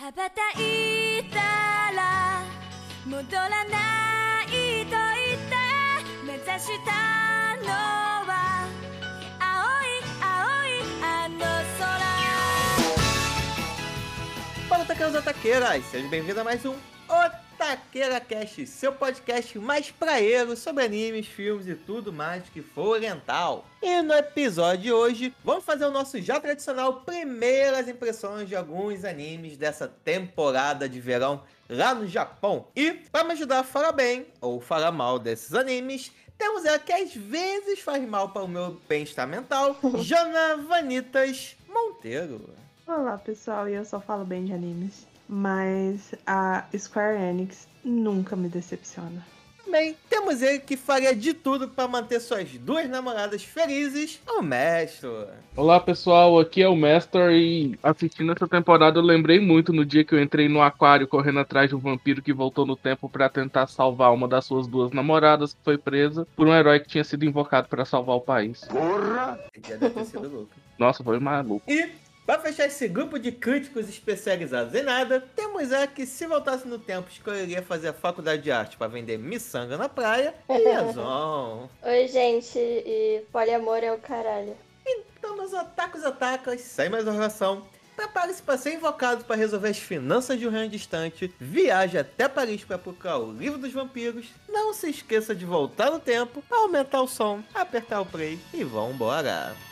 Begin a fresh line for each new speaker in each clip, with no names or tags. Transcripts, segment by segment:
羽ばたいたら戻らないと言って目指したのは青い青いあの空
Fala, taqueiros e taqueiras! Seja bem-vindo a mais um Otaqueira Cast, seu podcast mais praeiro sobre animes, filmes e tudo mais que for oriental. E no episódio de hoje, vamos fazer o nosso já tradicional primeiras impressões de alguns animes dessa temporada de verão lá no Japão. E para me ajudar a falar bem ou falar mal desses animes, temos ela que às vezes faz mal para o meu bem-estar mental, Jana Vanitas Monteiro.
Olá pessoal, e eu só falo bem de animes. Mas a Square Enix nunca me decepciona.
Também temos ele que faria de tudo para manter suas duas namoradas felizes, o mestre.
Olá pessoal, aqui é o Mestor e assistindo essa temporada eu lembrei muito no dia que eu entrei no aquário correndo atrás de um vampiro que voltou no tempo para tentar salvar uma das suas duas namoradas que foi presa por um herói que tinha sido invocado para salvar o país.
Já deve ter sido louco.
Nossa, foi maluco.
E para fechar esse grupo de críticos especializados em nada, temos a que se voltasse no tempo escolheria fazer a faculdade de arte para vender miçanga na praia e a Zon.
Oi, gente, e poliamor é o caralho.
Então, meus atacos atacas, sem mais oração, prepare-se para ser invocado para resolver as finanças de um reino distante, viaje até Paris para procurar o livro dos vampiros, não se esqueça de voltar no tempo, aumentar o som, apertar o play e vambora! Então,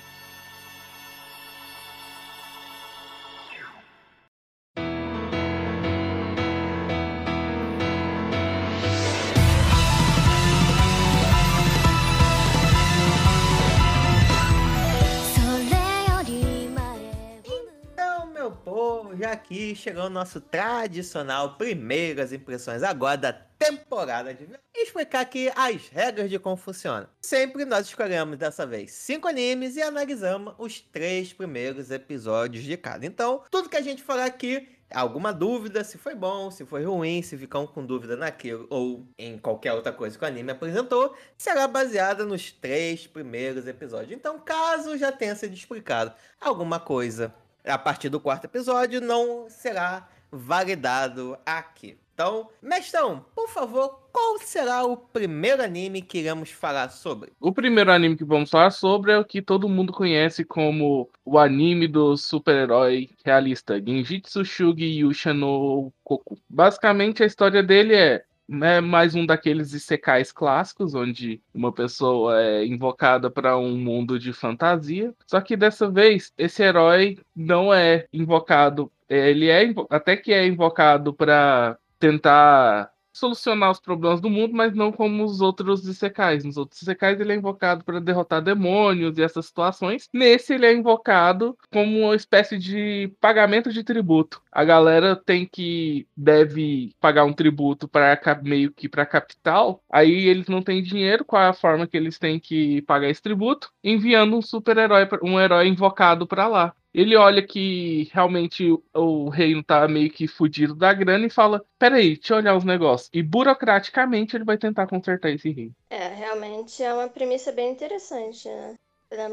já aqui chegou o nosso tradicional primeiras impressões agora da temporada de explicar aqui as regras de como funciona. Sempre nós escolhemos dessa vez cinco animes e analisamos os três primeiros episódios de cada. Então, tudo que a gente falar aqui alguma dúvida se foi bom, se foi ruim, se ficam com dúvida naquilo ou em qualquer outra coisa que o anime apresentou, será baseada nos três primeiros episódios. Então, caso já tenha sido explicado alguma coisa a partir do quarto episódio, não será validado aqui. Então, Mestrão, por favor, qual será o primeiro anime que iremos falar sobre?
O primeiro anime que vamos falar sobre é o que todo mundo conhece como o anime do super-herói realista Genjitsu Shugi Yusha no Koku. Basicamente, a história dele é é mais um daqueles isekais clássicos, onde uma pessoa é invocada para um mundo de fantasia. Só que dessa vez, esse herói não é invocado. Ele é até que é invocado para tentar solucionar os problemas do mundo, mas não como os outros isekais. Nos outros isekais ele é invocado para derrotar demônios e essas situações. Nesse ele é invocado como uma espécie de pagamento de tributo. A galera tem que deve pagar um tributo para meio que para capital. Aí eles não têm dinheiro, qual é a forma que eles têm que pagar esse tributo? Enviando um super-herói, um herói invocado para lá. Ele olha que realmente o- reino tá meio que fudido da grana e fala: Peraí, deixa eu olhar os negócios. E burocraticamente ele vai tentar consertar esse reino.
É, realmente é uma premissa bem interessante, né?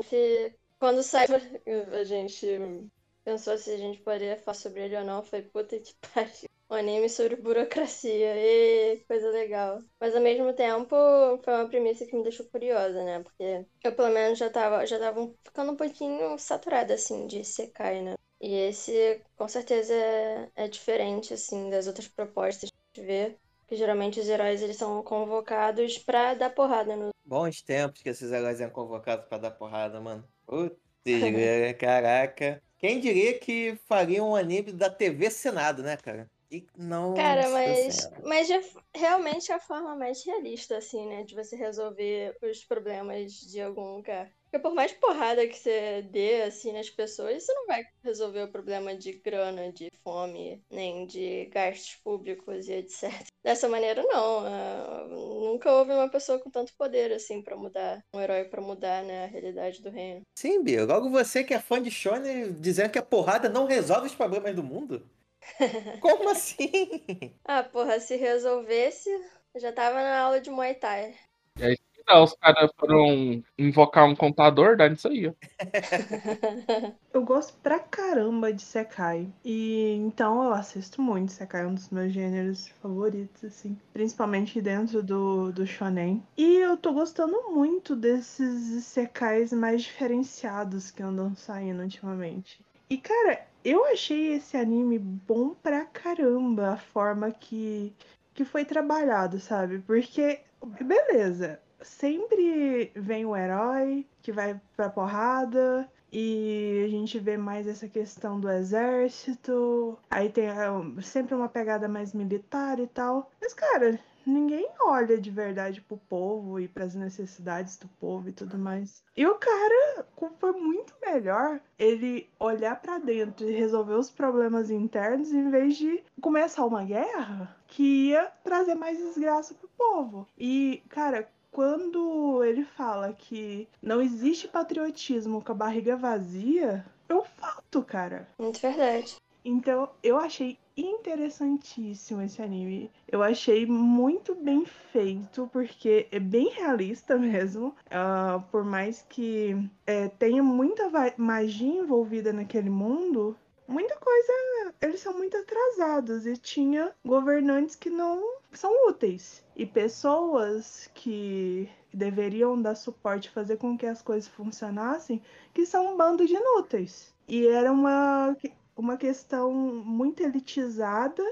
Que quando saiu, a gente pensou se a gente poderia falar sobre ele ou não, foi puta que pariu. Um anime sobre burocracia, e coisa legal. Mas ao mesmo tempo foi uma premissa que me deixou curiosa, né? Porque eu pelo menos já tava, já tava ficando um pouquinho saturada, assim, de Sekai, né? E esse com certeza é, é diferente, assim, das outras propostas que a gente vê. Que geralmente os heróis eles são convocados pra dar porrada no.
Bons tempos que esses heróis eram convocados para dar porrada, mano. Putz, caraca. Quem diria que faria um anime da TV Senado, né, cara? E não.
Cara, mas, mas já- realmente é a forma mais realista, assim, né? De você resolver os problemas de algum lugar. Porque por mais porrada que você dê, assim, nas pessoas, você não vai resolver o problema de grana, de fome, nem de gastos públicos e etc. Dessa maneira, não. Ah, nunca houve uma pessoa com tanto poder, assim, pra mudar, um herói pra mudar, né, a realidade do reino.
Sim, Bia. Logo você que é fã de Shonen dizendo que a porrada não resolve os problemas do mundo? Como assim?
Ah, porra, se resolvesse, eu já tava na aula de Muay Thai.
Então, os caras foram invocar um contador, dá nisso aí, ó.
Eu gosto pra caramba de Sekai. E então eu assisto muito. Sekai é um dos meus gêneros favoritos, assim. Principalmente dentro do, do shonen. E eu tô gostando muito desses Sekais mais diferenciados que andam saindo ultimamente. E, cara, eu achei esse anime bom pra caramba a forma que, que foi trabalhado, sabe? Porque, beleza, sempre vem o herói que vai pra porrada. E a gente vê mais essa questão do exército. Aí tem é, sempre uma pegada mais militar e tal. Mas, cara, ninguém olha de verdade pro povo e pras necessidades do povo e tudo mais. E o cara foi muito melhor ele olhar para dentro e resolver os problemas internos em vez de começar uma guerra que ia trazer mais desgraça pro povo. E, cara, quando ele fala que não existe patriotismo com a barriga vazia, um fato, cara.
Muito verdade.
Então, eu achei interessantíssimo esse anime. Eu achei muito bem feito, porque é bem realista mesmo. Uh, por mais que é, tenha muita magia envolvida naquele mundo, muita coisa. Eles são muito atrasados e tinha governantes que não são úteis. E pessoas que deveriam dar suporte, fazer com que as coisas funcionassem, que são um bando de inúteis. E era uma, uma questão muito elitizada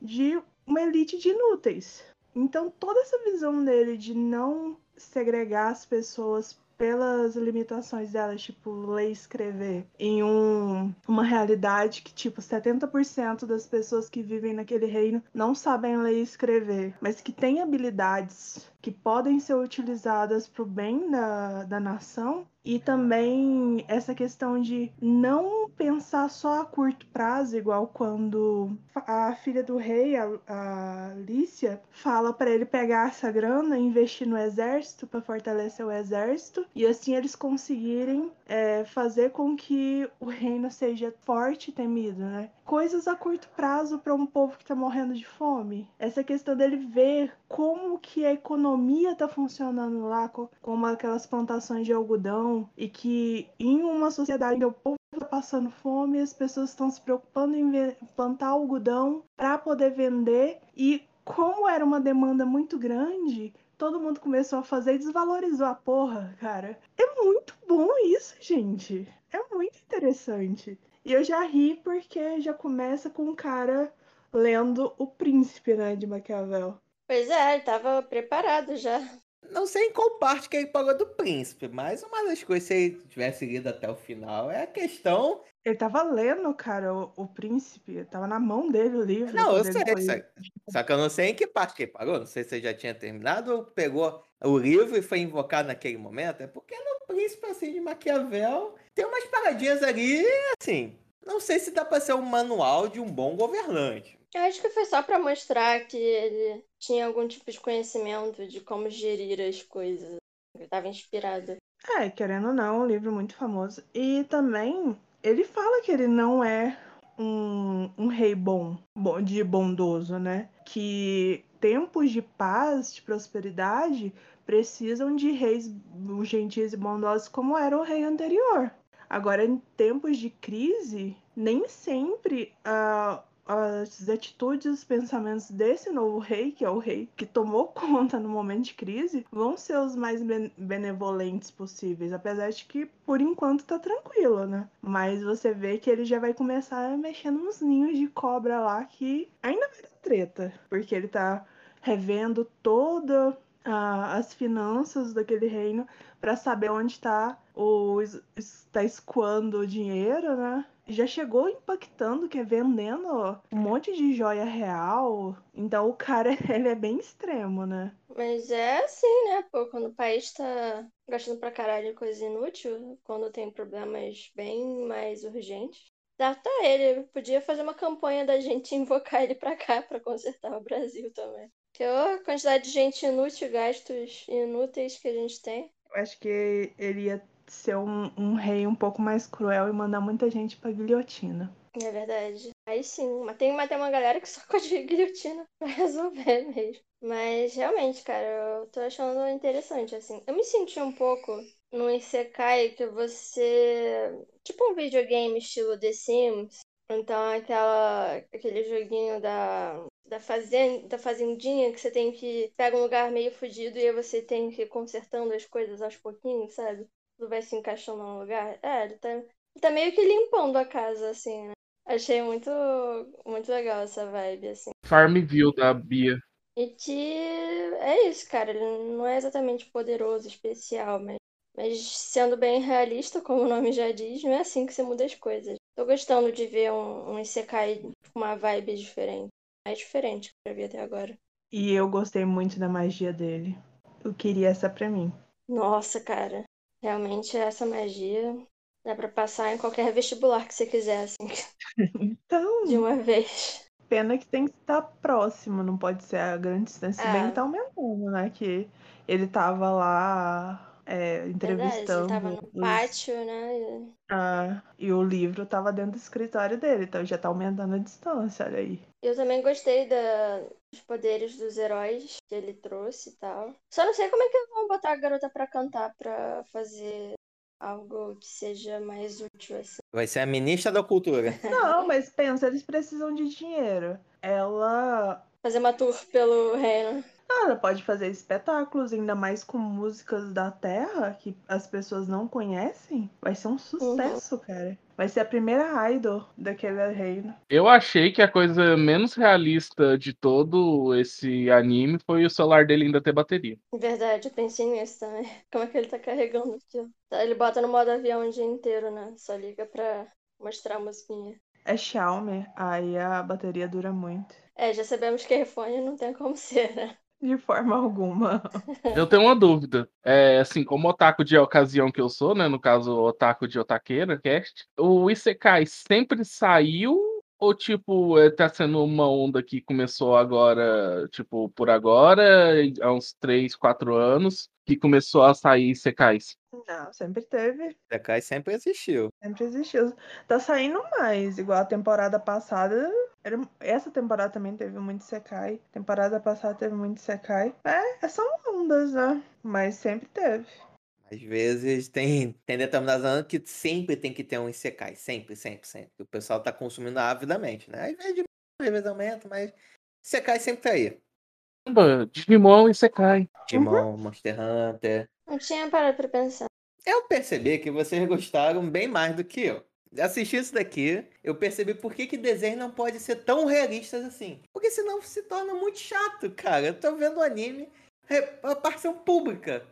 de uma elite de inúteis. Então toda essa visão dele de não segregar as pessoas pelas limitações delas, tipo, ler e escrever, em um, uma realidade que, tipo, 70% das pessoas que vivem naquele reino não sabem ler e escrever, mas que têm habilidades que podem ser utilizadas para o bem da, da nação, e também essa questão de não pensar só a curto prazo, igual quando a filha do rei, a, a Alicia, fala para ele pegar essa grana e investir no exército para fortalecer o exército e assim eles conseguirem é, fazer com que o reino seja forte e temido, né? Coisas a curto prazo para um povo que está morrendo de fome. Essa questão dele ver como que a economia está funcionando lá, como aquelas plantações de algodão e que em uma sociedade o povo está passando fome, as pessoas estão se preocupando em plantar algodão para poder vender e como era uma demanda muito grande, todo mundo começou a fazer e desvalorizou a porra, cara. É muito bom isso, gente. É muito interessante. E eu já ri porque já começa com um cara lendo O Príncipe, né, de Maquiavel.
Pois é, ele tava preparado já.
Não sei em qual parte que ele pagou do príncipe, mas uma das coisas, se ele tivesse lido até o final, é a questão.
Ele tava lendo, cara, o, o príncipe. Tava na mão dele o livro.
Não, eu sei. Só, só que eu não sei em que parte que ele pagou. Não sei se ele já tinha terminado ou pegou o livro e foi invocado naquele momento. É porque no príncipe, assim, de Maquiavel, tem umas paradinhas ali, assim. Não sei se dá pra ser um manual de um bom governante.
Eu acho que foi só para mostrar que ele tinha algum tipo de conhecimento de como gerir as coisas. Ele estava inspirado.
É, querendo ou não, um livro muito famoso. E também ele fala que ele não é um, um rei bom, de bondoso, né? Que tempos de paz, de prosperidade, precisam de reis gentis e bondosos como era o rei anterior. Agora, em tempos de crise, nem sempre uh, as atitudes os pensamentos desse novo rei, que é o rei que tomou conta no momento de crise, vão ser os mais benevolentes possíveis, apesar de que por enquanto tá tranquilo, né? Mas você vê que ele já vai começar mexendo nos ninhos de cobra lá que ainda vai dar treta, porque ele tá revendo toda as finanças daquele reino para saber onde está o está escoando o dinheiro, né? Já chegou impactando, que é vendendo um monte de joia real. Então o cara, ele é bem extremo, né?
Mas é assim, né? Pô, quando o país tá gastando pra caralho coisa inútil, quando tem problemas bem mais urgentes. Dá tá ele, podia fazer uma campanha da gente invocar ele pra cá pra consertar o Brasil também. Que a quantidade de gente inútil, gastos inúteis que a gente tem.
Eu acho que ele ia ser um, um rei um pouco mais cruel e mandar muita gente pra guilhotina.
É verdade. Aí sim, mas tem, mas tem uma galera que só com a de guilhotina pra resolver mesmo. Mas realmente, cara, eu tô achando interessante, assim. Eu me senti um pouco no Isekai que você. Tipo um videogame estilo The Sims. Então aquela. aquele joguinho da. Da, fazen da fazendinha que você tem que pega um lugar meio fudido e aí você tem que ir consertando as coisas aos pouquinhos, sabe? Tudo vai se encaixando no lugar. É, ele tá, ele tá meio que limpando a casa, assim, né? Achei muito, muito legal essa vibe, assim.
Farmville da Bia.
E que é isso, cara. Ele não é exatamente poderoso, especial, mas, mas sendo bem realista, como o nome já diz, não é assim que você muda as coisas. Tô gostando de ver um, um Isekai com uma vibe diferente. Mais diferente que eu vi até agora.
E eu gostei muito da magia dele. Eu queria essa pra mim.
Nossa, cara. Realmente essa magia dá pra passar em qualquer vestibular que você quiser, assim,
Então,
de uma vez.
pena que tem que estar próximo, não pode ser a grande distância. Se bem
É.
que tá aumentando, né? Que ele tava lá é,
Verdade,
entrevistando.
ele tava no pátio, né?
Ah, e o livro tava dentro do escritório dele, então já tá aumentando a distância, olha aí.
Eu também gostei da, dos poderes dos heróis que ele trouxe e tal. Só não sei como é que vão botar a garota pra cantar pra fazer algo que seja mais útil, assim.
Vai ser a ministra da cultura.
Não, mas pensa, eles precisam de dinheiro. Ela.
Fazer uma tour pelo reino.
Ela pode fazer espetáculos, ainda mais com músicas da terra que as pessoas não conhecem. Vai ser um sucesso, cara. Vai ser a primeira idol daquele reino.
Eu achei que a coisa menos realista de todo esse anime foi o celular dele ainda ter bateria.
Verdade, eu pensei nisso também. Como é que ele tá carregando aquilo? Tá, Ele bota no modo avião o dia inteiro, né? Só liga pra mostrar a musiquinha.
É Xiaomi, aí a bateria dura muito.
É, já sabemos que iPhone não tem como ser, né?
De forma alguma.
Eu tenho uma dúvida. É, assim, como otaku de ocasião que eu sou, né? No caso, otaku de otaqueira, cast. O Isekai sempre saiu ou, tipo, é, tá sendo uma onda que começou agora, tipo, por agora, há uns 3, 4 anos, que começou a sair Isekais?
Não, sempre teve.
Sekai sempre existiu.
Sempre existiu. Tá saindo mais, igual a temporada passada. Era- Essa temporada também teve muito Sekai. Temporada passada teve muito Sekai. É, são ondas, né? Mas sempre teve.
Às vezes tem, tem determinados anos que sempre tem que ter um Isekai. Sempre, sempre, sempre. O pessoal tá consumindo avidamente, né? Às vezes diminui, às vezes aumenta, mas Isekai sempre tá aí.
Caramba, Digimon e Isekai.
Digimon, Monster Hunter.
Não tinha parado pra pensar.
Eu percebi que vocês gostaram bem mais do que eu. Assistir isso daqui, eu percebi por que, que desenhos não podem ser tão realistas assim. Porque senão se torna muito chato, cara. Eu tô vendo o anime, é a participação pública.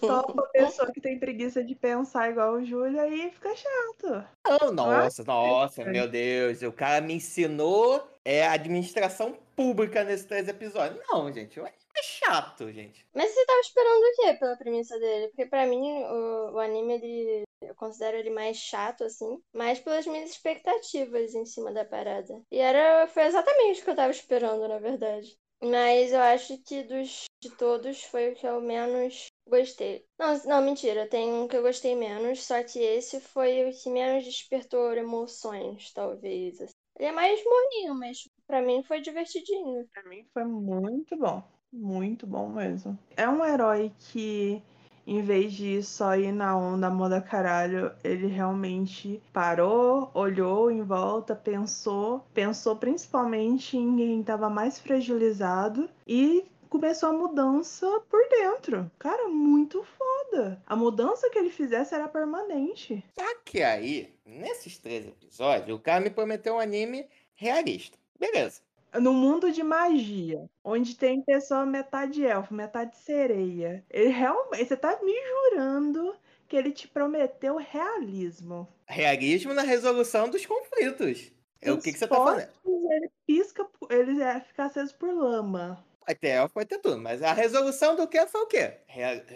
Só uma pessoa que tem preguiça de pensar igual o Júlio, aí fica chato.
Não, nossa, nossa,
é.
meu Deus. O cara me ensinou é, administração pública nesses três episódios. Não, gente, o anime é chato, gente.
Mas você tava esperando o quê pela premissa dele? Porque pra mim, o, o anime, ele. Eu considero ele mais chato, assim. Mais pelas minhas expectativas em cima da parada. E era. Foi exatamente o que eu tava esperando, na verdade. Mas eu acho que dos de todos foi o que eu menos gostei. Não, não, mentira, tem um que eu gostei menos, só que esse foi o que menos despertou emoções, talvez. assim. Ele é mais morninho, mas pra mim foi divertidinho.
Pra mim foi muito bom. Muito bom mesmo. É um herói que, em vez de só ir na onda moda caralho, ele realmente parou, olhou em volta, pensou, pensou principalmente em quem estava mais fragilizado e começou a mudança por dentro. Cara, muito foda. A mudança que ele fizesse era permanente.
Só que aí, nesses três episódios, o cara me prometeu um anime realista. Beleza.
No mundo de magia, onde tem pessoa metade elfo, metade sereia, ele realmente. Você tá me jurando que ele te prometeu realismo.
Realismo na resolução dos conflitos. É o
Os
que, que você tá fazendo.
Ele pisca, ele é, fica aceso por lama.
Vai ter elfo, vai ter tudo. Mas a resolução do que foi o quê?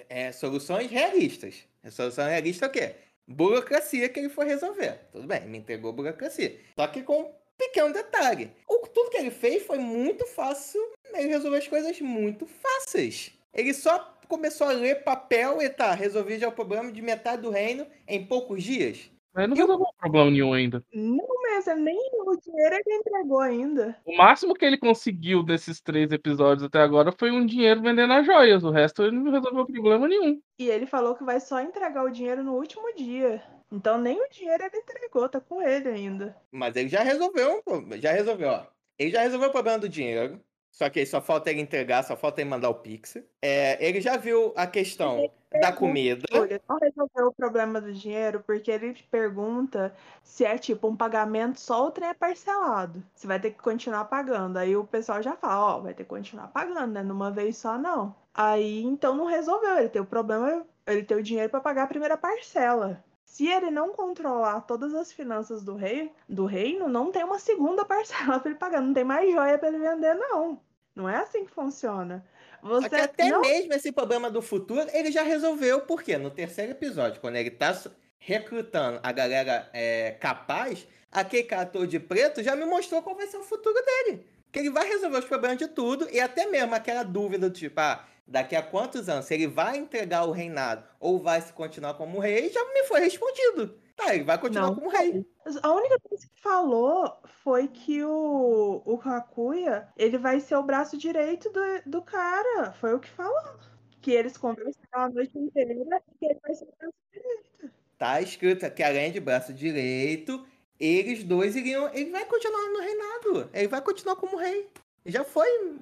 É, soluções realistas. Resolução realista é o quê? Burocracia que ele foi resolver. Tudo bem, me entregou burocracia. Só que com pequeno detalhe. O, tudo que ele fez foi muito fácil. Ele resolveu as coisas muito fáceis. Ele só começou a ler papel e tá, resolvi já o problema de metade do reino em poucos dias.
Mas não
Eu-
resolveu problema nenhum ainda.
Não, mas é nem o dinheiro ele entregou ainda.
O máximo que ele conseguiu desses três episódios até agora foi um dinheiro vendendo as joias. O resto ele não resolveu problema nenhum.
E ele falou que vai só entregar o dinheiro no último dia. Então nem o dinheiro ele entregou, tá com ele ainda.
Mas ele já resolveu, já resolveu, ó. Ele já resolveu o problema do dinheiro. Só que só falta ele entregar, só falta ele mandar o Pix. É, ele já viu a questão da comida.
Júlia, não resolveu o problema do dinheiro porque ele te pergunta se é tipo um pagamento só ou trem é parcelado. Você vai ter que continuar pagando. Aí o pessoal já fala, ó, vai ter que continuar pagando, né? Numa vez só não. Aí então não resolveu. Ele tem o problema, ele tem o dinheiro para pagar a primeira parcela. Se ele não controlar todas as finanças do rei, do reino, não tem uma segunda parcela para ele pagar, não tem mais joia para ele vender não. Não é assim que funciona.
Só que
Você
até
não
mesmo esse problema do futuro, ele já resolveu, porque no terceiro episódio, quando ele tá su- recrutando a galera é, capaz, aquele cara todo de preto já me mostrou qual vai ser o futuro dele. Que ele vai resolver os problemas de tudo, e até mesmo aquela dúvida do tipo, ah, daqui a quantos anos, se ele vai entregar o reinado ou vai se continuar como rei, já me foi respondido. Tá, ele vai continuar
Não
como rei.
A única coisa que falou foi que o, o Kakuya, ele vai ser o braço direito do, do cara. Foi o que falou. Que eles conversaram a noite inteira e que ele vai ser o braço direito.
Tá escrito que além de braço direito, eles dois iriam. Ele vai continuar no reinado. Ele vai continuar como rei. Já foi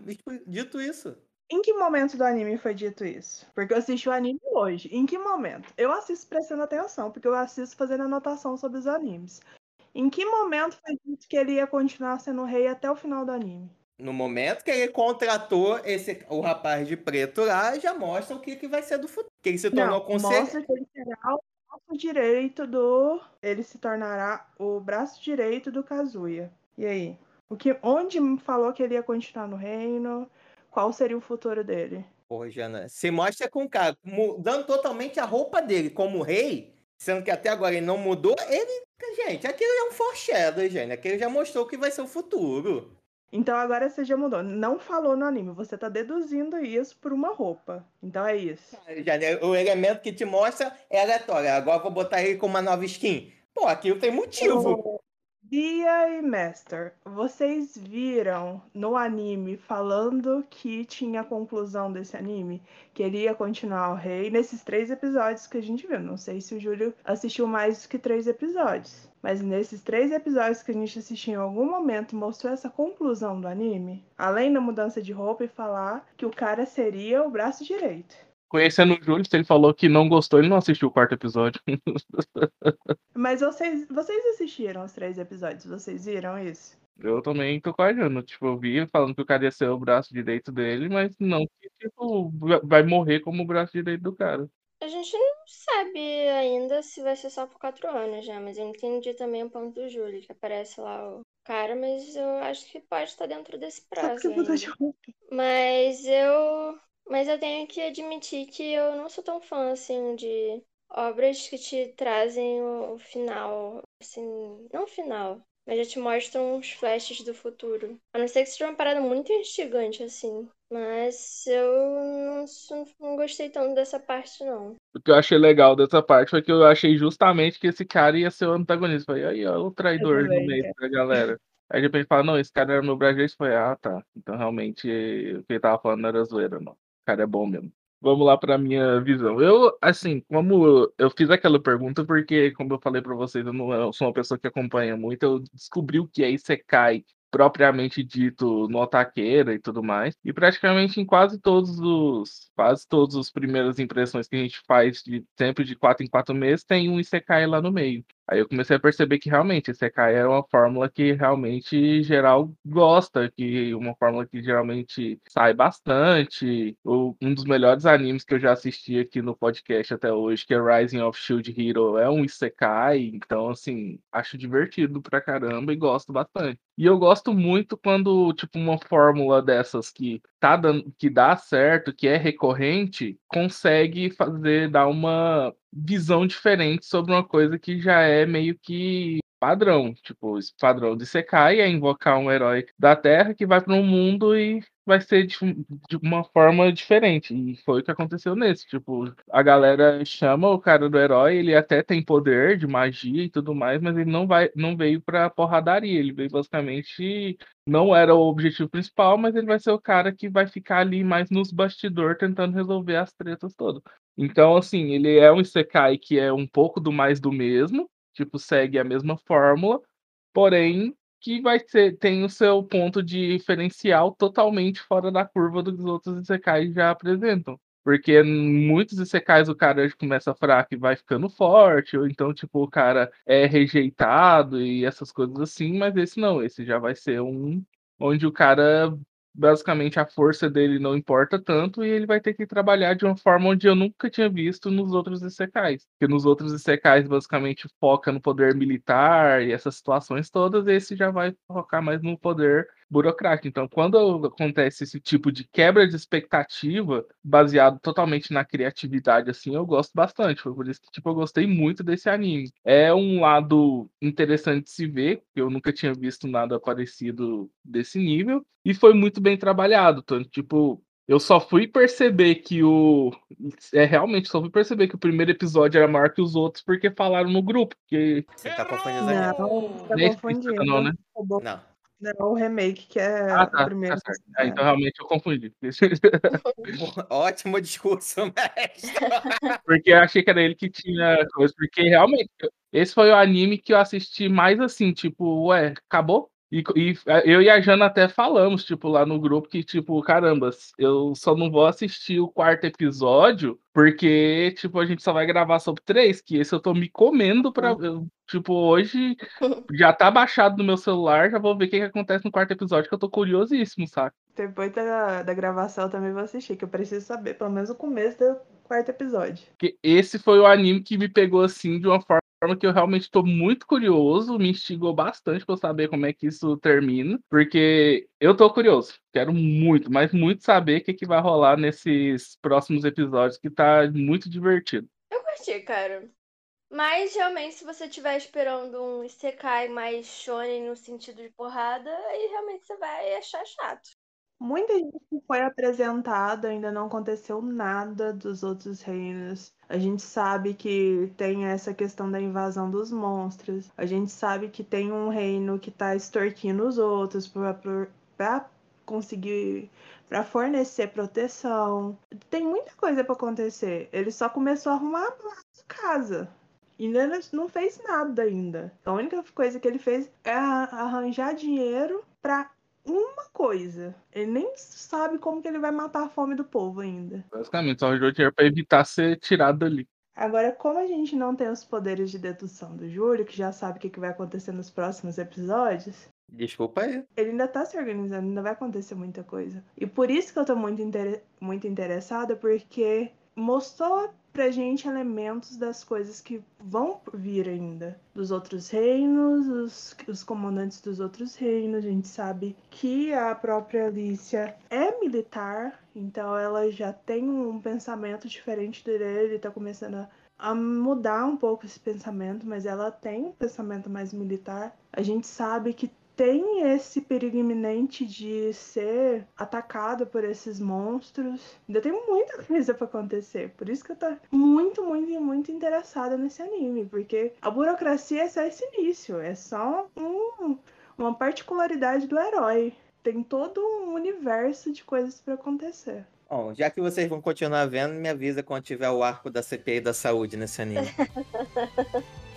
dito isso.
Em que momento do anime foi dito isso? Porque eu assisti o anime hoje. Em que momento? Eu assisto prestando atenção, porque eu assisto fazendo anotação sobre os animes. Em que momento foi dito que ele ia continuar sendo rei até o final do anime?
No momento que ele contratou esse, o rapaz de preto lá, já mostra o que, que vai ser do futuro. Que ele se tornou conselheiro.
mostra que ele será o braço direito do. Ele se tornará o braço direito do Kazuya. E aí? O que, onde falou que ele ia continuar no reino? Qual seria o futuro dele?
Pô, Jana, se mostra com o cara mudando totalmente a roupa dele como rei, sendo que até agora ele não mudou, ele. Gente, aquilo é um foreshadow, gente. Aquilo já mostrou o que vai ser o futuro.
Então agora você já mudou. Não falou no anime, você tá deduzindo isso por uma roupa. Então é isso.
Já, o elemento que te mostra é aleatório. Agora eu vou botar ele com uma nova skin. Pô, aquilo tem motivo.
Bia e Master, vocês viram no anime falando que tinha a conclusão desse anime? Que ele ia continuar o rei nesses três episódios que a gente viu. Não sei se o Júlio assistiu mais do que três episódios. Mas nesses três episódios que a gente assistiu em algum momento mostrou essa conclusão do anime? Além da mudança de roupa e falar que o cara seria o braço direito.
Conhecendo o Júlio, se ele falou que não gostou, ele não assistiu o quarto episódio.
Mas vocês, vocês assistiram os três episódios, vocês viram isso?
Eu também tô Jana. Tipo, eu vi falando que o cara ia ser o braço direito dele, mas não que, tipo, vai morrer como o braço direito do cara.
A gente não sabe ainda se vai ser só por quatro anos, né? Mas eu entendi também o ponto do Júlio, que aparece lá o cara, mas eu acho que pode estar dentro desse
Só
prazo
porque mudou
ainda.
de roupa.
Mas eu. Mas eu tenho que admitir que eu não sou tão fã, assim, de obras que te trazem o, final. Assim, não o final, mas já te mostram uns flashes do futuro. A não ser que seja uma parada muito instigante, assim. Mas eu não, sou- não gostei tanto dessa parte, não.
O que eu achei legal dessa parte foi que eu achei justamente que esse cara ia ser o antagonista. Falei, aí, ó, o traidor no meio da galera. Aí depois ele fala, não, esse cara era meu brasileiro. Foi, ah, tá. Então realmente o que ele tava falando não era zoeira, não. Cara é bom mesmo. Vamos lá pra minha visão. Eu, assim, como eu, fiz aquela pergunta porque, como eu falei pra vocês, eu não eu sou uma pessoa que acompanha muito, eu descobri o que é Isekai propriamente dito no Otaqueira e tudo mais. E praticamente em quase todos os quase todas as primeiras impressões que a gente faz de sempre de quatro em quatro meses tem um Isekai lá no meio. Aí eu comecei a perceber que realmente Isekai é uma fórmula que realmente geral gosta, que uma fórmula que geralmente sai bastante. O- um dos melhores animes que eu já assisti aqui no podcast até hoje, que é Rising of Shield Hero, é um Isekai, então assim, acho divertido pra caramba e gosto bastante. E eu gosto muito quando, tipo, uma fórmula dessas que tá dando, que dá certo, que é recorrente, consegue fazer, dar uma visão diferente sobre uma coisa que já é meio que padrão. Tipo, padrão de Sekai é invocar um herói da Terra que vai para um mundo e vai ser de, de, uma forma diferente. E foi o que aconteceu nesse. Tipo, a galera chama o cara do herói, ele até tem poder de magia e tudo mais, mas ele não vai, não veio pra porradaria. Ele veio basicamente. Não era o objetivo principal, mas ele vai ser o cara que vai ficar ali mais nos bastidores tentando resolver as tretas todas. Então, assim, ele é um Isekai que é um pouco do mais do mesmo, tipo, segue a mesma fórmula, porém que vai ser tem o seu ponto diferencial totalmente fora da curva do que os outros Isekais já apresentam. Porque muitos Isekais o cara começa fraco e vai ficando forte, ou então, tipo, o cara é rejeitado e essas coisas assim, mas esse não, esse já vai ser um onde o cara basicamente a força dele não importa tanto e ele vai ter que trabalhar de uma forma onde eu nunca tinha visto nos outros Isekais. Porque nos outros Isekais basicamente foca no poder militar e essas situações todas, esse já vai focar mais no poder burocrático. Então, quando acontece esse tipo de quebra de expectativa, baseado totalmente na criatividade, assim, eu gosto bastante. Foi por isso que, tipo, eu gostei muito desse anime. É um lado interessante de se ver, eu nunca tinha visto nada parecido desse nível, e foi muito bem trabalhado. Tanto, tipo, eu só fui perceber que o. É realmente, só fui perceber que o primeiro episódio era maior que os outros porque falaram no grupo. Que...
Você tá confundindo
Não, tá confundindo.
não, né?
Bo-
Não.
Não, o remake, que é
Ah, tá.
o primeiro.
tá certo. Ah, então realmente eu confundi.
Ótimo discurso, mestre.
Porque eu achei que era ele que tinha coisa. Porque realmente, esse foi o anime que eu assisti mais assim, tipo, ué, acabou? E, e eu e a Jana até falamos, tipo, lá no grupo, que, tipo, caramba, eu só não vou assistir o quarto episódio, porque, tipo, a gente só vai gravar sobre três, que esse eu tô me comendo pra. eu, tipo, hoje já tá baixado no meu celular, já vou ver o que, que acontece no quarto episódio, que eu tô curiosíssimo, saca?
Depois da, da gravação eu também vou assistir, que eu preciso saber, pelo menos o começo do quarto episódio.
Porque esse foi o anime que me pegou assim de uma forma que eu realmente estou muito curioso, me instigou bastante para saber como é que isso termina, porque eu tô curioso, quero muito, mas muito saber o que, que vai rolar nesses próximos episódios, que tá muito divertido.
Eu curti, cara. Mas realmente, se você estiver esperando um Isekai mais shonen no sentido de porrada, aí realmente você vai achar chato.
Muita gente foi apresentada, ainda não aconteceu nada dos outros reinos. A gente sabe que tem essa questão da invasão dos monstros. A gente sabe que tem um reino que tá extorquindo os outros pra conseguir. pra fornecer proteção. Tem muita coisa pra acontecer. Ele só começou a arrumar a casa. E ainda não fez nada ainda. A única coisa que ele fez é arranjar dinheiro pra uma coisa. Ele nem sabe como que ele vai matar a fome do povo ainda.
Basicamente, só arranjou dinheiro pra evitar ser tirado dali.
Agora, como a gente não tem os poderes de dedução do Júlio, que já sabe o que, que vai acontecer nos próximos episódios,
Desculpa aí.
ele ainda tá se organizando, ainda vai acontecer muita coisa. E por isso que eu tô muito, inter... muito interessada, porque mostrou pra gente elementos das coisas que vão vir ainda. Dos outros reinos, os, os comandantes dos outros reinos. A gente sabe que a própria Alicia é militar, então ela já tem um pensamento diferente dele, tá começando a a mudar um pouco esse pensamento, mas ela tem um pensamento mais militar. A gente sabe que tem esse perigo iminente de ser atacada por esses monstros. Ainda tem muita coisa para acontecer. Por isso que eu tô muito, muito, muito interessada nesse anime. Porque a burocracia é só esse início. É só um, uma particularidade do herói. Tem todo um universo de coisas para acontecer.
Bom, já que vocês vão continuar vendo, me avisa quando tiver o arco da CPI da saúde nesse anime.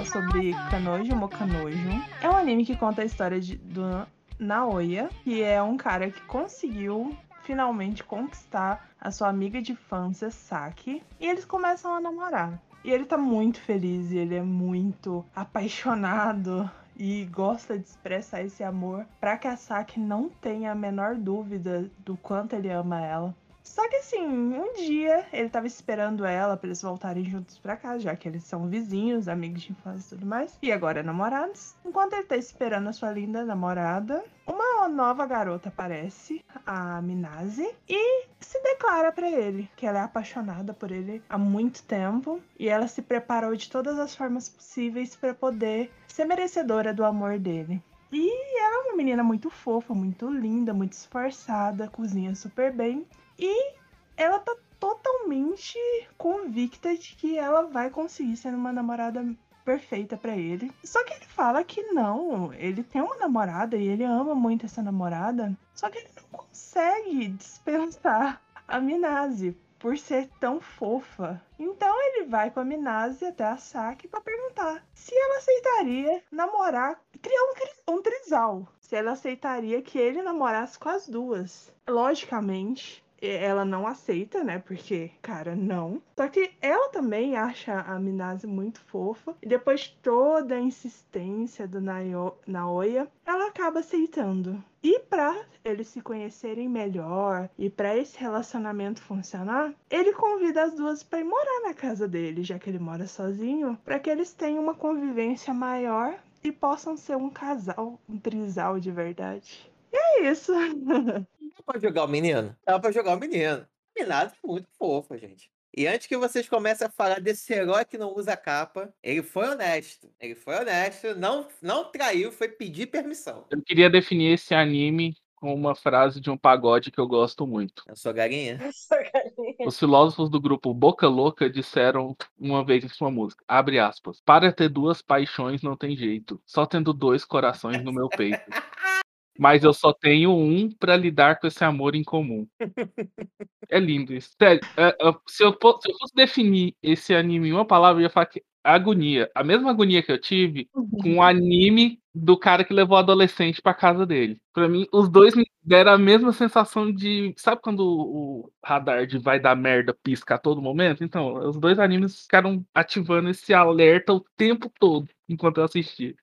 falar sobre Kanojo Mokanojo. É um anime que conta a história de, do Naoya, que é um cara que conseguiu finalmente conquistar a sua amiga de infância, Saki, e eles começam a namorar. E ele tá muito feliz, e ele é muito apaixonado e gosta de expressar esse amor para que a Saki não tenha a menor dúvida do quanto ele ama ela. Só que assim, um dia ele tava esperando ela pra eles voltarem juntos pra casa, já que eles são vizinhos, amigos de infância e tudo mais. E agora namorados. Enquanto ele tá esperando a sua linda namorada, uma nova garota aparece, a Minase, e se declara pra ele que ela é apaixonada por ele há muito tempo e ela se preparou de todas as formas possíveis para poder ser merecedora do amor dele. E ela é uma menina muito fofa, muito linda, muito esforçada, cozinha super bem. E ela tá totalmente convicta de que ela vai conseguir ser uma namorada perfeita para ele. Só que ele fala que não, ele tem uma namorada e ele ama muito essa namorada, só que ele não consegue dispensar a Minase por ser tão fofa. Então ele vai com a Minase até a Saki para perguntar se ela aceitaria namorar, criar um, um trisal. Se ela aceitaria que ele namorasse com as duas. Logicamente, ela não aceita, né? Porque, cara, não. Só que ela também acha a Minase muito fofa. E depois de toda a insistência do Naoya, ela acaba aceitando. E pra eles se conhecerem melhor e pra esse relacionamento funcionar, ele convida as duas pra ir morar na casa dele, já que ele mora sozinho, pra que eles tenham uma convivência maior e possam ser um casal, um trisal de verdade. E é isso.
Dá pra jogar o menino? Dá pra jogar o menino. Minado é muito fofo, gente. E antes que vocês comecem a falar desse herói que não usa capa, ele foi honesto. Ele foi honesto, não, não traiu, foi pedir permissão.
Eu queria definir esse anime com uma frase de um pagode que eu gosto muito.
Eu sou galinha.
Essa galinha.
Os filósofos do grupo Boca Louca disseram uma vez em sua música, abre aspas, para ter duas paixões não tem jeito, só tendo dois corações no meu peito. Mas eu só tenho um pra lidar com esse amor em comum. É lindo isso. Sério, é, é, se, eu, fo- se eu fosse definir esse anime em uma palavra, eu ia falar que agonia. A mesma agonia que eu tive com o anime do cara que levou o adolescente pra casa dele. Pra mim, os dois me deram a mesma sensação de. Sabe quando o o radar de vai dar merda pisca a todo momento? Então, os dois animes ficaram ativando esse alerta o tempo todo enquanto eu assistia.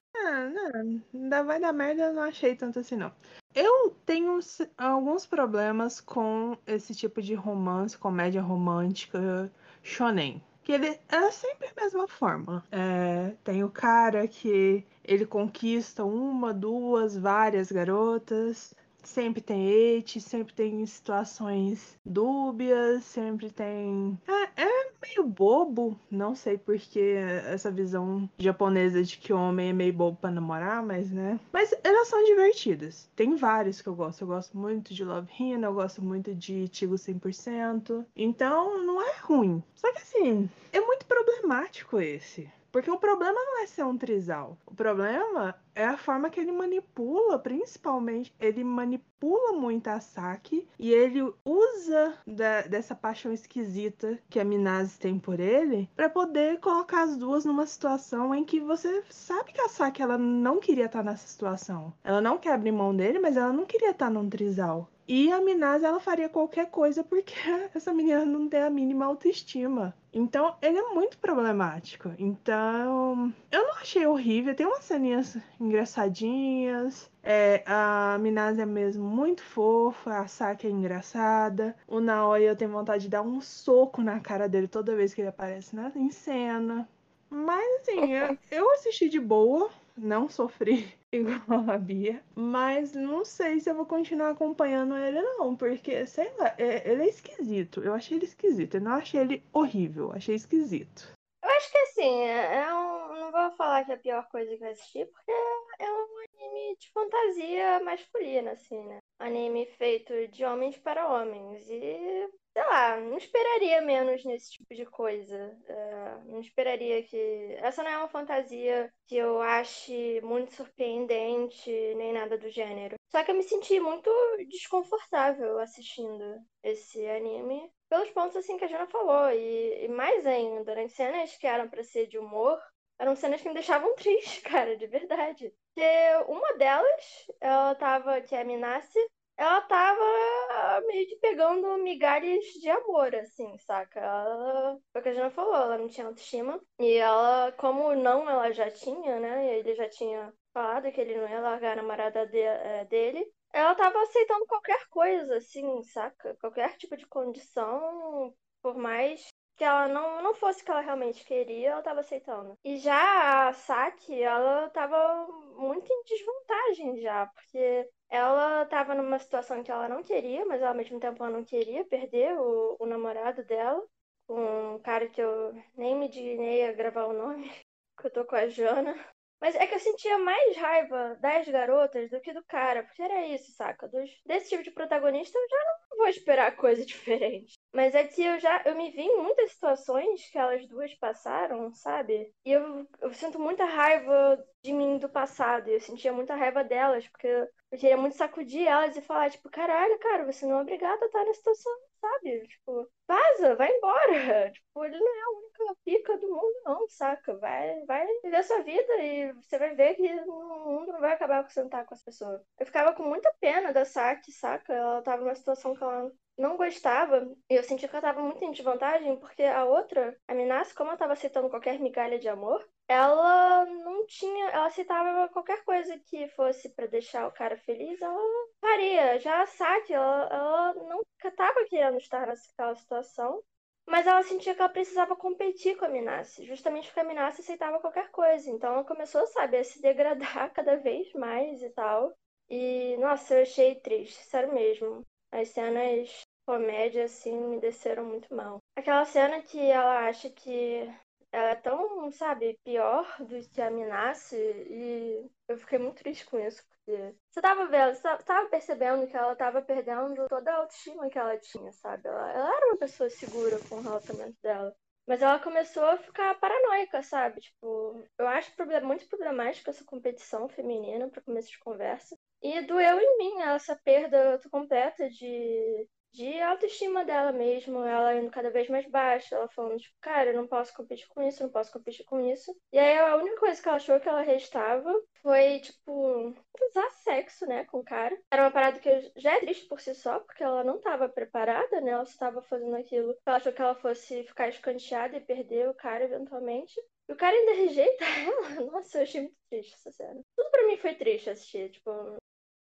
Ainda vai dar merda, eu não achei tanto assim, não. Eu tenho alguns problemas com esse tipo de romance, comédia romântica, shonen. Que ele é sempre a mesma forma. É, tem o cara que ele conquista uma, duas, várias garotas. Sempre tem hate, sempre tem situações dúbias, sempre tem. É, é meio bobo, não sei porque essa visão japonesa de que homem é meio bobo pra namorar, mas né. Mas elas são divertidas. Tem vários que eu gosto. Eu gosto muito de Love Hina, eu gosto muito de Tigo 100%. Então não é ruim. Só que assim, é muito problemático esse. Porque o problema não é ser um trisal. O problema é a forma que ele manipula, principalmente. Ele manipula muito a Saki e ele usa da- dessa paixão esquisita que a Minase tem por ele pra poder colocar as duas numa situação em que você sabe que a Saki ela não queria estar nessa situação. Ela não quer abrir mão dele, mas ela não queria estar num trisal. E a Minase ela faria qualquer coisa porque essa menina não tem a mínima autoestima. Então, ele é muito problemático. Então, eu não achei horrível. Tem umas ceninhas engraçadinhas. É, a Minase é mesmo muito fofa. A Saki é engraçada. O Naoya eu tenho vontade de dar um soco na cara dele toda vez que ele aparece na, em cena. Mas, assim, eu assisti de boa. Não sofri igual a Bia. Mas não sei se eu vou continuar acompanhando ele, não. Porque, sei lá, é- ele é esquisito. Eu achei ele esquisito. Eu não achei ele horrível. Achei esquisito.
Eu acho que assim, é é um, não vou falar que é a pior coisa que eu assisti, porque é um anime de fantasia masculina, assim, né? Anime feito de homens para homens. E, sei lá, não esperaria menos nesse tipo de coisa. É, não esperaria que. Essa não é uma fantasia que eu ache muito surpreendente, nem nada do gênero. Só que eu me senti muito desconfortável assistindo esse anime pelos pontos assim que a Jana falou. E, e mais ainda, nas cenas que eram pra ser de humor, eram cenas que me deixavam triste, cara, de verdade. Porque uma delas, ela tava, que é a Minassi, ela tava meio que pegando migalhas de amor, assim, saca? Ela, o que a Jana falou, ela não tinha autoestima. E ela, como não ela já tinha, né? Ele já tinha falado que ele não ia largar a namorada de- eh, dele. ela tava aceitando qualquer coisa, assim, saca? Qualquer tipo de condição, por mais que ela não, não fosse o que ela realmente queria, ela tava aceitando. E já a Saki, ela tava muito em desvantagem já, porque ela tava numa situação que ela não queria, mas ao mesmo tempo ela não queria perder o, o namorado dela, com um cara que eu nem me dignei a gravar o nome, que eu tô com a Jana. Mas é que eu sentia mais raiva das garotas do que do cara, porque era isso, saca? Dos, desse tipo de protagonista eu já não vou esperar coisa diferente. Mas é que eu já eu me vi em muitas situações que elas duas passaram, sabe? E eu, eu sinto muita raiva de mim do passado. E eu sentia muita raiva delas, porque eu queria muito sacudir elas e falar, tipo, caralho, cara, você não é obrigada a estar nessa situação, sabe? Tipo, vaza, vai embora. Tipo, ele não é a única pica do mundo, não, saca? Vai, vai viver sua vida e você vai ver que o mundo não vai acabar com não estar com as pessoas. Eu ficava com muita pena da Saki, saca? Ela tava numa situação que ela não gostava, e eu senti que ela tava muito em desvantagem, porque a outra, a Minassi, como ela tava aceitando qualquer migalha de amor, ela não tinha, ela aceitava qualquer coisa que fosse para deixar o cara feliz, ela faria. Já a Saki, ela, ela não tava querendo estar naquela situação, mas ela sentia que ela precisava competir com a Minassi, justamente porque a Minassi aceitava qualquer coisa. Então ela começou, sabe, a se degradar cada vez mais e tal. E, nossa, eu achei triste, sério mesmo. As cenas comédia, assim, me desceram muito mal. Aquela cena que ela acha que ela é tão, sabe, pior do que a Minassi e eu fiquei muito triste com isso, porque você tava vendo, você tava percebendo que ela tava perdendo toda a autoestima que ela tinha, sabe? Ela, ela era uma pessoa segura com o relacionamento dela. Mas ela começou a ficar paranoica, sabe? Tipo, eu acho muito problemática essa competição feminina para começo de conversa. E doeu em mim essa perda completa de de autoestima dela mesmo, ela indo cada vez mais baixa, ela falando, tipo, cara, eu não posso competir com isso, não posso competir com isso. E aí a única coisa que ela achou que ela restava foi, tipo, usar sexo, né, com o cara. Era uma parada que já é triste por si só, porque ela não estava preparada, né, ela estava fazendo aquilo. Ela achou que ela fosse ficar escanteada e perder o cara eventualmente. E o cara ainda rejeita ela. Nossa, eu achei muito triste essa cena. Tudo pra mim foi triste assistir, tipo,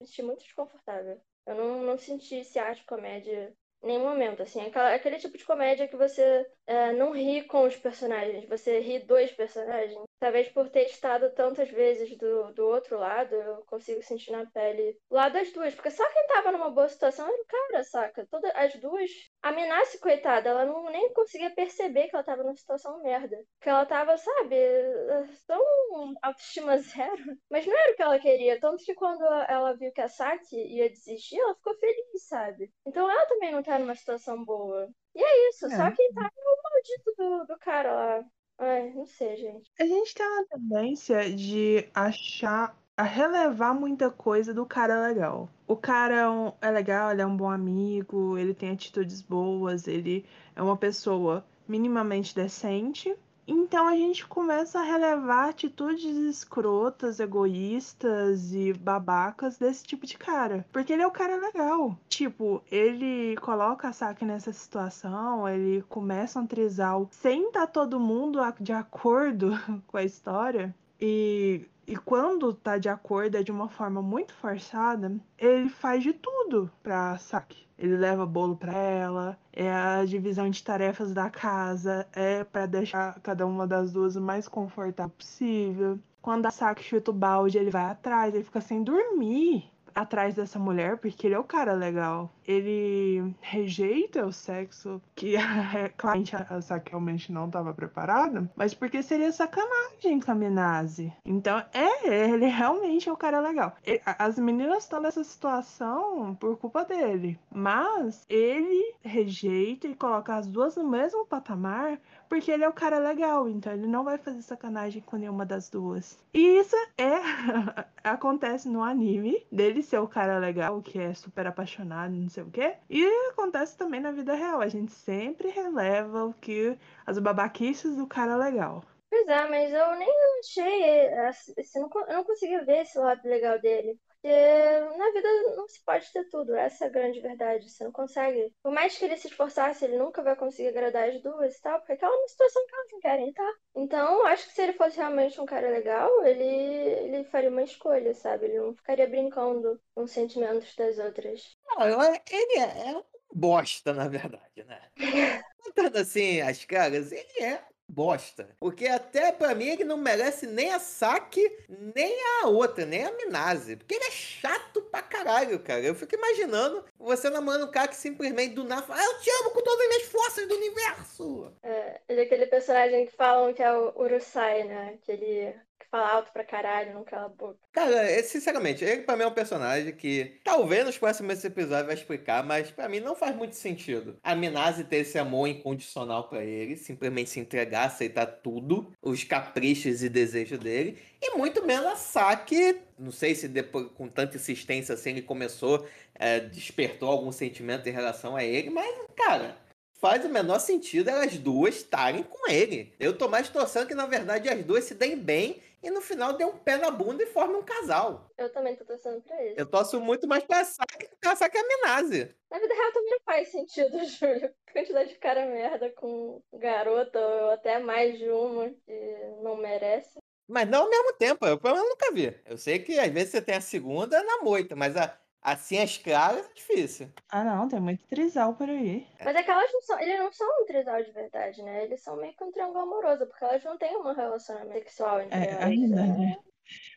me senti muito desconfortável. Eu não, não senti de comédia em nenhum momento, assim. Aquela, aquele tipo de comédia que você é, não ri com os personagens, você ri dos personagens. Talvez por ter estado tantas vezes do, do outro lado, eu consigo sentir na pele o lado das duas. Porque só quem tava numa boa situação era o cara, saca? Todas as duas. A Minassi, coitada, ela não nem conseguia perceber que ela tava numa situação merda. Que ela tava, sabe, tão autoestima zero. Mas não era o que ela queria. Tanto que quando ela viu que a Saki ia desistir, ela ficou feliz, sabe? Então ela também não tá numa situação boa. E é isso, é. só quem tá é o maldito do, do cara lá. Ai, não sei, gente.
A gente tem uma tendência de achar, a relevar muita coisa do cara legal. O cara é, um, é legal, ele é um bom amigo, ele tem atitudes boas, ele é uma pessoa minimamente decente. Então a gente começa a relevar atitudes escrotas, egoístas e babacas desse tipo de cara. Porque ele é o cara legal. Tipo, ele coloca a Saki nessa situação, ele começa um trisal sem estar tá todo mundo de acordo com a história. E e quando tá de acordo é de uma forma muito forçada, ele faz de tudo pra Saki. Ele leva bolo para ela, é a divisão de tarefas da casa, é para deixar cada uma das duas o mais confortável possível. Quando a Saki chuta o balde, ele vai atrás, ele fica sem dormir atrás dessa mulher porque ele é o cara legal. Ele rejeita o sexo, que claramente a Saki realmente não estava preparada, mas porque seria sacanagem com a Minase. Então, é, ele realmente é o cara legal. As meninas estão nessa situação por culpa dele, mas ele rejeita e coloca as duas no mesmo patamar porque ele é o cara legal, então ele não vai fazer sacanagem com nenhuma das duas. E isso é acontece no anime dele ser o cara legal, que é super apaixonado, não sei o quê. E acontece também na vida real. A gente sempre releva o que as babaquices do cara legal.
Pois é, mas eu nem achei. Eu não conseguia ver esse lado legal dele. Porque na vida não se pode ter tudo, essa é a grande verdade. Você não consegue. Por mais que ele se esforçasse, ele nunca vai conseguir agradar as duas e tal, porque aquela é uma situação que elas não querem, tá? Então, acho que se ele fosse realmente um cara legal, ele, ele faria uma escolha, sabe? Ele não ficaria brincando com os sentimentos das outras.
Não, eu- ele é, é um bosta, na verdade, né? Contando assim as caras, ele é bosta. Porque até pra mim ele não merece nem a Saki, nem a outra, nem a Minase. Porque ele é chato pra caralho, cara. Eu fico imaginando você namorando um cara que simplesmente do nada fala, ah, eu te amo com todas as minhas forças do universo.
É, ele é aquele personagem que falam que é o Urusai, né? Que fala alto pra caralho, não cala a boca.
Cara, é- sinceramente, ele pra mim é um personagem que talvez nos próximos episódios vai explicar, mas pra mim não faz muito sentido. A Minase ter esse amor incondicional pra ele, simplesmente se entregar, aceitar tudo, os caprichos e desejos dele, e muito menos a Saki, não sei se depois com tanta insistência assim ele começou, é, despertou algum sentimento em relação a ele, mas, cara, faz o menor sentido elas duas estarem com ele. Eu tô mais torcendo que, na verdade, as duas se deem bem e no final dê um pé na bunda e formem um casal.
Eu também tô torcendo pra isso.
Eu torço muito mais pra Saki que a Saki Amenaze.
Na vida real também não faz sentido, Júlio. Quantidade de cara merda com garota, ou até mais de uma que não merece.
Mas não ao mesmo tempo, eu menos nunca vi. Eu sei que às vezes você tem a segunda na moita, mas a- assim as claras é difícil.
Ah, não, tem muito trisal por aí.
Mas é que elas não são, eles não são um trisal de verdade, né? Eles são meio que um triângulo amoroso, porque elas não têm um relacionamento sexual entre
É,
elas.
ainda,
é.
né?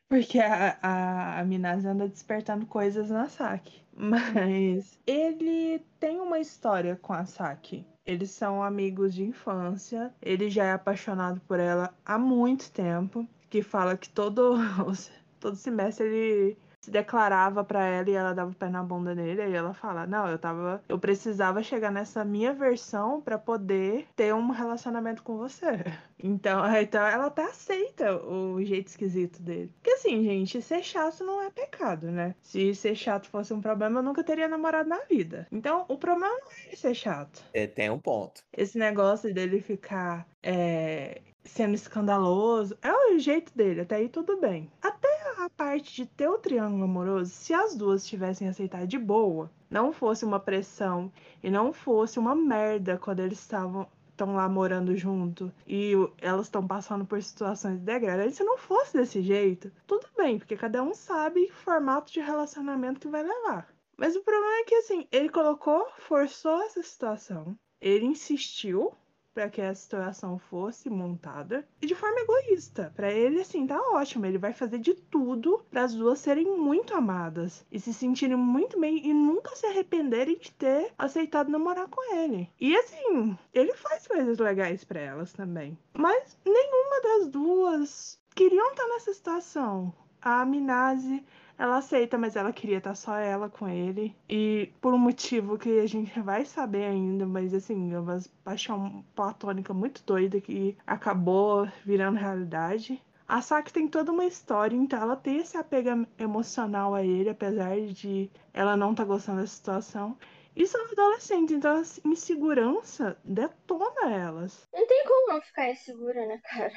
Porque a, a, a Minase anda despertando coisas na Saki. Mas ele tem uma história com a Saki. Eles são amigos de infância. Ele já é apaixonado por ela há muito tempo. Que fala que todo, todo semestre ele se declarava pra ela e ela dava o pé na bunda dele. Aí ela fala: Não, eu tava. Eu precisava chegar nessa minha versão pra poder ter um relacionamento com você. Então, então ela até aceita o jeito esquisito dele. Porque assim, gente, ser chato não é pecado, né? Se ser chato fosse um problema, eu nunca teria namorado na vida. Então, o problema não é ser chato.
É, tem um ponto.
Esse negócio dele ficar é, sendo escandaloso é o jeito dele, até aí tudo bem. Até a parte de ter o triângulo amoroso, se as duas tivessem aceitado de boa, não fosse uma pressão e não fosse uma merda quando eles estavam estão lá morando junto e elas estão passando por situações degradantes, se não fosse desse jeito, tudo bem, porque cada um sabe o formato de relacionamento que vai levar. Mas o problema é que assim, ele colocou, forçou essa situação, ele insistiu para que a situação fosse montada e de forma egoísta. Para ele assim, tá ótimo, ele vai fazer de tudo para as duas serem muito amadas e se sentirem muito bem e nunca se arrependerem de ter aceitado namorar com ele. E assim, ele faz coisas legais para elas também. Mas nenhuma das duas queriam estar nessa situação. A Minase ela aceita, mas ela queria estar só ela com ele. E por um motivo que a gente vai saber ainda, mas assim, é uma paixão platônica muito doida que acabou virando realidade. A Saki tem toda uma história, então ela tem esse apego emocional a ele, apesar de ela não estar gostando da situação. E são adolescentes, então a insegurança detona elas.
Não tem como não ficar insegura, né, cara?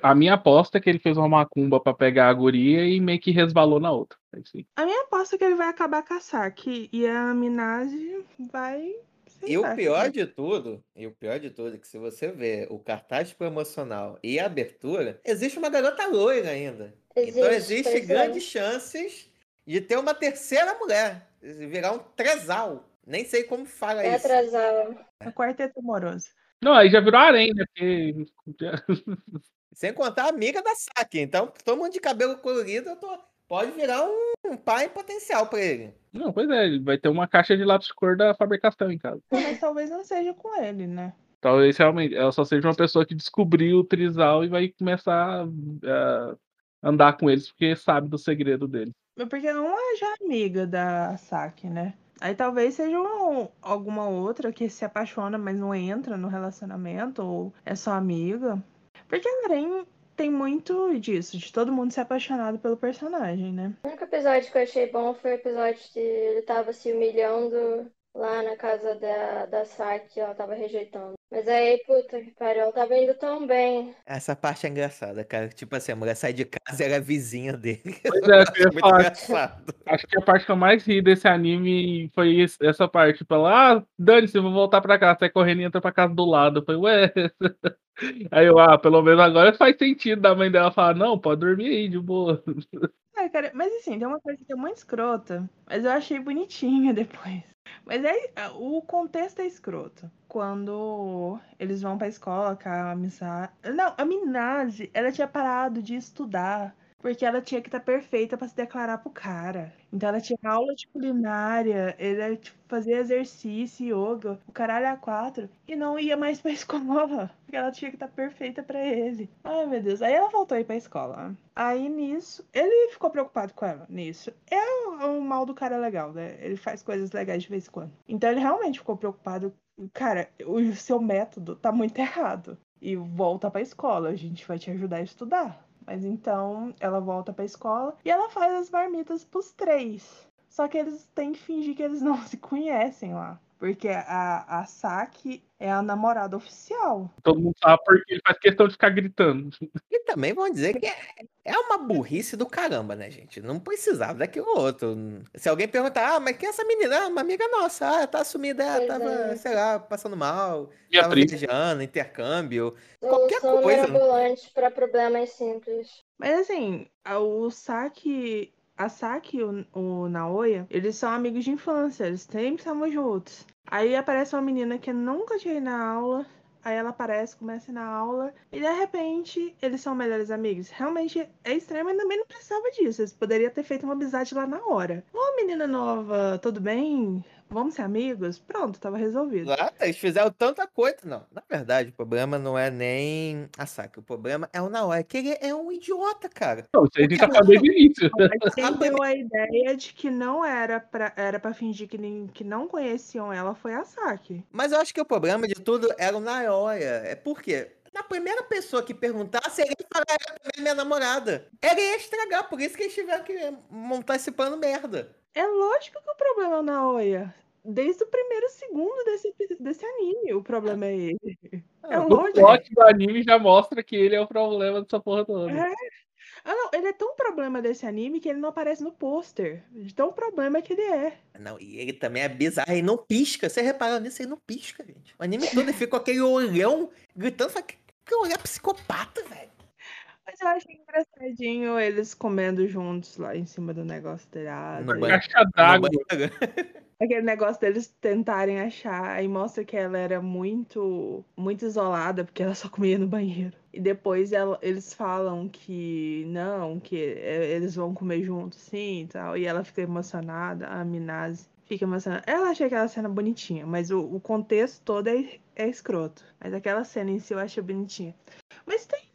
A minha aposta é que ele fez uma macumba pra pegar a guria e meio que resbalou na outra. É.
A minha aposta é que ele vai acabar com a Saki e a Minase vai.
E o pior de tudo, e o pior de tudo é que se você ver o cartaz promocional e a abertura, existe uma garota loira ainda. então existe
é.
grandes chances de ter uma terceira mulher, virar um tresal. Nem sei como fala
É
isso.
atrasar.
É quarteto amoroso.
Não, aí já virou harém, né? Porque.
Sem contar a amiga da Saki. Então, todo mundo de cabelo colorido eu tô- pode virar um, um pai potencial pra ele.
Não, pois é, ele vai ter uma caixa de lápis cor da Faber-Castell em casa.
Mas talvez não seja com ele, né?
Talvez realmente ela só seja uma pessoa que descobriu o trisal e vai começar a andar com eles porque sabe do segredo dele.
Porque uma é já amiga da Saki, né? Aí talvez seja um- alguma outra que se apaixona, mas não entra no relacionamento, ou é só amiga. Porque a Aren tem muito disso, de todo mundo ser apaixonado pelo personagem, né?
O único episódio que eu achei bom foi o episódio que ele tava se humilhando lá na casa da, da Saki, ela tava rejeitando. Mas aí, puta que pariu, ela tava indo tão bem.
Essa parte é engraçada, cara. Tipo assim, a mulher sai de casa e era vizinha dele.
Pois é, eu
engraçado.
Acho que a parte que eu mais ri desse anime foi essa parte. Tipo, ela, ah, dane-se, eu vou voltar pra casa. Sai correndo e entra pra casa do lado. Eu falei, ué. Aí eu, ah, pelo menos agora faz sentido da mãe dela falar, não, pode dormir aí, de boa.
É, cara, mas assim, tem uma coisa que é muito escrota, mas eu achei bonitinha depois. Mas é, o contexto é escroto. Quando eles vão pra escola com a Misa... Não, a Minase, ela tinha parado de estudar. Porque ela tinha que estar perfeita pra se declarar pro cara. Então ela tinha aula de culinária, ele tipo, fazia exercício, yoga, o caralho a quatro, e não ia mais pra escola. Porque ela tinha que estar perfeita pra ele. Ai, meu Deus. Aí ela voltou a ir pra escola. Aí nisso, ele ficou preocupado com ela. Nisso. É o, o mal do cara legal, né? Ele faz coisas legais de vez em quando. Então ele realmente ficou preocupado. Cara, o seu método tá muito errado. E volta pra escola, a gente vai te ajudar a estudar. Mas então ela volta pra escola e ela faz as marmitas pros três. Só que eles têm que fingir que eles não se conhecem lá. Porque a, a Saki é a namorada oficial.
Todo mundo sabe porque ele faz questão de ficar gritando.
E também vão dizer que é, é uma burrice do caramba, né, gente? Não precisava daquilo outro. Se alguém perguntar, ah, mas quem é essa menina? Ah, uma amiga nossa. Ah, tá sumida, ah,
Pois
tava,
é.
sei lá, passando mal.
Minha
tava viajando, intercâmbio. Qualquer
Solução
coisa, né?
mirabolante pra problemas simples.
Mas assim, a- o Saki. A Saki e o, o Naoya, eles são amigos de infância, eles sempre estavam juntos. Aí aparece uma menina que nunca tinha ido na aula. Aí ela aparece, começa na aula. E de repente, eles são melhores amigos. Realmente é estranho, mas também não precisava disso. Eles poderiam ter feito uma amizade lá na hora. Ô, menina nova, tudo bem? Vamos ser amigos? Pronto, tava resolvido.
Exato, eles fizeram tanta coisa. Não, na verdade, o problema não é nem a Saki. O problema é o Naoya, que ele é um idiota, cara.
Não, isso aí a gente tá falando desde o início.
Mas quem deu a ideia de que não era pra, era pra fingir que, nem, que não conheciam ela foi a Saki.
Mas eu acho que o problema de tudo era o Naoya. É porque na primeira pessoa que perguntasse, ele ia falar, ela também é minha namorada. Ele ia estragar, por isso que eles tiveram que montar esse plano merda.
É lógico que o problema é o Naoya. Desde o primeiro segundo desse, desse anime, o problema é ele. É
Ah,
O
lógico.
plot do anime já mostra que ele é o problema dessa porra toda.
É. Ah, não, ele é tão problema desse anime que ele não aparece no pôster. De tão problema que ele é.
Não, e ele também é bizarro, ele não pisca. Você reparou nisso? Ele não pisca, gente. O anime todo ele fica com aquele olhão gritando, fala, que, que olhar psicopata, velho.
Mas eu achei engraçadinho eles comendo juntos lá em cima do negócio telhado.
Banheiro.
Caixa d'água.
Aquele negócio deles tentarem achar, aí mostra que ela era muito, muito isolada, porque ela só comia no banheiro. E depois ela- eles falam que não, que é, eles vão comer juntos, sim e tal. E ela fica emocionada, a Minase fica emocionada. Ela achei aquela cena bonitinha, mas o, o contexto todo é, é escroto. Mas aquela cena em si eu achei bonitinha. Mas tem.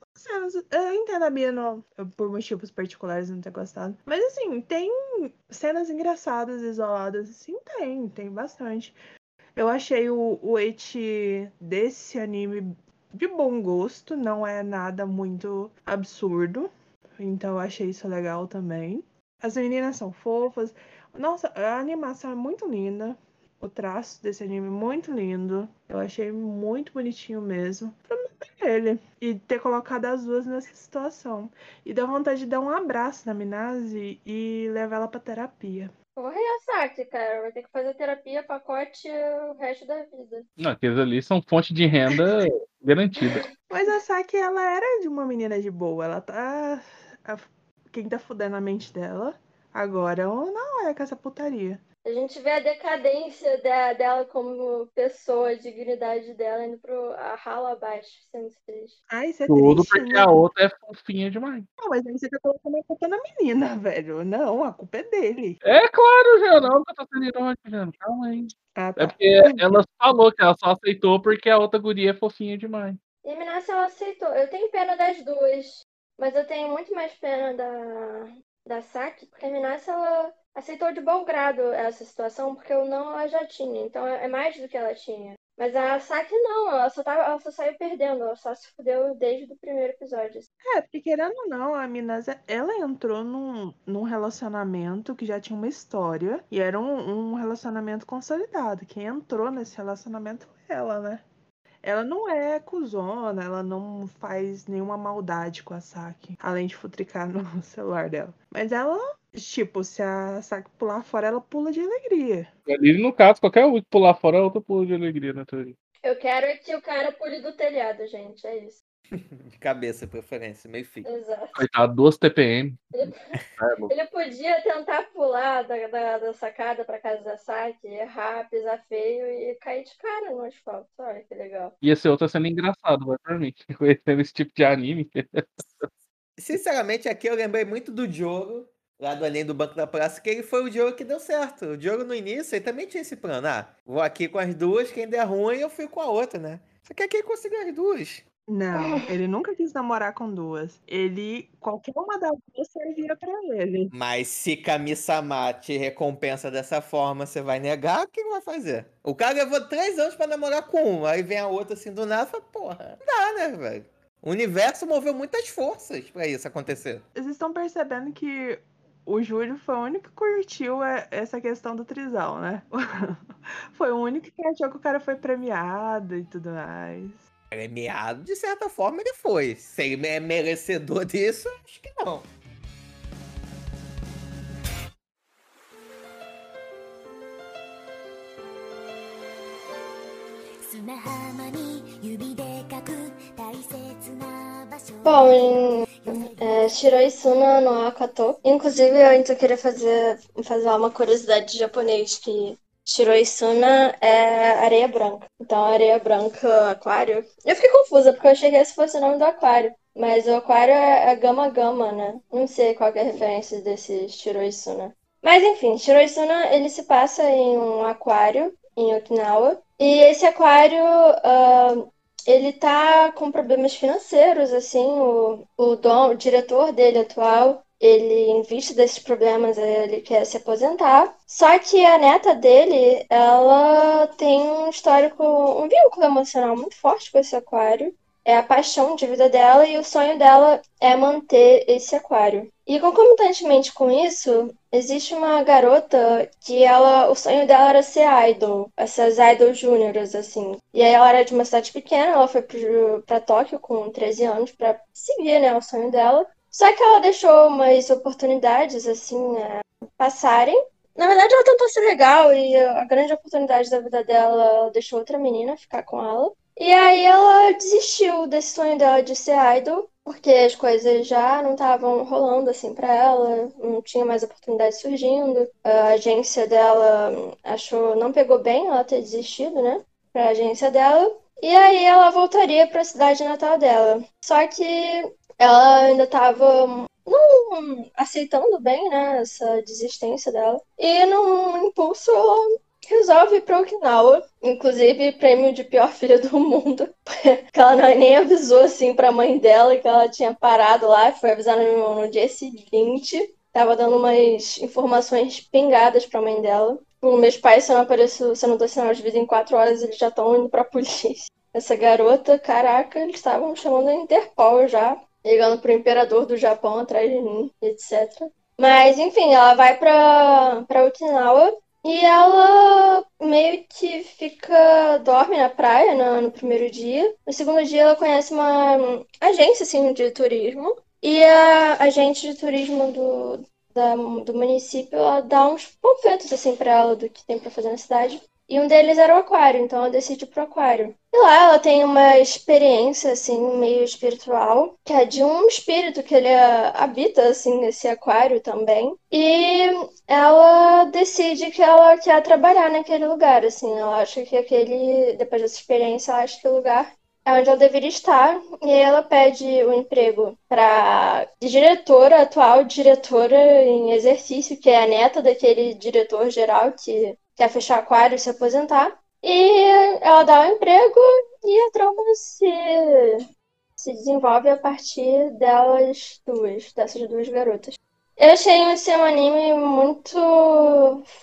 Eu entendo a Bia não, por motivos particulares não ter gostado. Mas assim, tem cenas engraçadas, isoladas, assim, tem, tem bastante. Eu achei o, o eti desse anime de bom gosto, não é nada muito absurdo. Então eu achei isso legal também. As meninas são fofas. Nossa, a animação é muito linda. O traço desse anime é muito lindo. Eu achei muito bonitinho mesmo. É ele. E ter colocado as duas nessa situação. E dá vontade de dar um abraço na Minase e levar ela pra terapia.
Porra, e a Saki, cara? Vai ter que fazer terapia, pacote o resto da vida.
Não, aqueles ali são fonte de renda garantida.
Mas a Saki, ela era de uma menina de boa. Ela tá. Quem tá fudendo a mente dela agora ou não é com essa putaria.
A gente vê a decadência da- dela como pessoa, a dignidade dela indo pro a ralo abaixo, sendo triste.
Ai, isso é
Tudo
triste,
porque
né?
a outra é fofinha demais.
Não, mas aí você tá colocando a culpa na menina, velho. Não, a culpa é dele.
É claro, já não que eu tô sendo irônico, já. Calma aí.
Ah,
É
tá.
porque ela falou que ela só aceitou porque a outra guria é fofinha demais.
E a Minassi, ela aceitou. Eu tenho pena das duas, mas eu tenho muito mais pena da, da Saki, porque a Minassi, ela aceitou de bom grado essa situação, porque o não ela já tinha. Então é é mais do que ela tinha. Mas a Saki não, ela só, tava, ela só saiu perdendo, ela só se fudeu desde o primeiro episódio. assim.
É, porque querendo ou não, a Minasa, ela entrou num, num relacionamento que já tinha uma história e era um, um relacionamento consolidado. Quem entrou nesse relacionamento foi ela, né? Ela não é cuzona, ela não faz nenhuma maldade com a Saki, além de futricar no celular dela. Mas ela, tipo, se a Saki pular fora, ela pula de alegria.
Ali, no caso, qualquer um que pular fora outro pulo de alegria na teoria.
Eu quero que o cara pule do telhado, gente, é isso.
De cabeça, preferência, meio fio.
Exato.
Coitado, duas TPM.
Ele, podia tentar pular da, da, da sacada pra casa da Saki, errar, pisar feio e cair de cara no asfalto. Olha que legal.
Ia ser outra cena engraçada, vai pra mim. Conhecendo esse tipo de anime.
Sinceramente, aqui eu lembrei muito do Diogo, lá do Além do Banco da Praça, que ele foi o Diogo que deu certo. O Diogo no início, ele também tinha esse plano. Ah, vou aqui com as duas, quem der ruim eu fico com a outra, né? Só que aqui ele conseguiu as duas.
Não, ele nunca quis namorar com duas. Ele, qualquer uma das duas servia pra ele.
Mas se Kami-sama te recompensa dessa forma, você vai negar? O que vai fazer? O cara levou três anos pra namorar com uma, aí vem a outra assim do nada e fala, porra, dá, né, velho? O universo moveu muitas forças pra isso acontecer.
Vocês estão percebendo que o Júlio foi o único que curtiu é, essa questão do trisal, né? foi o único que achou que o cara foi premiado e tudo mais.
Premiado, de certa forma, ele foi. Se ele é merecedor disso, acho que não.
Bom, é, Shiroi Suna no Akato. Inclusive, eu ainda queria fazer, fazer uma curiosidade de japonês, que Shiroi Suna é areia branca. Então, areia branca, aquário. Eu fiquei confusa, porque eu achei que esse fosse o nome do aquário. Mas o aquário é, é Gama Gama, né? Não sei qual é a referência desse Shiroi Suna. Mas enfim, Shiroi Suna, ele se passa em um aquário em Okinawa. E esse aquário, ah, ele tá com problemas financeiros, assim, o, o, dom, o diretor dele atual, ele, em vista desses problemas, ele quer se aposentar. Só que a neta dele, ela tem um histórico, um vínculo emocional muito forte com esse aquário. É a paixão de vida dela e o sonho dela é manter esse aquário. E concomitantemente com isso, existe uma garota que ela, o sonho dela era ser idol, essas idol júniores assim. E aí ela era de uma cidade pequena, ela foi pra Tóquio com 13 anos pra seguir, né, o sonho dela. Só que ela deixou umas oportunidades assim, né, passarem. Na verdade, ela tentou ser legal e a grande oportunidade da vida dela, ela deixou outra menina ficar com ela. E aí ela desistiu desse sonho dela de ser idol, porque as coisas já não estavam rolando assim pra ela, não tinha mais oportunidade surgindo. A agência dela achou, não pegou bem ela ter desistido, né, pra agência dela. E aí ela voltaria pra cidade natal dela. Só que ela ainda estava não aceitando bem, né, essa desistência dela. E num impulso ela resolve ir pra Okinawa, inclusive prêmio de pior filha do mundo, porque ela nem avisou assim pra mãe dela que ela tinha parado lá, foi avisar no, no dia seguinte. Tava dando umas informações pingadas pra mãe dela. Meus pais, se eu não apareço, se eu não dou sinal de vida em quatro horas, eles já estão indo pra polícia. Essa garota, caraca, eles estavam chamando a Interpol já, ligando pro imperador do Japão atrás de mim, etc. Mas, enfim, ela vai pra, pra Okinawa e ela meio que fica, dorme na praia no, no primeiro dia. No segundo dia ela conhece uma agência, assim, de turismo. E a agente de turismo do, da- do município, ela dá uns panfletos, assim, pra ela do que tem pra fazer na cidade. E um deles era o aquário, então ela decide ir pro aquário. E lá ela tem uma experiência, assim, meio espiritual, que é de um espírito que ele ah, habita, assim, nesse aquário também. E ela decide que ela quer trabalhar naquele lugar, assim. Ela acha que aquele, depois dessa experiência, ela acha que o lugar é onde ela deveria estar. E ela pede o emprego para diretora, atual diretora em exercício, que é a neta daquele diretor geral que quer fechar aquário e se aposentar. E ela dá o emprego e a trama se, se desenvolve a partir delas duas, dessas duas garotas. Eu achei esse um anime muito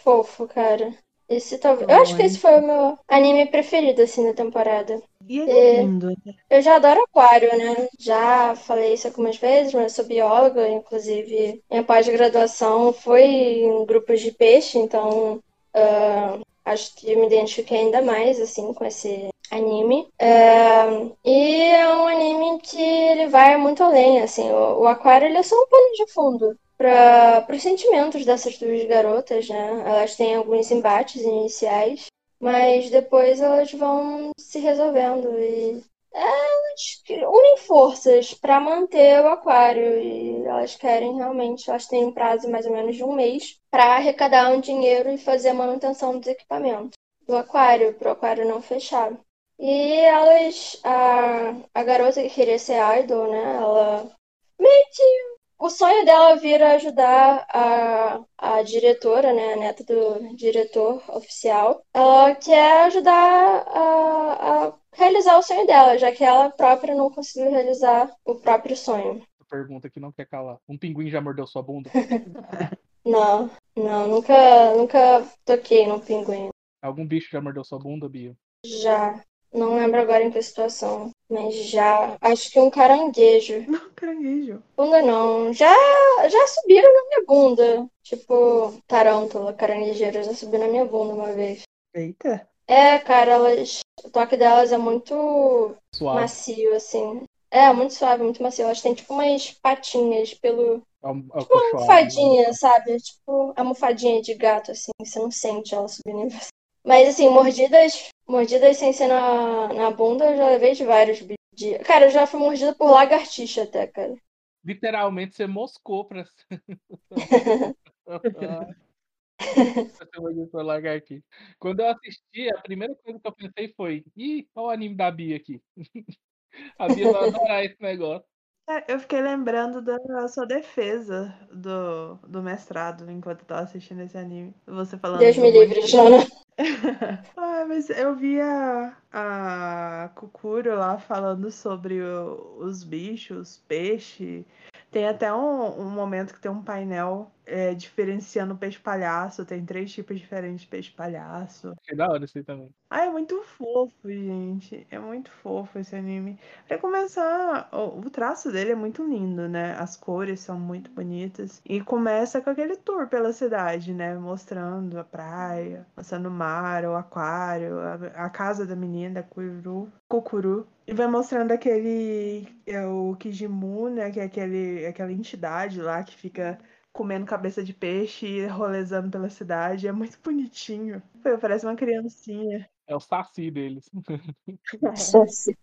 fofo, cara. Esse talvez. Eu acho que esse foi o meu anime preferido, assim, da temporada.
E é
É.
lindo. né?
Eu já adoro aquário, né? Já falei isso algumas vezes, mas eu sou bióloga, inclusive minha pós-graduação foi em grupos de peixe, então ah, acho que me identifiquei ainda mais, assim, com esse anime. É, e é um anime que ele vai muito além, assim, o, o aquário ele é só um pano de fundo para os sentimentos dessas duas garotas, né? Elas têm alguns embates iniciais, mas depois elas vão se resolvendo e elas que unem forças para manter o aquário e elas querem realmente, elas têm um prazo mais ou menos de um mês para arrecadar um dinheiro e fazer a manutenção dos equipamentos do aquário, para o aquário não fechar. E elas, a, a garota que queria ser idol, né? Ela meio que o sonho dela vira ajudar a, a diretora, né, a neta do diretor oficial. Ela quer ajudar a, a realizar o sonho dela, já que ela própria não conseguiu realizar o próprio sonho.
Pergunta que não quer calar. Um pinguim já mordeu sua bunda?
Não, não, nunca, nunca toquei no pinguim.
Algum bicho já mordeu sua bunda, Bia?
Já. Não lembro agora em que situação, mas já. Acho que um caranguejo.
Não, caranguejo.
Bunda não. Já, já subiram na minha bunda. Tipo, tarântula, caranguejeira, já subiu na minha bunda uma vez.
Eita.
É, cara, elas. O toque delas é muito
Suave.
macio, assim. É, muito suave, muito macio. Elas têm tipo umas patinhas pelo.
Alm-
Tipo uma
alcochoado.
almofadinha, sabe? Tipo almofadinha de gato, assim. Você não sente ela subindo em você. Mas assim, mordidas. Mordidas sem ser na, na bunda, eu já levei de vários de- Cara, eu já fui mordida por lagartixa até, cara.
Literalmente você moscou pra. Quando eu assisti, a primeira coisa que eu pensei foi: ih, olha o anime da Bia aqui. A Bia vai adorar esse negócio.
É, Eu fiquei lembrando da sua defesa do, do mestrado enquanto eu tava assistindo esse anime. Você falando.
Deus me livre, Jana.
ah, mas eu vi a, a Kukuro lá falando sobre o- os bichos, peixe. Tem até um, um momento que tem um painel é, diferenciando peixe palhaço. Tem três tipos diferentes de peixe palhaço.
Achei da hora isso aí também.
Ah, é muito fofo, gente. É muito fofo esse anime. Pra começar, o, o traço dele é muito lindo, né? As cores são muito bonitas. E começa com aquele tour pela cidade, né? Mostrando a praia, mostrando o mar, o aquário, a, a casa da menina, da Kuru, Kokuru. E vai mostrando aquele. É, o Kijimu, né? Que é aquele, aquela entidade lá que fica comendo cabeça de peixe e rolezando pela cidade. É muito bonitinho. Pô, Parece uma criancinha.
É o saci deles.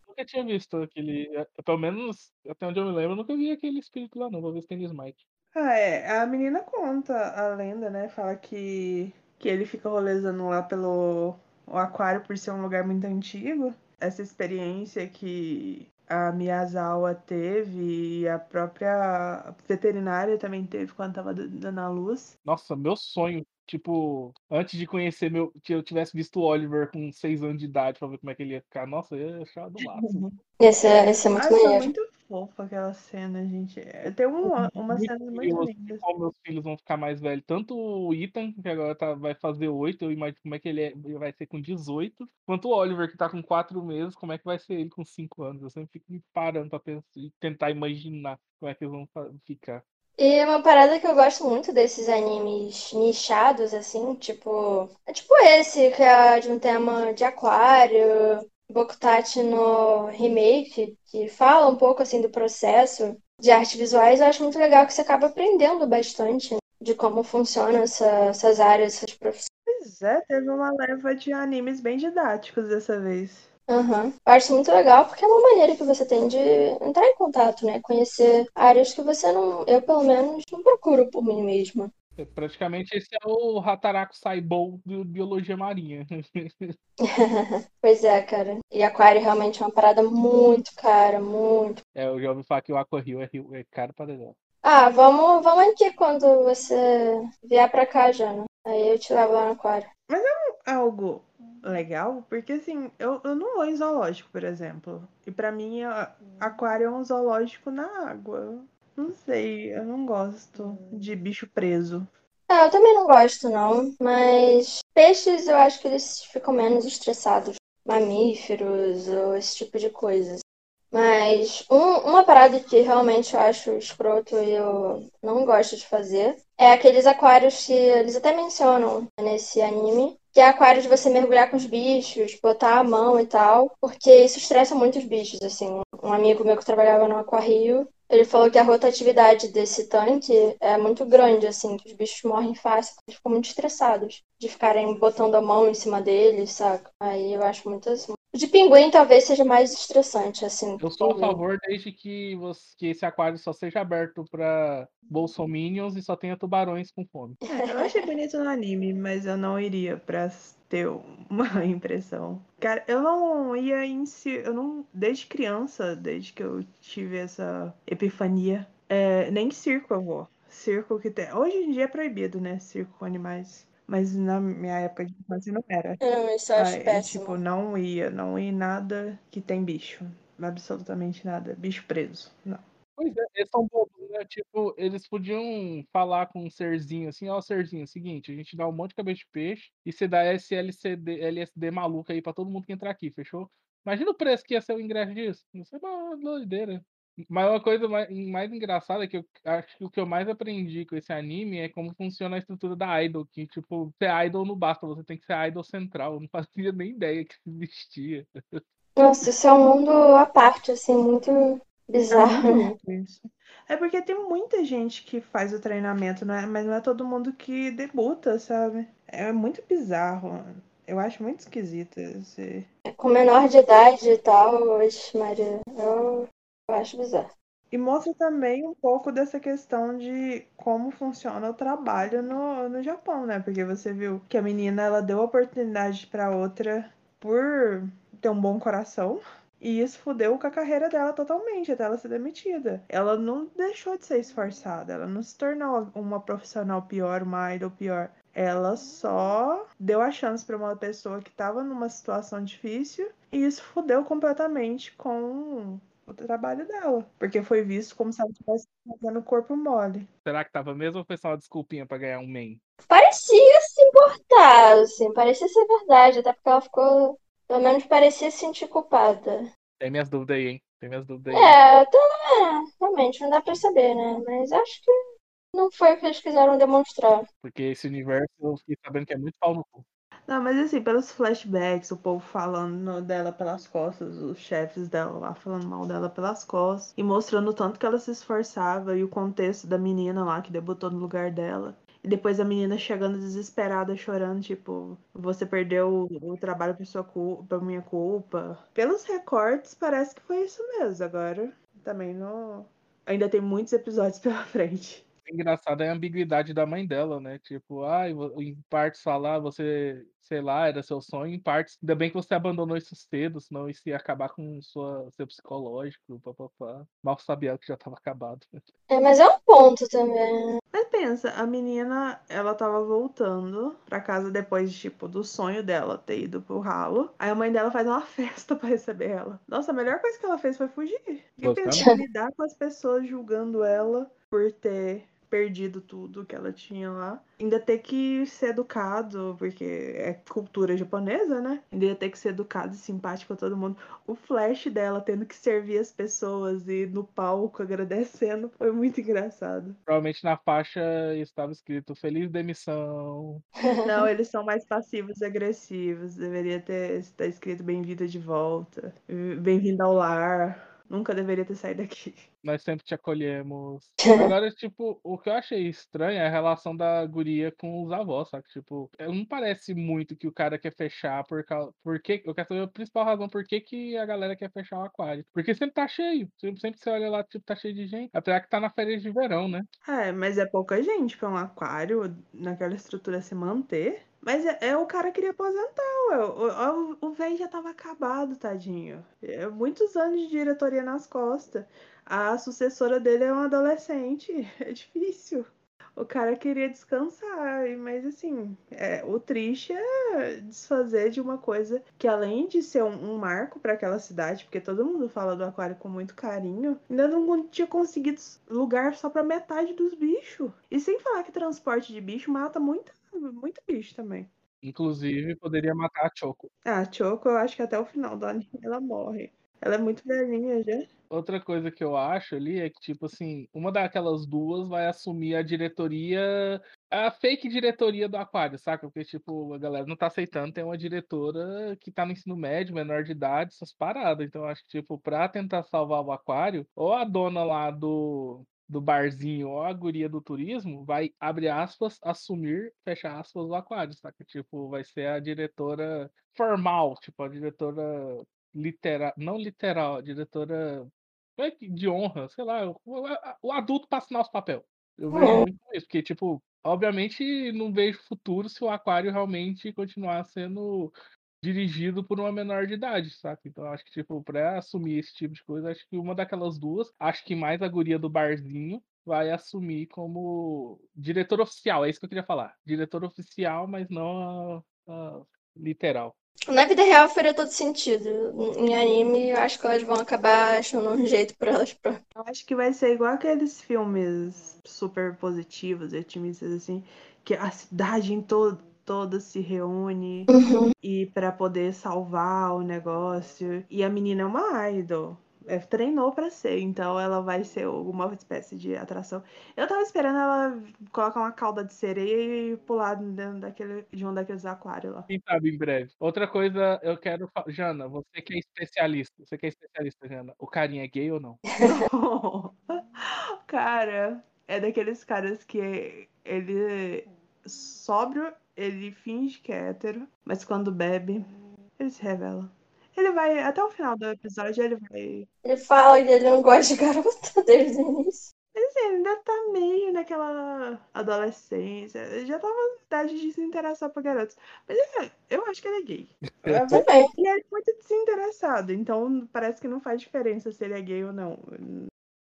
Nunca tinha visto aquele. eh, Pelo menos, até onde eu me lembro, eu nunca vi aquele espírito lá, não. Vou ver se tem no Smite.
Ah, é. A menina conta a lenda, né? Fala que, que ele fica rolezando lá pelo o aquário por ser um lugar muito antigo. Essa experiência que a Miyazawa teve e a própria veterinária também teve quando tava dando a luz.
Nossa, meu sonho. Tipo, antes de conhecer meu. Que eu tivesse visto o Oliver com 6 anos de idade pra ver como é que ele ia ficar. Nossa, eu ia achar do máximo.
Esse é, esse é muito maneiro.
muito fofa aquela cena, gente. É, Tem uma, umas
Muito
cenas muito
curioso
lindas.
Como meus filhos vão ficar mais velhos. Tanto o Ethan, que agora tá, vai fazer 8, eu imagino como é que ele, é, ele vai ser com 18. Quanto o Oliver, que tá com 4 meses, como é que vai ser ele com 5 anos. Eu sempre fico me parando pra pensar, tentar imaginar como é que eles vão ficar.
E uma parada que eu gosto muito desses animes nichados, assim, tipo. É tipo esse, que é de um tema de aquário, Bokutachi no Remake, que fala um pouco assim do processo de artes visuais. Eu acho muito legal que você acaba aprendendo bastante de como funcionam essa- essas áreas, essas profissões.
Pois é, teve uma leva de animes bem didáticos dessa vez.
Aham. Eu acho muito legal porque é uma maneira que você tem de entrar em contato, né? Conhecer áreas que você não, eu pelo menos, não procuro por mim mesma.
É, praticamente esse é o Hataraku Saibou de biologia marinha.
Pois é, cara. E aquário realmente é uma parada muito cara, muito.
É, eu já ouvi falar que o Aqua Rio é, rio- é caro pra dedéu.
Ah, vamos, vamos aqui quando você vier pra cá, Jana. Aí eu te levo lá no aquário.
Algo legal, porque assim, eu, eu não vou em zoológico, por exemplo. E pra mim, aquário é um zoológico na água. Não sei, eu não gosto de bicho preso.
Ah, eu também não gosto, não, mas Peixes, eu acho que eles ficam menos estressados. Mamíferos ou esse tipo de coisas. Mas um- uma parada que realmente eu acho escroto e eu não gosto de fazer é aqueles aquários que eles até mencionam nesse anime, que é aquário de você mergulhar com os bichos, botar a mão e tal, porque isso estressa muito os bichos, assim. Um amigo meu que trabalhava no aquário, ele falou que a rotatividade desse tanque é muito grande, assim, que os bichos morrem fácil, eles ficam muito estressados de ficarem botando a mão em cima deles, saca? Aí eu acho muito assim. O de pinguim talvez seja mais estressante, assim.
Eu sou a favor desde que, você- que esse aquário só seja aberto para bolsominions e só tenha tubarões com fome.
É, eu achei bonito no anime, mas eu não iria pra ter uma impressão. Cara, eu não ia em si. Eu não. Desde criança, desde que eu tive essa epifania, é, nem circo eu vou. Circo que tem. Hoje em dia é proibido, né? Circo com animais. Mas na minha época de infância não era.
Não, isso eu acho
Ai,
péssimo.
tipo, não ia, não ia em nada que tem bicho. Absolutamente nada. Bicho preso. Não.
Pois é, eles são bobos, né? Tipo, eles podiam falar com um serzinho assim, ó, serzinho, seguinte, a gente dá um monte de cabeça de peixe e você dá esse LCD, LSD maluco aí pra todo mundo que entrar aqui, fechou? Imagina o preço que ia ser o ingresso disso. Isso é uma doideira. Mas uma coisa mais, mais engraçada que eu acho que o que eu mais aprendi com esse anime é como funciona a estrutura da idol, que tipo, ser idol não basta, você tem que ser idol central. Eu não fazia nem ideia que existia.
Nossa, isso é um mundo à parte, assim,
É muito
bizarro.
isso. É porque tem muita gente que faz o treinamento, não é? mas não é todo mundo que debuta, sabe? É muito bizarro. Eu acho muito esquisito esse.
Com menor de idade e tal, Maria, eu, eu acho bizarro.
E mostra também um pouco dessa questão de como funciona o trabalho no, no Japão, né? Porque você viu que a menina ela deu oportunidade para outra por ter um bom coração. E isso fudeu com a carreira dela totalmente, até ela ser demitida. Ela não deixou de ser esforçada, ela não se tornou uma profissional pior, uma idol pior. Ela só deu a chance para uma pessoa que estava numa situação difícil e isso fudeu completamente com o trabalho dela. Porque foi visto como se ela estivesse fazendo corpo mole.
Será que tava mesmo ou foi só uma desculpinha pra ganhar um main?
Parecia se importar, assim, parecia ser verdade, até porque ela ficou, pelo menos parecia se sentir culpada.
Tem minhas dúvidas aí, hein? Tem minhas dúvidas aí.
É, então, é, realmente, não dá pra saber, né? Mas acho que não foi o que eles quiseram demonstrar.
Porque esse universo eu fiquei sabendo que é muito pau no cu.
Não, mas assim, pelos flashbacks, o povo falando dela pelas costas, os chefes dela lá falando mal dela pelas costas, e mostrando o tanto que ela se esforçava e o contexto da menina lá que debutou no lugar dela. E depois a menina chegando desesperada, chorando, tipo, você perdeu o, o trabalho por sua culpa, por minha culpa. Pelos recortes, parece que foi isso mesmo. Agora, também não. Ainda tem muitos episódios pela frente.
O engraçado é a ambiguidade da mãe dela, né? Tipo, ai, vo- em partes falar, você, sei lá, era seu sonho, em partes, ainda bem que você abandonou isso cedo, senão isso ia acabar com sua, seu psicológico, papapá. Mal sabia que já tava acabado.
É, mas é um ponto também.
Mas a menina, ela tava voltando pra casa depois, tipo, do sonho dela ter ido pro ralo. Aí a mãe dela faz uma festa pra receber ela. Nossa, a melhor coisa que ela fez foi fugir. E
Gostando?
pensa, lidar com as pessoas julgando ela por ter perdido tudo que ela tinha lá. Ainda ter que ser educado, porque é cultura japonesa, né? Ainda ia ter que ser educado e simpático a todo mundo. O flash dela tendo que servir as pessoas e no palco agradecendo foi muito engraçado.
Provavelmente na faixa estava escrito Feliz demissão.
Não, eles são mais passivos e agressivos. Deveria ter estar escrito bem-vinda de volta. Bem-vindo ao lar. Nunca deveria ter saído daqui.
Nós sempre te acolhemos. Agora, tipo, o que eu achei estranho é a relação da guria com os avós, sabe? Tipo, é, não parece muito que o cara quer fechar por causa. Porque, eu quero saber a principal razão por que, que a galera quer fechar o aquário. Porque sempre tá cheio. Sempre, sempre você olha lá, tipo, tá cheio de gente. Apesar que tá na férias de verão, né?
É, mas é pouca gente pra um aquário naquela estrutura se manter. Mas é, é o cara queria aposentar. O- velho já tava acabado, tadinho. É muitos anos de diretoria nas costas. A sucessora dele é uma adolescente. É difícil. O cara queria descansar, mas assim, é, o triste é desfazer de uma coisa que além de ser um, um marco para aquela cidade, porque todo mundo fala do aquário com muito carinho, ainda não tinha conseguido lugar só para metade dos bichos. E sem falar que transporte de bicho mata muito, muito bicho também.
Inclusive, poderia matar a Choco.
Ah, a Choco, eu acho que até o final do anime ela morre. Ela é muito velhinha já.
Outra coisa que eu acho ali é que, tipo assim, uma daquelas duas vai assumir a diretoria, a fake diretoria do Aquário, saca? Porque, tipo, a galera não tá aceitando ter uma diretora que tá no ensino médio, menor de idade, essas paradas. Então, eu acho que, tipo, pra tentar salvar o Aquário, ou a dona lá do, do barzinho ou a guria do turismo vai, abre aspas, assumir, fecha aspas, o aquário, saca? Tipo, vai ser a diretora formal, tipo, a diretora literal, não literal, a diretora é de honra, sei lá, o, o adulto para assinar os papéis. Eu vejo muito isso, porque, tipo, obviamente não vejo futuro se o aquário realmente continuar sendo dirigido por uma menor de idade, saca? Então acho que, tipo, pra assumir esse tipo de coisa, acho que uma daquelas duas, acho que mais a guria do barzinho vai assumir como diretor oficial, é isso que eu queria falar. Diretor oficial, mas não a, a literal.
Na vida real faria todo sentido. Em anime, eu acho que elas vão acabar achando um jeito pra elas. Pra...
Eu acho que vai ser igual aqueles filmes super positivos, otimistas, assim, que a cidade em todo toda se reúne
Uhum.
e para poder salvar o negócio. E a menina é uma idol. É, treinou para ser, então ela vai ser alguma espécie de atração. Eu tava esperando ela colocar uma cauda de sereia e pular dentro daquele, de um daqueles aquários lá.
Quem sabe em breve. Outra coisa, eu quero. Jana, você que é especialista. Você que é especialista, Jana. O carinha é gay ou não?
Cara, é daqueles caras que ele sóbrio, ele finge que é hétero, mas quando bebe, ele se revela. Ele vai, até o final do episódio, ele vai.
Ele fala que ele não gosta de garota desde o início.
Mas assim, ele ainda tá meio naquela adolescência. Ele já tava na idade de se interessar por garotos. Mas é, eu acho que ele é gay.
Eu também.
E ele é muito desinteressado, então parece que não faz diferença se ele é gay ou não.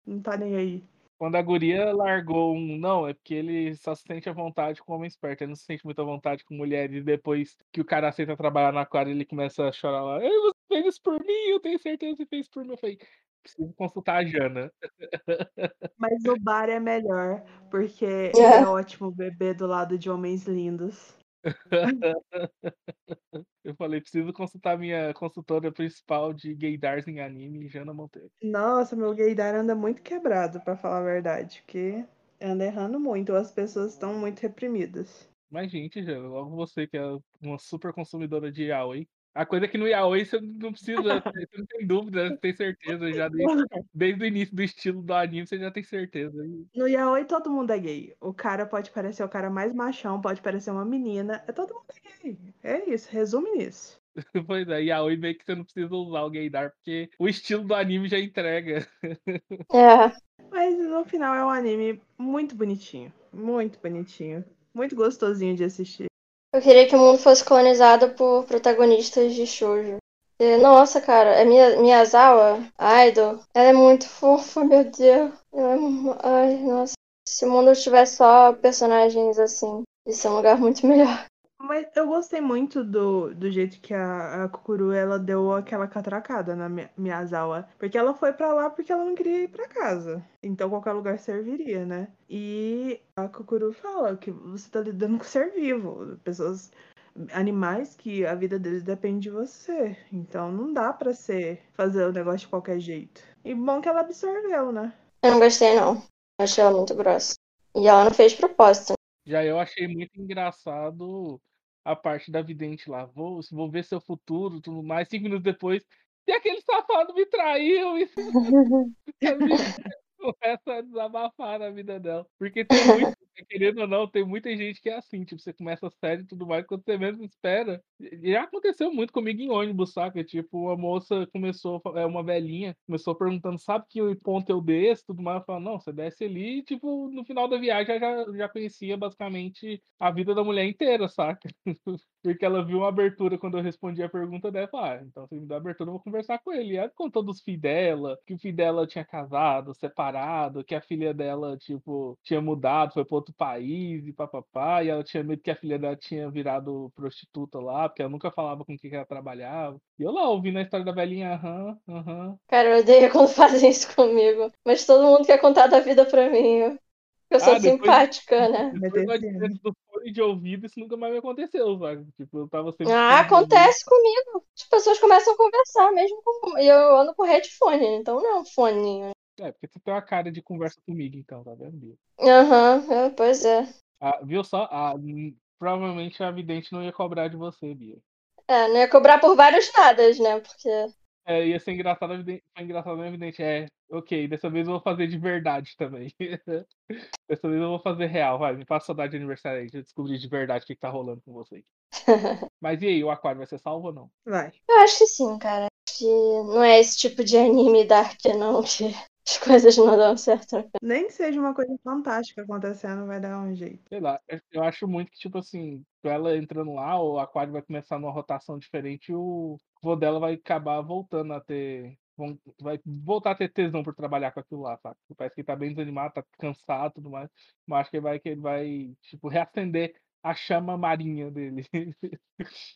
Não tá nem aí.
Quando a guria largou um. Não, é porque ele só se sente à vontade com homem esperto. Ele não se sente muito à vontade com mulheres. E depois que o cara aceita trabalhar na aquário, ele começa a chorar lá. "Ei, Você fez isso por mim, eu tenho certeza que você fez por mim. Eu falei, preciso consultar a Jana.
Mas o bar é melhor, porque
É.
ele é ótimo beber do lado de homens lindos.
Eu falei, preciso consultar minha consultora principal de gaydars em anime, Jana Monteiro.
Nossa, meu gaydar anda muito quebrado, pra falar a verdade, porque anda errando muito, as pessoas estão muito reprimidas.
Mas, gente, Jana, logo você que é uma super consumidora de yaoi. A coisa é que no yaoi você não precisa, você não tem dúvida, você tem certeza já desde, desde o início do estilo do anime, você já tem certeza.
No yaoi todo mundo é gay. O cara pode parecer o cara mais machão, pode parecer uma menina, é todo mundo é gay. É isso, resume nisso.
Pois é, yaoi meio que você não precisa usar o gaydar, porque o estilo do anime já entrega.
É.
Mas no final é um anime muito bonitinho, muito bonitinho, muito gostosinho de assistir.
Eu queria que o mundo fosse colonizado por protagonistas de shoujo. Nossa, cara, é minha Miyazawa, a idol, ela é muito fofa, meu Deus. Ela é Ai, nossa. Se o mundo tivesse só personagens assim, isso é um lugar muito melhor.
Mas eu gostei muito do, do jeito que a, a Kukuru ela deu aquela catracada na Mi- Miyazawa. Porque ela foi pra lá porque ela não queria ir pra casa. Então qualquer lugar serviria, né? E a Kukuru fala que você tá lidando com ser vivo. Pessoas. Animais que a vida deles depende de você. Então não dá pra ser fazer o negócio de qualquer jeito. E bom que ela absorveu, né?
Eu não gostei, não. Achei ela muito grossa. E ela não fez propósito.
Já eu achei muito engraçado a parte da vidente lá. Vou, vou ver seu futuro, tudo mais. Cinco minutos depois, e aquele safado me traiu. E começa a desabafar na vida dela. Porque tem muito, querendo ou não, tem muita gente que é assim. Tipo, você começa a série e tudo mais, quando você mesmo espera. Já aconteceu muito comigo em ônibus, saca? Tipo, uma moça começou, é uma velhinha, começou perguntando, sabe que ponto eu desço? Tudo mais. Eu falo, não, você desce ali. E, tipo, no final da viagem já, já conhecia basicamente a vida da mulher inteira, saca? Porque ela viu uma abertura quando eu respondi a pergunta dela. Ah, então se me dá abertura, eu vou conversar com ele. E ela contou dos filhos dela, que o filho dela tinha casado, separado, que a filha dela, tipo, tinha mudado, foi para outro país e papapá. E ela tinha medo que a filha dela tinha virado prostituta lá, porque ela nunca falava com quem que ela trabalhava. E eu lá ouvindo a história da velhinha, aham, aham.
Cara, eu odeio quando fazem isso comigo. Mas todo mundo quer contar da vida pra mim. Eu sou
Ah, depois-
simpática, né?
Depois do advento do fone de ouvido, isso nunca mais me aconteceu, sabe? Tipo, eu tava sempre.
Ah, acontece comigo. As pessoas começam a conversar mesmo com. E eu ando com headphone, então não é um fone.
É, porque você tem uma cara de conversa comigo, então, tá vendo? Bia?
Aham, é, pois é.
Ah, viu só? Ah, provavelmente a vidente não ia cobrar de você, Bia.
É, não ia cobrar por vários nadas, né? Porque.
É, ia ser engraçado, a vidente, foi engraçado, né, vidente? É, ok, dessa vez eu vou fazer de verdade também. dessa vez eu vou fazer real, vai, me passa saudade de aniversário aí, de descobrir de verdade o que, que tá rolando com você. Mas e aí, o aquário vai ser salvo ou não?
Vai.
Eu acho que sim, cara. Acho que não é esse tipo de anime dark, não, que as coisas não dão certo.
Nem que seja uma coisa fantástica acontecendo, vai dar um jeito.
Sei lá, eu- acho muito que, tipo assim, com ela entrando lá, o aquário vai começar numa rotação diferente e o vô dela vai acabar voltando a ter. Vai voltar a ter tesão por trabalhar com aquilo lá, sabe? Parece que ele tá bem desanimado, tá cansado e tudo mais. Mas acho que ele vai, que ele vai, tipo, reacender a chama marinha dele.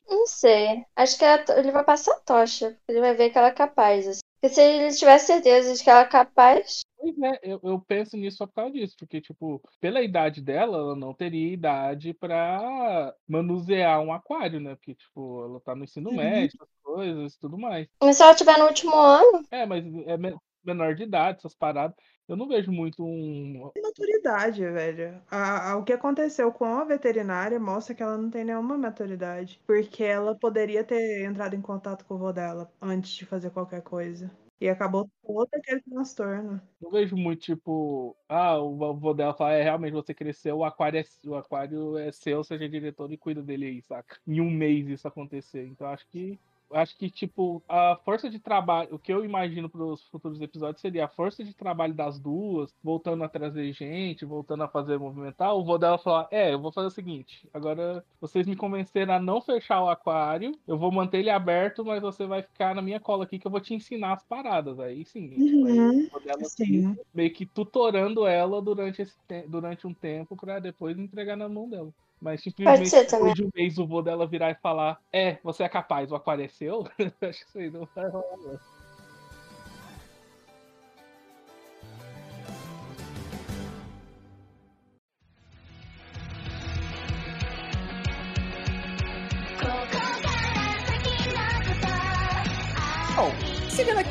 Não sei. Acho que ela- ele vai passar a tocha. porque Ele vai ver que ela é capaz. Assim. Porque se ele tivesse certeza de que ela é capaz.
Pois é, eu, eu penso nisso só por causa disso, porque, tipo, pela idade dela, ela não teria idade pra manusear um aquário, né? Porque, tipo, ela tá no ensino
Uhum.
médio, essas coisas e tudo mais.
Mas se ela estiver no último ano.
É, mas é me- menor de idade, essas paradas. Eu não vejo muito um.
Maturidade, velho. A- a- o que aconteceu com a veterinária mostra que ela não tem nenhuma maturidade. Porque ela poderia ter entrado em contato com o vô dela antes de fazer qualquer coisa. E acabou todo aquele transtorno.
Não vejo muito, tipo, ah, o avô dela fala, é, realmente você cresceu, o aquário é, o aquário é seu, seja diretor e cuida dele aí, saca? Em um mês isso acontecer. Então acho que. Acho que, tipo, a força de trabalho, o que eu imagino para os futuros episódios seria a força de trabalho das duas, voltando a trazer gente, voltando a fazer movimentar. O vô dela falar: É, eu vou fazer o seguinte, agora vocês me convenceram a não fechar o aquário, eu vou manter ele aberto, mas você vai ficar na minha cola aqui que eu vou te ensinar as paradas. Aí sim, aí
Uhum, Sim.
meio que tutorando ela durante, esse te- durante um tempo pra depois entregar na mão dela. Mas simplesmente
ser
depois de um mês o vô dela virar e falar: É, você é capaz, o aquário é? Acho que isso aí não vai rolar.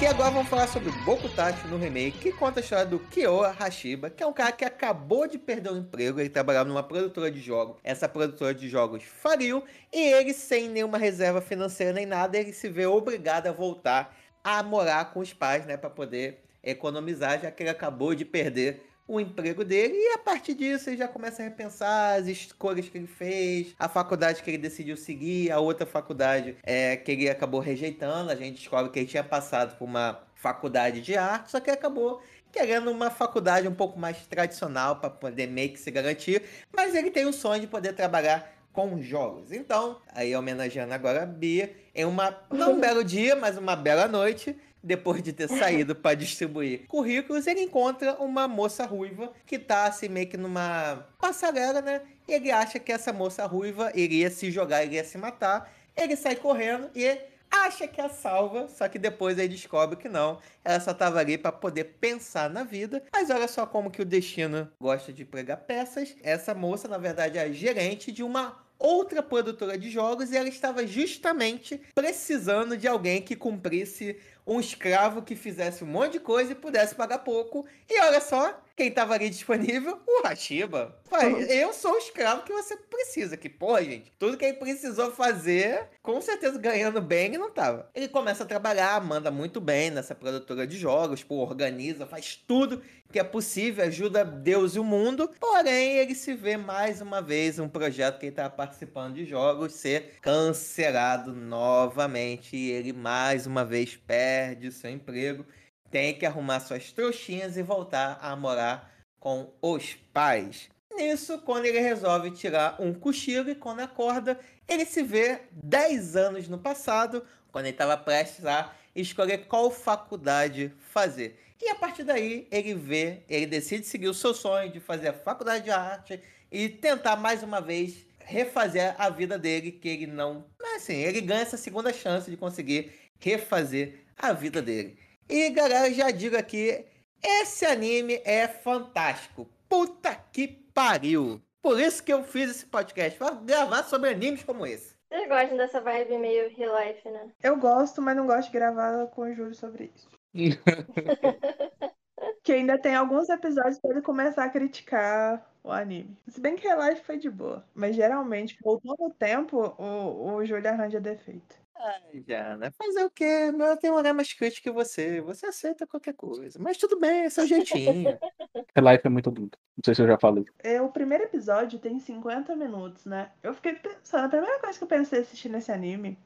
Aqui, agora vamos falar sobre Bokutachi no remake, que conta a história do Kyoa Hashiba, que é um cara que acabou de perder o emprego, ele trabalhava numa produtora de jogos. Essa produtora de jogos faliu, e ele, sem nenhuma reserva financeira nem nada, ele se vê obrigado a voltar a morar com os pais, né, para poder economizar, já que ele acabou de perder o emprego dele e a partir disso ele já começa a repensar as escolhas que ele fez, a faculdade que ele decidiu seguir, a outra faculdade é, que ele acabou rejeitando. A gente descobre que ele tinha passado por uma faculdade de arte, só que acabou querendo uma faculdade um pouco mais tradicional para poder meio que se garantir, mas ele tem o sonho de poder trabalhar com jogos. Então, aí homenageando agora a Bia, em uma não um belo dia, mas uma bela noite, depois de ter saído para distribuir currículos, ele encontra uma moça ruiva que tá assim meio que numa passarela, né? E ele acha que essa moça ruiva iria se jogar, iria se matar. Ele sai correndo e acha que a salva, só que depois ele descobre que não. Ela só tava ali para poder pensar na vida. Mas olha só como que o destino gosta de pregar peças. Essa moça, na verdade, é gerente de uma outra produtora de jogos e ela estava justamente precisando de alguém que cumprisse um escravo que fizesse um monte de coisa e pudesse pagar pouco. E olha só, quem estava ali disponível? O Hashiba. Pai, eu sou o escravo que você precisa. Que, pô, gente, tudo que ele precisou fazer, com certeza ganhando bem, ele não tava. Ele começa a trabalhar, manda muito bem nessa produtora de jogos, pô, organiza, faz tudo que é possível, ajuda Deus e o mundo. Porém, ele se vê mais uma vez um projeto que ele estava participando de jogos ser cancelado novamente. E ele mais uma vez perde o seu emprego, tem que arrumar suas trouxinhas e voltar a morar com os pais. Nisso, quando ele resolve tirar um cochilo e quando acorda, ele se vê 10 anos no passado, quando ele estava prestes a escolher qual faculdade fazer. E a partir daí, ele vê, ele decide seguir o seu sonho de fazer a faculdade de arte e tentar mais uma vez refazer a vida dele, que ele não. Mas assim, ele ganha essa segunda chance de conseguir refazer a vida dele. E galera, já digo aqui, esse anime é fantástico. Puta que pariu! Por isso que eu fiz esse podcast, pra gravar sobre animes como esse.
Vocês gostam dessa vibe meio real life, né?
Eu gosto, mas não gosto de gravar com o Júlio sobre isso. que ainda tem alguns episódios pra ele começar a criticar o anime. Se bem que Relife foi de boa. Mas geralmente, voltando o tempo, o, o Júlio arranja defeito.
Ai, Jana, fazer o quê? Eu tenho um olhar mais crítico que você. Você aceita qualquer coisa. Mas tudo bem, é o jeitinho.
Life é muito adulto. Não sei se eu já falei.
É, o primeiro episódio tem 50 minutos, né? Eu fiquei pensando, a primeira coisa que eu pensei assistindo esse anime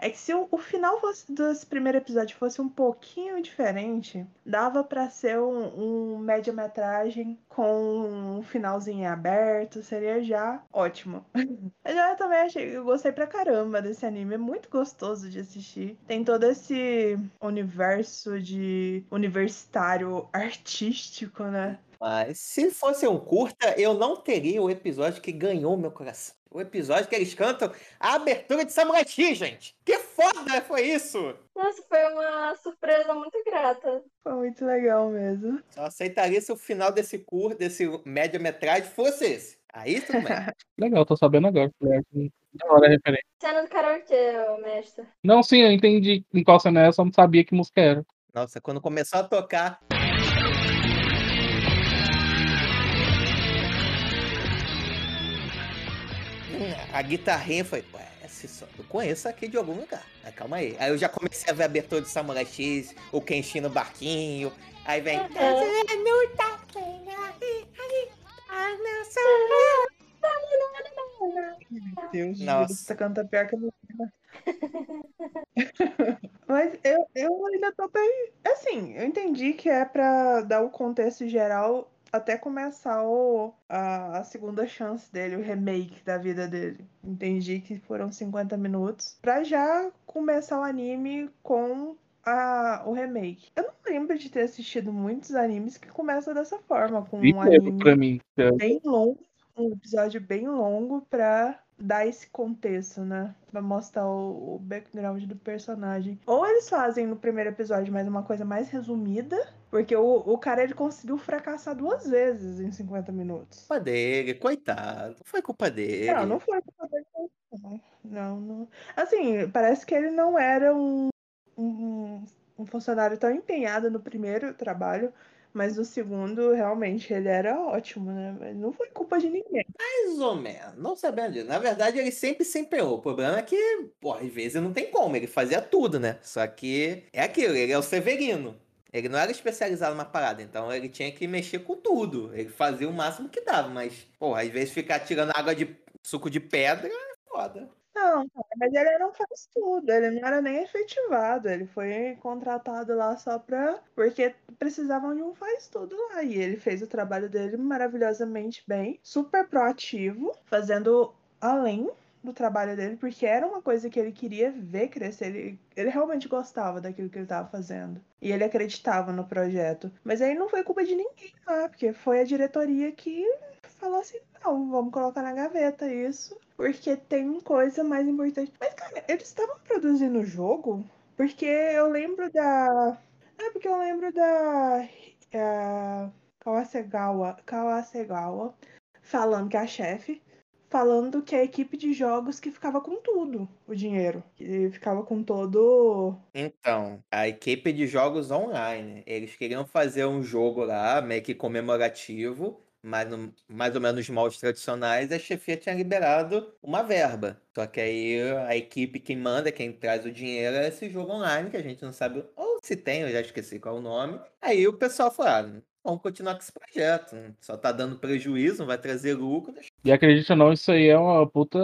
é que se o, o final fosse, desse primeiro episódio fosse um pouquinho diferente, dava para ser um, um média-metragem com um finalzinho aberto, seria já ótimo. eu também achei, eu gostei pra caramba desse anime, é muito gostoso de assistir. Tem todo esse universo de universitário artístico, né?
Mas se fosse um curta, eu não teria o episódio que ganhou meu coração. O episódio que eles cantam a abertura de Samurai X, gente. Que foda foi isso!
Nossa, foi uma surpresa muito grata.
Foi muito legal mesmo.
Só aceitaria se o final desse curto, desse média-metragem fosse esse. Aí tudo bem.
Legal, tô sabendo agora. Da hora a referência.
Cena do karaokê, mestre.
Não, sim, eu entendi em qual cena é, só não sabia que música era.
Nossa, quando começou a tocar. A guitarrinha foi, ué, esse som, eu conheço aqui de algum lugar. Mas calma aí. Aí eu já comecei a ver a abertura de Samurai X, o Kenshin no barquinho. Aí vem.
Meu Deus,
Nossa.
você canta pior que a. Mas eu, eu ainda tô bem. Assim, eu entendi que é pra dar o contexto geral até começar o, a, a segunda chance dele, o remake da vida dele. Entendi que foram 50 minutos pra já começar o anime com a, o remake. Eu não lembro de ter assistido muitos animes que começam dessa forma, com um anime
é.
bem longo, um episódio bem longo pra dar esse contexto, né? Pra mostrar o, o background do personagem. Ou eles fazem no primeiro episódio, mas uma coisa mais resumida, porque o, o cara ele conseguiu fracassar duas vezes em 50 minutos.
Culpa dele, coitado. Não foi culpa dele.
Não, não foi culpa dele, não. Não. Assim, parece que ele não era um, um, um funcionário tão empenhado no primeiro trabalho, mas no segundo, realmente, ele era ótimo, né? Mas não foi culpa de ninguém.
Mais ou menos, não sabendo disso. Na verdade, ele sempre se empenhou. O problema é que, pô, às vezes não tem como. Ele fazia tudo, né? Só que é aquilo, ele é o Severino. Ele não era especializado numa parada, então ele tinha que mexer com tudo. Ele fazia o máximo que dava, mas, pô, às vezes ficar tirando água de suco de pedra é foda.
Não, mas ele não faz tudo, ele não era nem efetivado, ele foi contratado lá só pra. porque precisavam de um faz tudo lá. E ele fez o trabalho dele maravilhosamente bem, super proativo, fazendo além do trabalho dele, porque era uma coisa que ele queria ver crescer. Ele, ele realmente gostava daquilo que ele estava fazendo. E ele acreditava no projeto. Mas aí não foi culpa de ninguém lá, porque foi a diretoria que falou assim: não, vamos colocar na gaveta isso, porque tem coisa mais importante. Mas, cara, eles estavam produzindo o jogo, porque eu lembro da. É, porque eu lembro da. É, Kawasegawa, Kawasegawa falando que a chefe, falando que a equipe de jogos que ficava com tudo, o dinheiro. Que ficava com todo.
Então, a equipe de jogos online, eles queriam fazer um jogo lá, meio que comemorativo, mas mais ou menos nos moldes tradicionais, a chefia tinha liberado uma verba. Só que aí a equipe quem manda, quem traz o dinheiro é esse jogo online, que a gente não sabe ou se tem, eu já esqueci qual é o nome. Aí o pessoal falou, ah, vamos continuar com esse projeto, só tá dando prejuízo, não vai trazer lucro,
E acredite ou não, isso aí é uma puta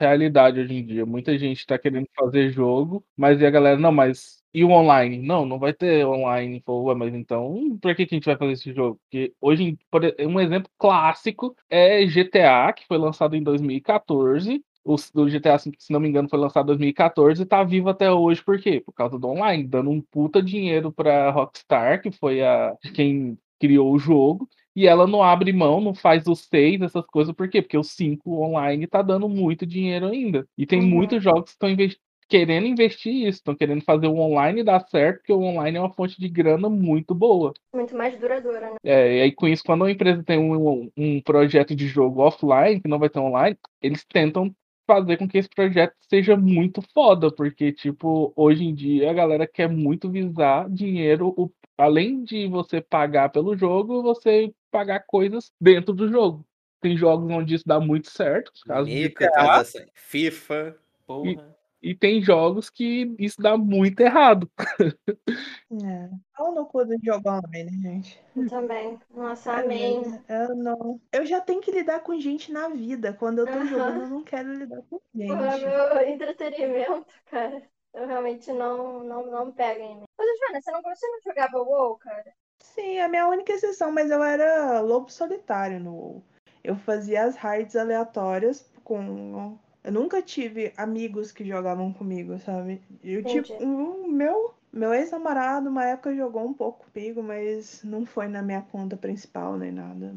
realidade hoje em dia. Muita gente tá querendo fazer jogo, mas e a galera, não, mas e o online? Não, não vai ter online. Pô, ué, mas então, por que, que a gente vai fazer esse jogo? Porque hoje, por um exemplo clássico é GTA, que foi lançado em 2014. O, o GTA, se não me engano, foi lançado em 2014 e tá vivo até hoje, por quê? Por causa do online, dando um puta dinheiro pra Rockstar, que foi a quem criou o jogo. E ela não abre mão, não faz os seis, essas coisas, por quê? Porque o 5 online tá dando muito dinheiro ainda. E tem
Uhum.
muitos jogos que estão querendo investir isso, estão querendo fazer o online dar certo, porque o online é uma fonte de grana muito boa.
Muito mais duradoura, né?
É, e aí com isso, quando uma empresa tem um, um projeto de jogo offline, que não vai ter online, eles tentam fazer com que esse projeto seja muito foda, porque, tipo, hoje em dia a galera quer muito visar dinheiro, o, além de você pagar pelo jogo, você pagar coisas dentro do jogo. Tem jogos onde isso dá muito certo, caso de
Microtransações. FIFA, porra.
e tem jogos que isso dá muito errado.
É. Pau no cu do jogo online, gente.
Eu também. Nossa,
É
amém.
Eu não. Eu já tenho que lidar com gente na vida. Quando eu tô jogando, eu não quero lidar com gente.
meu entretenimento, cara. Eu realmente não, não, não pega em mim. Mas, Joana, você não, não jogava WoW, cara?
Sim, é a minha única exceção, mas eu era lobo solitário no WoW. Eu fazia as raids aleatórias com. Eu nunca tive amigos que jogavam comigo, sabe? Eu
Entendi.
tipo, o meu, meu ex-namorado, uma época jogou um pouco comigo, mas não foi na minha conta principal nem nada.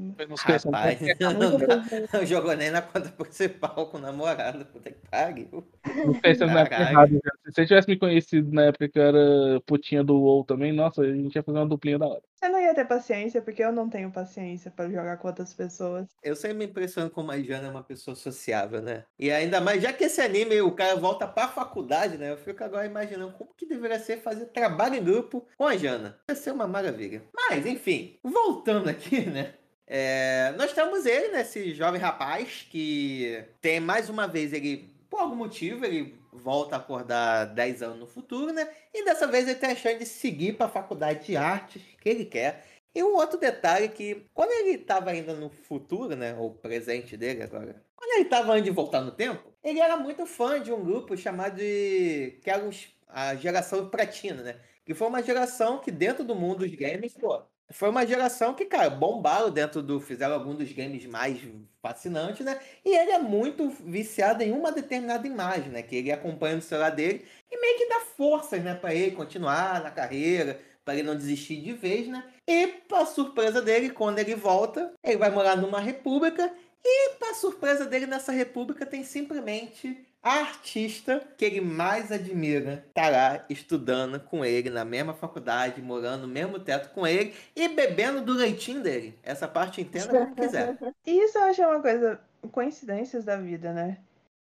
Rapaz, não,
foi-
não jogou nem na conta principal com o namorado. Puta que pariu.
Não pensando na época já. Se você tivesse me conhecido na época que eu era putinha do WoW também, nossa, a gente ia fazer uma duplinha da hora.
Você não ia ter paciência, porque eu não tenho paciência pra jogar com outras pessoas.
Eu sempre me impressiono como a Jana é uma pessoa sociável, né? E ainda mais, já que esse anime o cara volta pra faculdade, né? Eu fico agora imaginando como que deveria ser fazer trabalho em grupo com a Jana. Ia ser uma maravilha. Mas, enfim, voltando aqui, né? É, nós temos ele, né? Esse jovem rapaz que tem mais uma vez, ele, por algum motivo, ele volta a acordar 10 anos no futuro, né? E dessa vez ele tem a chance de seguir para a faculdade de artes que ele quer. E um outro detalhe que, quando ele estava ainda no futuro, né? Ou presente dele agora. Quando ele estava antes de voltar no tempo, ele era muito fã de um grupo chamado de. que era os- a geração Platina, né? Que foi uma geração que, dentro do mundo dos games, pô, foi uma geração que, cara, bombaram dentro do. fizeram algum dos games mais fascinantes, né? E ele é muito viciado em uma determinada imagem, né? Que ele acompanha no celular dele e meio que dá forças, né, pra ele continuar na carreira, para ele não desistir de vez, né? E, pra surpresa dele, quando ele volta, ele vai morar numa república e, pra surpresa dele, nessa república tem simplesmente a artista que ele mais admira tá lá estudando com ele na mesma faculdade, morando no mesmo teto com ele e bebendo do leitinho dele. Essa parte entenda como quiser.
Isso eu acho uma coisa, coincidências da vida, né?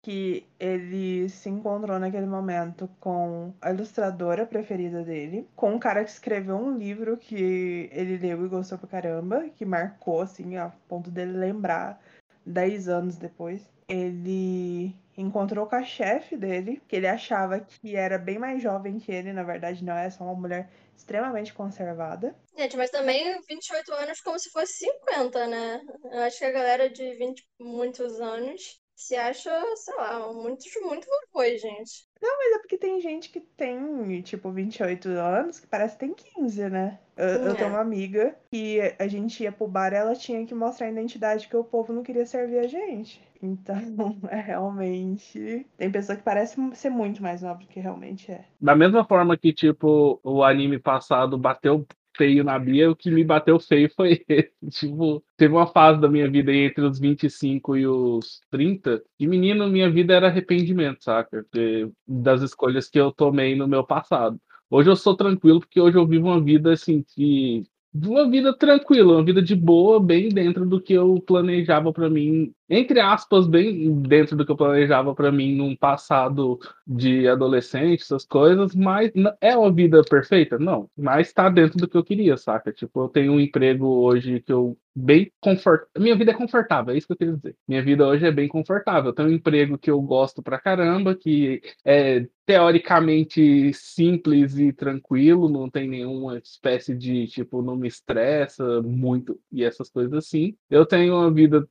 Que ele se encontrou naquele momento com a ilustradora preferida dele, com um cara que escreveu um livro que ele leu e gostou pra caramba, que marcou, assim, a ponto dele lembrar 10 anos depois. Ele encontrou com a chefe dele, que ele achava que era bem mais jovem que ele, na verdade não, é só uma mulher extremamente conservada.
Gente, mas também 28 anos como se fosse 50, né? Eu acho que a galera de 20 e muitos anos se acha, sei lá, muito, muito depois, gente.
Mas é porque tem gente que tem, tipo, 28 anos, que parece que tem 15, né? Eu, eu
É.
tenho uma amiga que a gente ia pro bar e ela tinha que mostrar a identidade que o povo não queria servir a gente. Então, é realmente. Tem pessoa que parece ser muito mais nova do que realmente é.
Da mesma forma que, tipo, o anime passado bateu feio na Bia, o que me bateu feio foi esse. Tipo, teve uma fase da minha vida aí entre os 25 e os 30, e menino, minha vida era arrependimento, saca? Porque- Das escolhas que eu tomei no meu passado. Hoje eu sou tranquilo, porque hoje eu vivo uma vida assim que. Uma vida tranquila, uma vida de boa, bem dentro do que eu planejava pra mim, entre aspas, bem dentro do que eu planejava pra mim num passado de adolescente, essas coisas, mas é uma vida perfeita? Não, mas tá dentro do que eu queria, saca? Tipo, eu tenho um emprego hoje que eu bem confortável. Minha vida é confortável, é isso que eu queria dizer. Minha vida hoje é bem confortável. Tenho um emprego que eu gosto pra caramba, que é teoricamente simples e tranquilo, não tem nenhuma espécie de, tipo, não me estressa muito e essas coisas assim. Eu tenho uma vida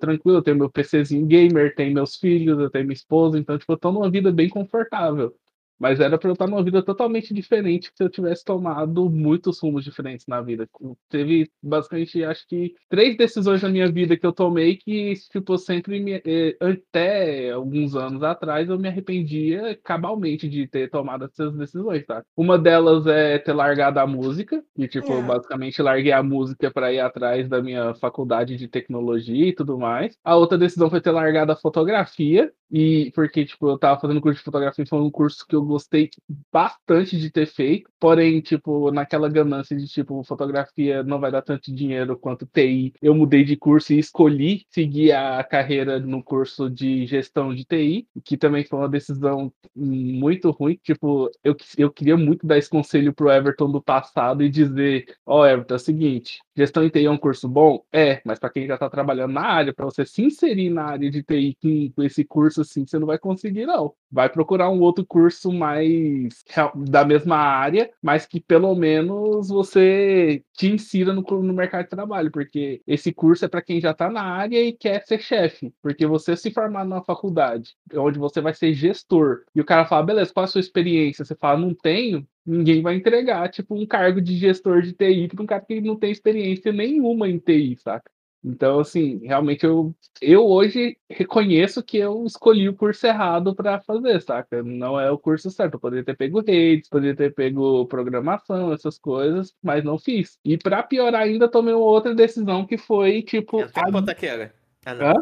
tranquila, eu tenho meu PCzinho gamer, tenho meus filhos, eu tenho minha esposa, então, tipo, eu tô numa vida bem confortável. Mas era pra eu estar numa vida totalmente diferente se eu tivesse tomado muitos rumos diferentes na vida. Teve basicamente, acho que, três decisões na minha vida que eu tomei que, tipo, sempre me. eh, Até alguns anos atrás eu me arrependia cabalmente de ter tomado essas decisões, tá? Uma delas é ter largado a música, e, tipo,
É.
basicamente larguei a música para ir atrás da minha faculdade de tecnologia e tudo mais. A outra decisão foi ter largado a fotografia, e porque, tipo, eu tava fazendo curso de fotografia, foi um curso que eu gostei bastante de ter feito, porém, tipo, naquela ganância de, tipo, fotografia não vai dar tanto dinheiro quanto TI, eu mudei de curso e escolhi seguir a carreira no curso de gestão de TI, que também foi uma decisão muito ruim, tipo, eu, eu queria muito dar esse conselho pro Everton do passado e dizer, ó, Everton, é o seguinte, gestão em TI é um curso bom? É, mas para quem já tá trabalhando na área, para você se inserir na área de TI com, esse curso assim, você não vai conseguir, não. Vai procurar um outro curso mais da mesma área, mas que pelo menos você te insira no, no mercado de trabalho, porque esse curso é para quem já está na área e quer ser chefe, porque você se formar numa faculdade, onde você vai ser gestor, e o cara fala, beleza, qual a sua experiência? Você fala, não tenho, ninguém vai entregar, tipo, um cargo de gestor de TI para um cara que não tem experiência nenhuma em TI, saca? Então, assim, realmente eu, eu hoje reconheço que eu escolhi o curso errado para fazer, saca? Não é o curso certo. Eu poderia ter pego redes, poderia ter pego programação, essas coisas, mas não fiz. E para piorar ainda, tomei uma outra decisão que foi, tipo,
tem
a
potaqueira. Ah, não.
Hã?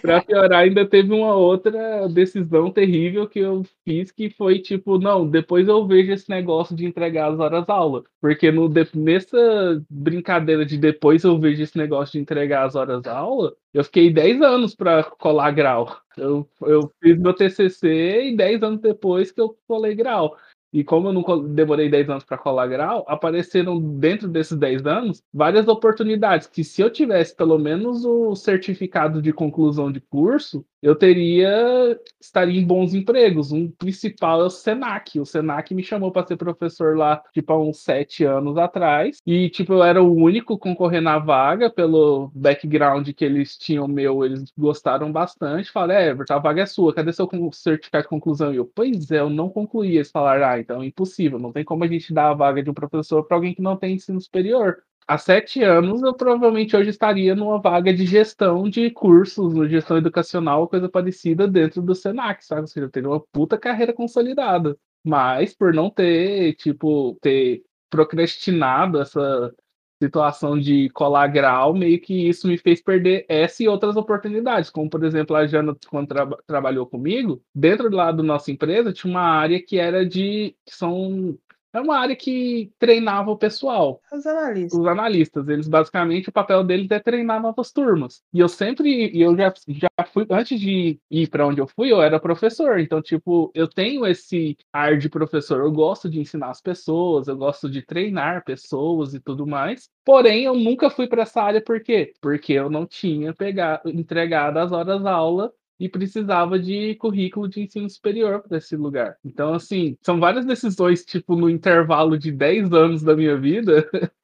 Pra piorar, ainda teve uma outra decisão terrível que eu fiz, que foi tipo, não, depois eu vejo esse negócio de entregar as horas aula. Porque no, nessa brincadeira de depois eu vejo esse negócio de entregar as horas aula, eu fiquei 10 anos pra colar grau. Eu, eu fiz meu TCC e 10 anos depois que eu colei grau. E como eu não demorei 10 anos para colar grau, apareceram dentro desses 10 anos várias oportunidades que se eu tivesse pelo menos o certificado de conclusão de curso, eu teria estaria em bons empregos. Um principal é o Senac. O Senac me chamou para ser professor lá, tipo, há uns sete anos atrás. E, tipo, eu era o único concorrendo à vaga pelo background que eles tinham meu, eles gostaram bastante. Falaram, é, Everton, a vaga é sua, cadê seu certificado de conclusão? E eu, pois é, eu não concluí. Eles falaram, ah, então é impossível, não tem como a gente dar a vaga de um professor para alguém que não tem ensino superior há sete anos, eu provavelmente hoje estaria numa vaga de gestão de cursos, gestão educacional, coisa parecida dentro do Senac, sabe? Ou seja, eu teria uma puta carreira consolidada. Mas por não ter, tipo, ter procrastinado essa situação de colar grau, meio que isso me fez perder essa e outras oportunidades, como por exemplo a Jana, quando traba- trabalhou comigo, dentro lá da nossa empresa tinha uma área que era de, que são, é uma área que treinava o pessoal,
Os analistas.
os analistas, eles basicamente o papel deles é treinar novas turmas. E eu sempre, e eu já, já fui, antes de ir para onde eu fui, eu era professor. Então, tipo, eu tenho esse ar de professor. Eu gosto de ensinar as pessoas, eu gosto de treinar pessoas e tudo mais. Porém, eu nunca fui para essa área, por quê? Porque eu não tinha pegado, entregado as horas aula e precisava de currículo de ensino superior para esse lugar. Então, assim, são várias decisões, tipo, no intervalo de 10 anos da minha vida,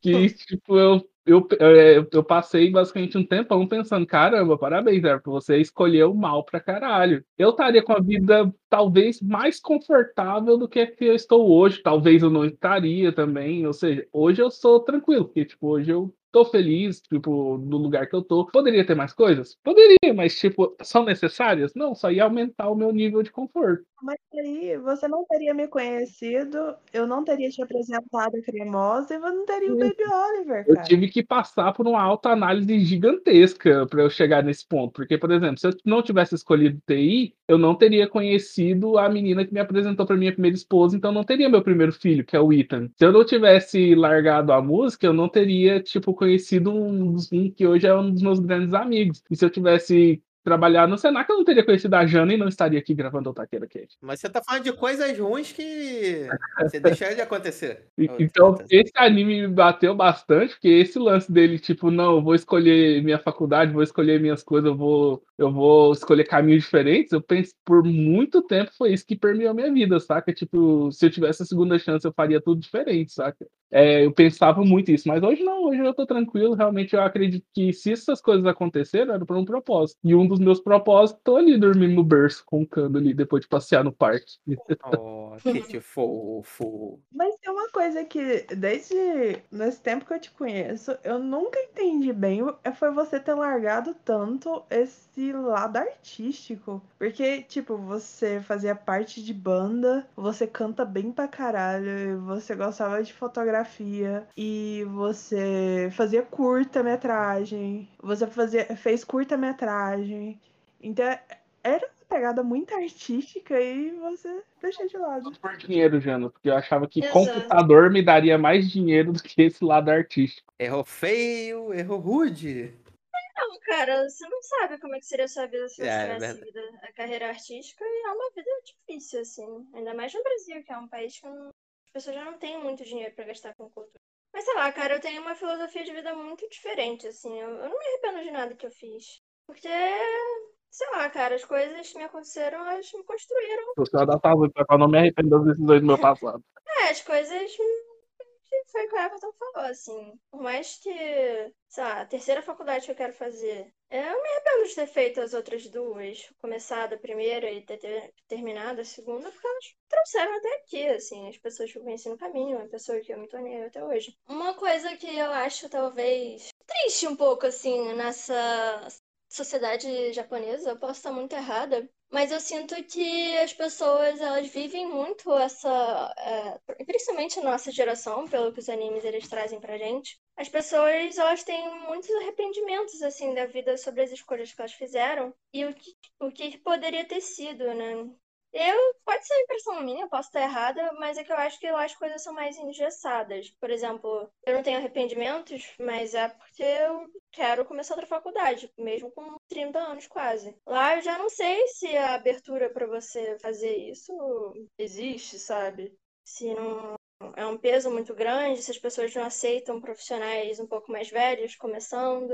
que, tipo, eu, eu, eu, eu passei basicamente um tempão pensando, caramba, parabéns, Everton, você escolheu mal pra caralho. Eu estaria com a vida talvez mais confortável do que a que eu estou hoje, talvez eu não estaria também, ou seja, hoje eu sou tranquilo, porque, tipo, hoje eu tô feliz, tipo, no lugar que eu tô. Poderia ter mais coisas? Poderia, mas, tipo, são necessárias? Não, só ia aumentar o meu nível de conforto.
Mas aí você não teria me conhecido, eu não teria te apresentado a cremosa e você não teria o. Baby Oliver,
Eu
cara.
tive que passar por uma autoanálise gigantesca para eu chegar nesse ponto. Porque, por exemplo, se eu não tivesse escolhido TI, eu não teria conhecido a menina que me apresentou para minha primeira esposa, então não teria meu primeiro filho, que é o Ethan. Se eu não tivesse largado a música, eu não teria, tipo, conhecido um, um que hoje é um dos meus grandes amigos. E se eu tivesse trabalhado no Senac, eu não teria conhecido a Jana e não estaria aqui gravando o Taqueira Cast.
Mas você tá falando de coisas ruins que você deixaria de acontecer.
Então, esse anime me bateu bastante, porque esse lance dele, tipo, não, eu vou escolher minha faculdade, vou escolher minhas coisas, eu vou, eu vou escolher caminhos diferentes. Eu penso, por muito tempo foi isso que permeou a minha vida, saca? Tipo, se eu tivesse a segunda chance, eu faria tudo diferente, saca? É, eu pensava muito isso, mas hoje não, hoje eu tô tranquilo, realmente eu acredito que se essas coisas aconteceram, era por um propósito. E um dos dos meus propósitos, tô ali dormindo no berço, roncando ali, depois de passear no parque.
Oh, que fofo.
Mas tem uma coisa que, desde nesse tempo que eu te conheço, eu nunca entendi bem. é, Foi você ter largado tanto esse lado artístico. Porque, tipo, você fazia parte de banda, você canta bem pra caralho, você gostava de fotografia e você fazia curta-metragem. Você fazia, fez curta-metragem. Então, era pegada muito artística e você deixou de lado.
Tudo por dinheiro, Jano, porque eu achava que
Exato.
computador me daria mais dinheiro do que esse lado artístico.
Errou feio, errou rude.
Não, cara, você não sabe como é que seria a sua vida se você
É, é
tivesse seguido a carreira artística e é uma vida difícil, assim. Ainda mais no Brasil, que é um país que não- as pessoas já não têm muito dinheiro pra gastar com cultura. Mas sei lá, cara, eu tenho uma filosofia de vida muito diferente, assim. Eu, eu não me arrependo de nada que eu fiz. Porque, sei lá, cara, as coisas que me aconteceram, elas me construíram.
Você adaptava pra não me arrepender das decisões do meu passado.
É, as coisas foi o que o Everton falou, assim. Por mais que, sei lá, a terceira faculdade que eu quero fazer, eu me arrependo de ter feito as outras duas. Começado a primeira e ter, ter terminado a segunda, porque elas trouxeram até aqui, assim, as pessoas que eu conheci no caminho, a pessoa que eu me tornei até hoje. Uma coisa que eu acho, talvez, triste um pouco, assim, nessa sociedade japonesa, eu posso estar muito errada, mas eu sinto que as pessoas, elas vivem muito essa, é, principalmente a nossa geração, pelo que os animes eles trazem pra gente. As pessoas, elas têm muitos arrependimentos, assim, da vida sobre as escolhas que elas fizeram e o que, o que poderia ter sido, né? Eu, pode ser impressão minha, eu posso estar errada, mas é que eu acho que lá as coisas são mais engessadas. Por exemplo, eu não tenho arrependimentos, mas é porque eu quero começar outra faculdade, mesmo com 30 anos quase. Lá eu já não sei se a abertura para você fazer isso existe, sabe? Se não é um peso muito grande, se as pessoas não aceitam profissionais um pouco mais velhos começando.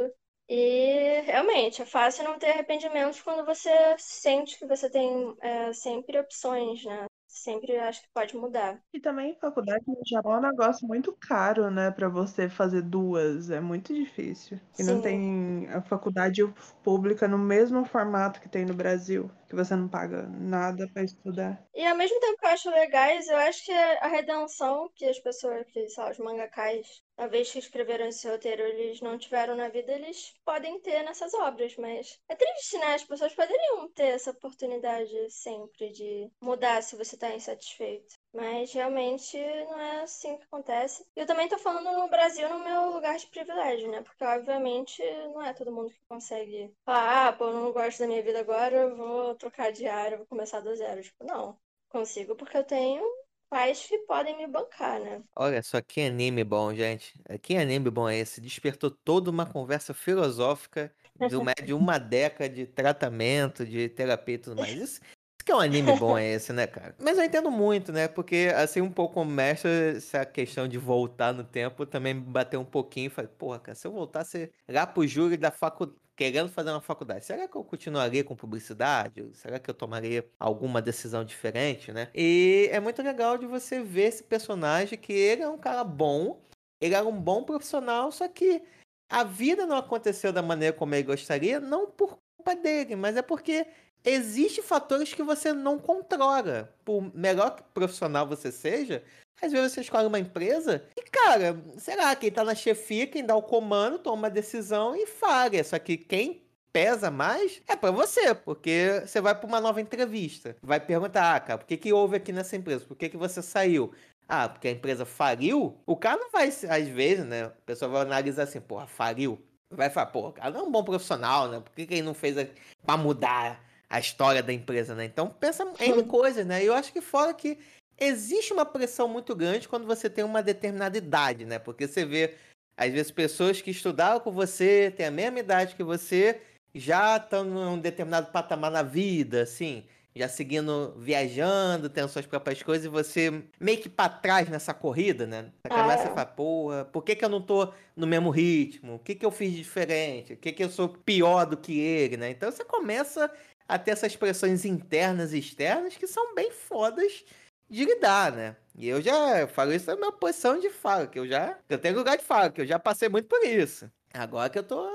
E realmente é fácil não ter arrependimentos quando você sente que você tem é, sempre opções, né? Sempre acho que pode mudar.
E também faculdade no é um negócio muito caro, né, Pra você fazer duas, é muito difícil. E não
Sim.
tem a faculdade pública no mesmo formato que tem no Brasil, que você não paga nada pra estudar.
E ao mesmo tempo que eu acho legais, eu acho que a redenção que as pessoas, que, lá, os mangakais, talvez que escreveram esse roteiro, eles não tiveram na vida, eles podem ter nessas obras, mas é triste, né? As pessoas poderiam ter essa oportunidade sempre de mudar se você tá insatisfeito. Mas realmente não é assim que acontece. E eu também tô falando no Brasil no meu lugar de privilégio, né? Porque obviamente não é todo mundo que consegue falar, ah, pô, eu não gosto da minha vida agora, eu vou trocar de área, vou começar do zero. Tipo, não. Consigo porque eu tenho pais que podem me bancar, né?
Olha só que anime bom, gente. Que anime bom é esse? Despertou toda uma conversa filosófica do de uma década de tratamento, de terapia e tudo mais. Isso que é um anime bom é esse, né, cara? Mas eu entendo muito, né? Porque, assim, um pouco como mestre, essa questão de voltar no tempo também me bateu um pouquinho. Falei, porra, cara, se eu voltasse lá pro júri da faculdade, querendo fazer uma faculdade, será que eu continuaria com publicidade? Será que eu tomaria alguma decisão diferente, né? E é muito legal de você ver esse personagem que ele é um cara bom, ele era um bom profissional, só que a vida não aconteceu da maneira como ele gostaria, não por culpa dele, mas é porque existem fatores que você não controla. Por melhor que profissional você seja, às vezes você escolhe uma empresa e, cara, sei lá, quem tá na chefia, quem dá o comando, toma uma decisão e falha. Só que quem pesa mais é pra você, porque você vai pra uma nova entrevista. Vai perguntar, ah, cara, por que, que houve aqui nessa empresa? Por que, que você saiu? Ah, porque a empresa faliu? O cara não vai, às vezes, né? A pessoa vai analisar assim, porra, faliu. Vai falar, pô, o cara não é um bom profissional, né? Por que, que ele não fez a... pra mudar a história da empresa, né? Então pensa em coisas, né? E eu acho que fora que existe uma pressão muito grande quando você tem uma determinada idade, né? Porque você vê, às vezes, pessoas que estudaram com você, têm a mesma idade que você, já estão num determinado patamar na vida, assim, já seguindo, viajando, tendo suas próprias coisas, e você meio que pra trás nessa corrida, né? Você
Ah,
começa
é.
a falar, porra, por que, que eu não tô no mesmo ritmo? O que, que eu fiz de diferente? O que, que eu sou pior do que ele, né? Então você começa a ter essas pressões internas e externas que são bem fodas de lidar, né? E eu já falo isso na minha posição de fala, que eu já. Eu tenho lugar de fala, que eu já passei muito por isso. Agora que eu tô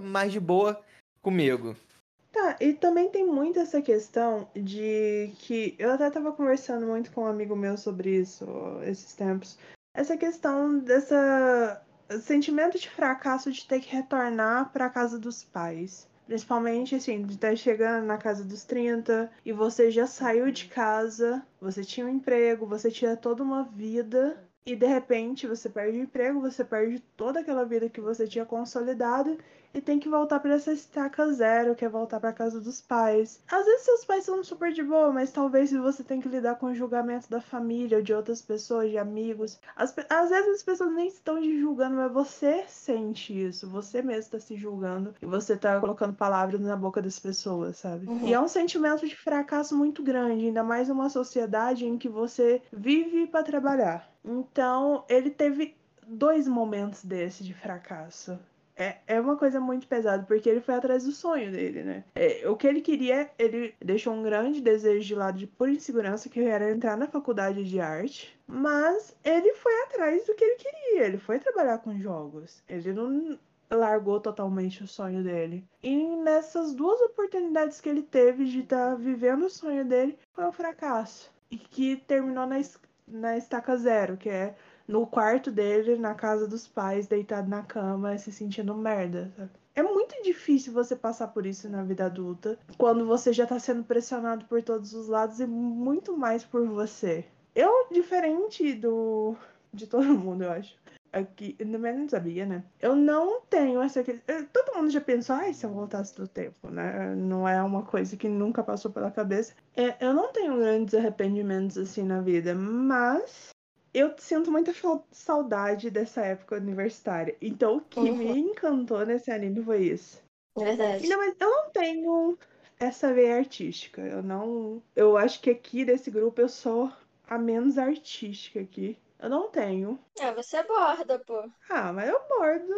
mais de boa comigo.
Tá, e também tem muito essa questão de que eu até tava conversando muito com um amigo meu sobre isso esses tempos. Essa questão dessa sentimento de fracasso de ter que retornar para casa dos pais. Principalmente assim, de estar chegando na casa dos 30 e você já saiu de casa, você tinha um emprego, você tinha toda uma vida e de repente você perde o emprego, você perde toda aquela vida que você tinha consolidado e tem que voltar para essa estaca zero, que é voltar para casa dos pais. Às vezes seus pais são super de boa, mas talvez você tem que lidar com o julgamento da família, ou de outras pessoas, de amigos. As, às vezes as pessoas nem estão te julgando, mas você sente isso, você mesmo está se julgando e você está colocando palavras na boca das pessoas, sabe? Uhum. E é um sentimento de fracasso muito grande, ainda mais numa sociedade em que você vive para trabalhar. Então, ele teve dois momentos desse de fracasso é, é uma coisa muito pesada, porque ele foi atrás do sonho dele, né? É, o que ele queria, ele deixou um grande desejo de lado de pura insegurança, que era entrar na faculdade de arte. Mas ele foi atrás do que ele queria, ele foi trabalhar com jogos. Ele não largou totalmente o sonho dele. E nessas duas oportunidades que ele teve de estar tá vivendo o sonho dele, foi um fracasso. E que terminou na, na estaca zero, que é no quarto dele, na casa dos pais, deitado na cama, se sentindo merda. Sabe? É muito difícil você passar por isso na vida adulta, quando você já tá sendo pressionado por todos os lados e muito mais por você. Eu, diferente do de todo mundo, eu acho. Aqui, menos não sabia, né? Eu não tenho essa. Todo mundo já pensou, ai, se eu voltasse do tempo, né? Não é uma coisa que nunca passou pela cabeça. É, eu não tenho grandes arrependimentos assim na vida, mas eu sinto muita saudade dessa época universitária. Então, o que uhum. me encantou nesse anime foi isso.
Verdade. Não,
mas eu não tenho essa veia artística. Eu não. Eu acho que aqui desse grupo eu sou a menos artística aqui. Eu não tenho.
Ah, você borda, pô.
Ah, mas eu bordo,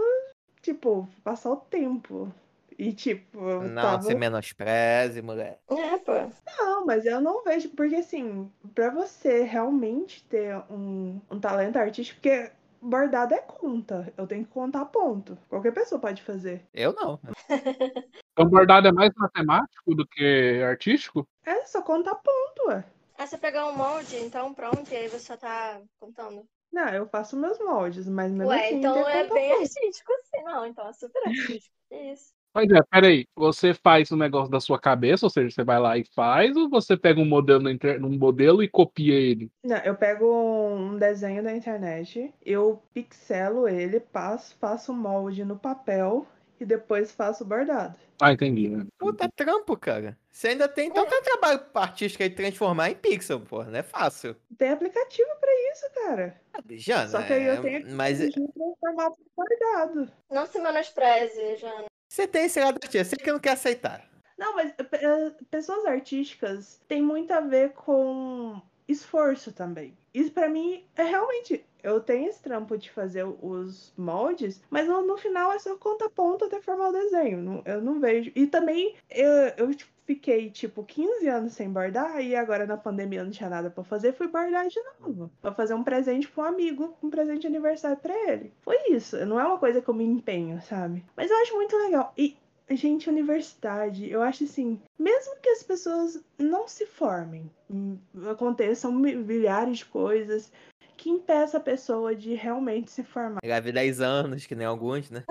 tipo, passar o tempo. E, tipo,
Não,
tava...
se menospreze, mulher.
É, pô.
Não, mas eu não vejo, porque assim, pra você realmente ter um, um talento artístico, porque bordado é conta. Eu tenho que contar ponto. Qualquer pessoa pode fazer.
Eu não.
Então bordado é mais matemático do que artístico?
É, só contar ponto, ué.
Ah, você pegar um molde, então pronto, e aí você só tá contando.
Não, eu faço meus moldes, mas mesmo
Ué,
assim.
então é bem artístico assim, não. Então é super artístico. Isso.
Pois é, peraí. Você faz o negócio da sua cabeça, ou seja, você vai lá e faz, ou você pega um modelo, inter... um modelo e copia ele?
Não, eu pego um desenho da internet, eu pixelo ele, passo, faço o molde no papel e depois faço o bordado.
Ah, entendi. Né?
Puta trampo, cara. Você ainda tem então tem trabalho artístico aí transformar em pixel, pô. Não é fácil.
Tem aplicativo pra isso, cara.
Ah, Jana,
Só que aí eu tenho que
mas...
em formato bordado.
Não se menospreze, Jana.
Você tem esse lado artístico, você que não quer aceitar.
Não, mas é, pessoas artísticas tem muito a ver com esforço também. Isso para mim é realmente. Eu tenho esse trampo de fazer os moldes, mas no, no final é só conta ponto até formar o desenho. eu não vejo. E também eu, eu fiquei tipo 15 anos sem bordar e agora na pandemia não tinha nada para fazer, fui bordar de novo. Pra fazer um presente pra um amigo, um presente de aniversário para ele. Foi isso. Não é uma coisa que eu me empenho, sabe? Mas eu acho muito legal. E Gente, universidade, eu acho assim, mesmo que as pessoas não se formem, hum, aconteçam milhares de coisas que impeça a pessoa de realmente se formar.
Leve 10 anos, que nem alguns, né?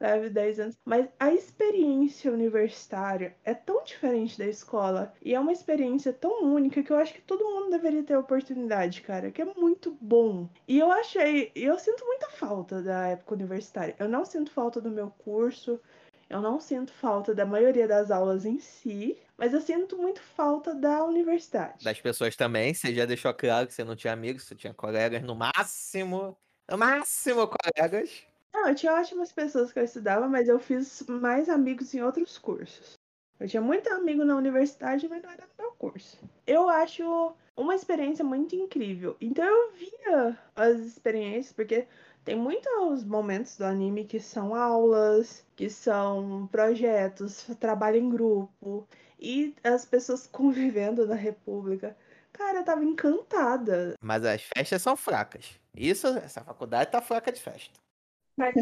Leve 10 anos. Mas a experiência universitária é tão diferente da escola e é uma experiência tão única que eu acho que todo mundo deveria ter oportunidade, cara, que é muito bom. E eu achei, eu sinto muita falta da época universitária. Eu não sinto falta do meu curso, eu não sinto falta da maioria das aulas em si, mas eu sinto muito falta da universidade.
Das pessoas também, você já deixou claro que você não tinha amigos, você tinha colegas no máximo, no máximo colegas.
Não, eu tinha ótimas pessoas que eu estudava, mas eu fiz mais amigos em outros cursos. Eu tinha muito amigo na universidade, mas não era no meu curso. Eu acho uma experiência muito incrível. Então eu via as experiências, porque tem muitos momentos do anime que são aulas, que são projetos, trabalho em grupo e as pessoas convivendo na República. Cara, eu tava encantada.
Mas as festas são fracas. Isso, essa faculdade tá fraca de festa.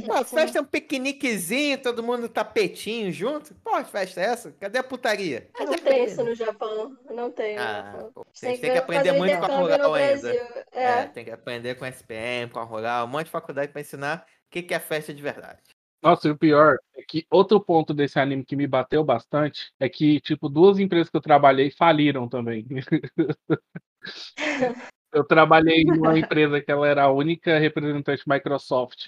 Pô, a festa é um piqueniquezinho, todo mundo tapetinho junto. Pô, que festa é essa? Cadê a putaria?
Não tem isso no Japão. Não tem no
Ah, pô,
Tem
vocês têm
que
que aprender muito com a Rural ainda. É,
É.
tem que aprender com a SPM, com a Rural, um monte de faculdade pra ensinar o que que é festa de verdade.
Nossa, e o pior é que outro ponto desse anime que me bateu bastante é que, tipo, duas empresas que eu trabalhei faliram também. Eu trabalhei numa empresa que ela era a única representante Microsoft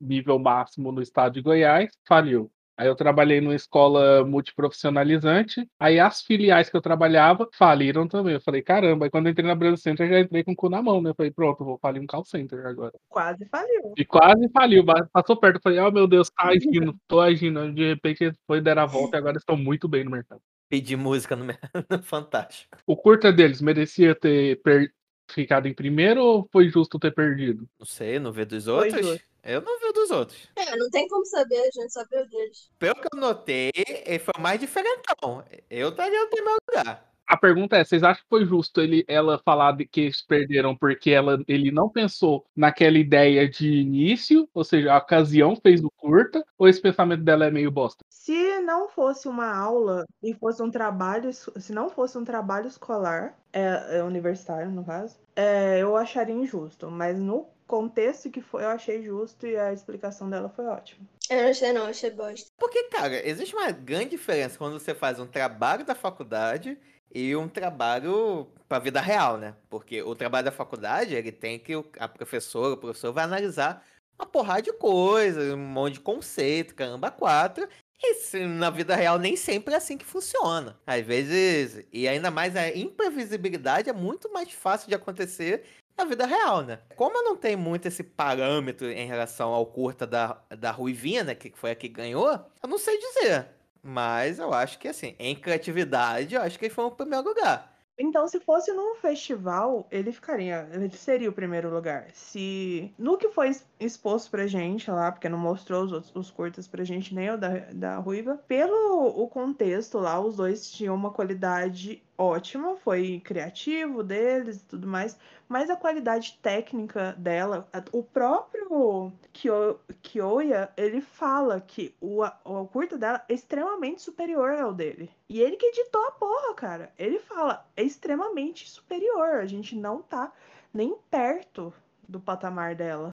nível máximo no estado de Goiás, faliu. Aí eu trabalhei numa escola multiprofissionalizante, aí as filiais que eu trabalhava faliram também. Eu falei, caramba, aí quando eu entrei na Brasil Center, eu já entrei com o cu na mão, né? Eu falei, pronto, eu vou falir um call center agora.
Quase faliu.
E quase faliu, passou perto. Eu falei, oh meu Deus, tá agindo, tô agindo. De repente foi dar a volta e agora estou muito bem no mercado.
Pedir música no Fantástico.
O curta deles merecia ter per- ficado em primeiro ou foi justo ter perdido?
Não sei, não vê dos
Foi
outros?
justo.
Eu não vi o dos outros.
É, não tem como saber, a gente só vê o deles.
Pelo que eu notei, ele foi o mais diferentão. Eu estaria no primeiro lugar.
A pergunta é, vocês acham que foi justo ele, ela falar de que eles perderam porque ela, ele não pensou naquela ideia de início, ou seja, a ocasião fez o curta, ou esse pensamento dela é meio bosta?
Se não fosse uma aula e fosse um trabalho, se não fosse um trabalho escolar, é, é universitário no caso, é, eu acharia injusto. Mas no contexto que foi, eu achei justo e a explicação dela foi ótima.
Eu não achei não, achei bosta.
Porque, cara, existe uma grande diferença quando você faz um trabalho da faculdade e um trabalho pra vida real, né? Porque o trabalho da faculdade, ele tem que. o- A professora, o professor vai analisar uma porrada de coisa, um monte de conceito, caramba, quatro. Se- na vida real nem sempre é assim que funciona. Às vezes, e ainda mais a imprevisibilidade é muito mais fácil de acontecer na vida real, né? Como eu não tenho muito esse parâmetro em relação ao curta da, da Ruivinha, né? Que foi a que ganhou, eu não sei dizer. Mas eu acho que, assim, em criatividade, eu acho que ele foi o primeiro lugar.
Então, se fosse num festival, ele ficaria, ele seria o primeiro lugar. Se no que foi ex- exposto pra gente lá, porque não mostrou os, outros- os curtas pra gente, nem o da, da Ruiva, pelo o contexto lá, os dois tinham uma qualidade ótima, foi criativo deles e tudo mais, mas a qualidade técnica dela, o próprio Kyo- Kyoya, ele fala que o, o curta dela é extremamente superior ao dele. E ele que editou a porra, cara. Ele fala, é extremamente superior. A gente não tá nem perto do patamar dela.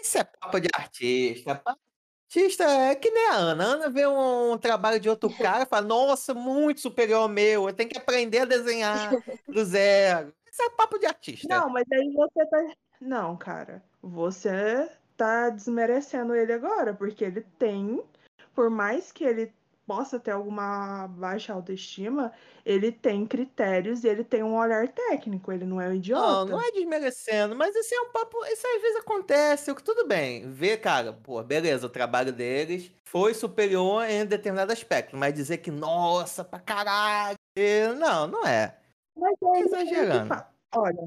Isso é papo de artista. Papo de Artista é que nem a Ana. A Ana vê um, trabalho de outro cara e fala, nossa, muito superior ao meu. Eu tenho que aprender a desenhar do zero. Isso é papo de artista.
Não, mas aí você tá. Não, cara. Você tá desmerecendo ele agora, porque ele tem, por mais que ele possa ter alguma baixa autoestima, ele tem critérios e ele tem um olhar técnico, ele não é um
Não,
idiota.
não é desmerecendo, mas isso é um papo. Isso às vezes acontece. Tudo bem. Vê, cara, pô, beleza, o trabalho deles foi superior em determinado aspecto, mas dizer que, nossa, pra caralho. Não, não é.
Mas ele
exagerando.
Olha,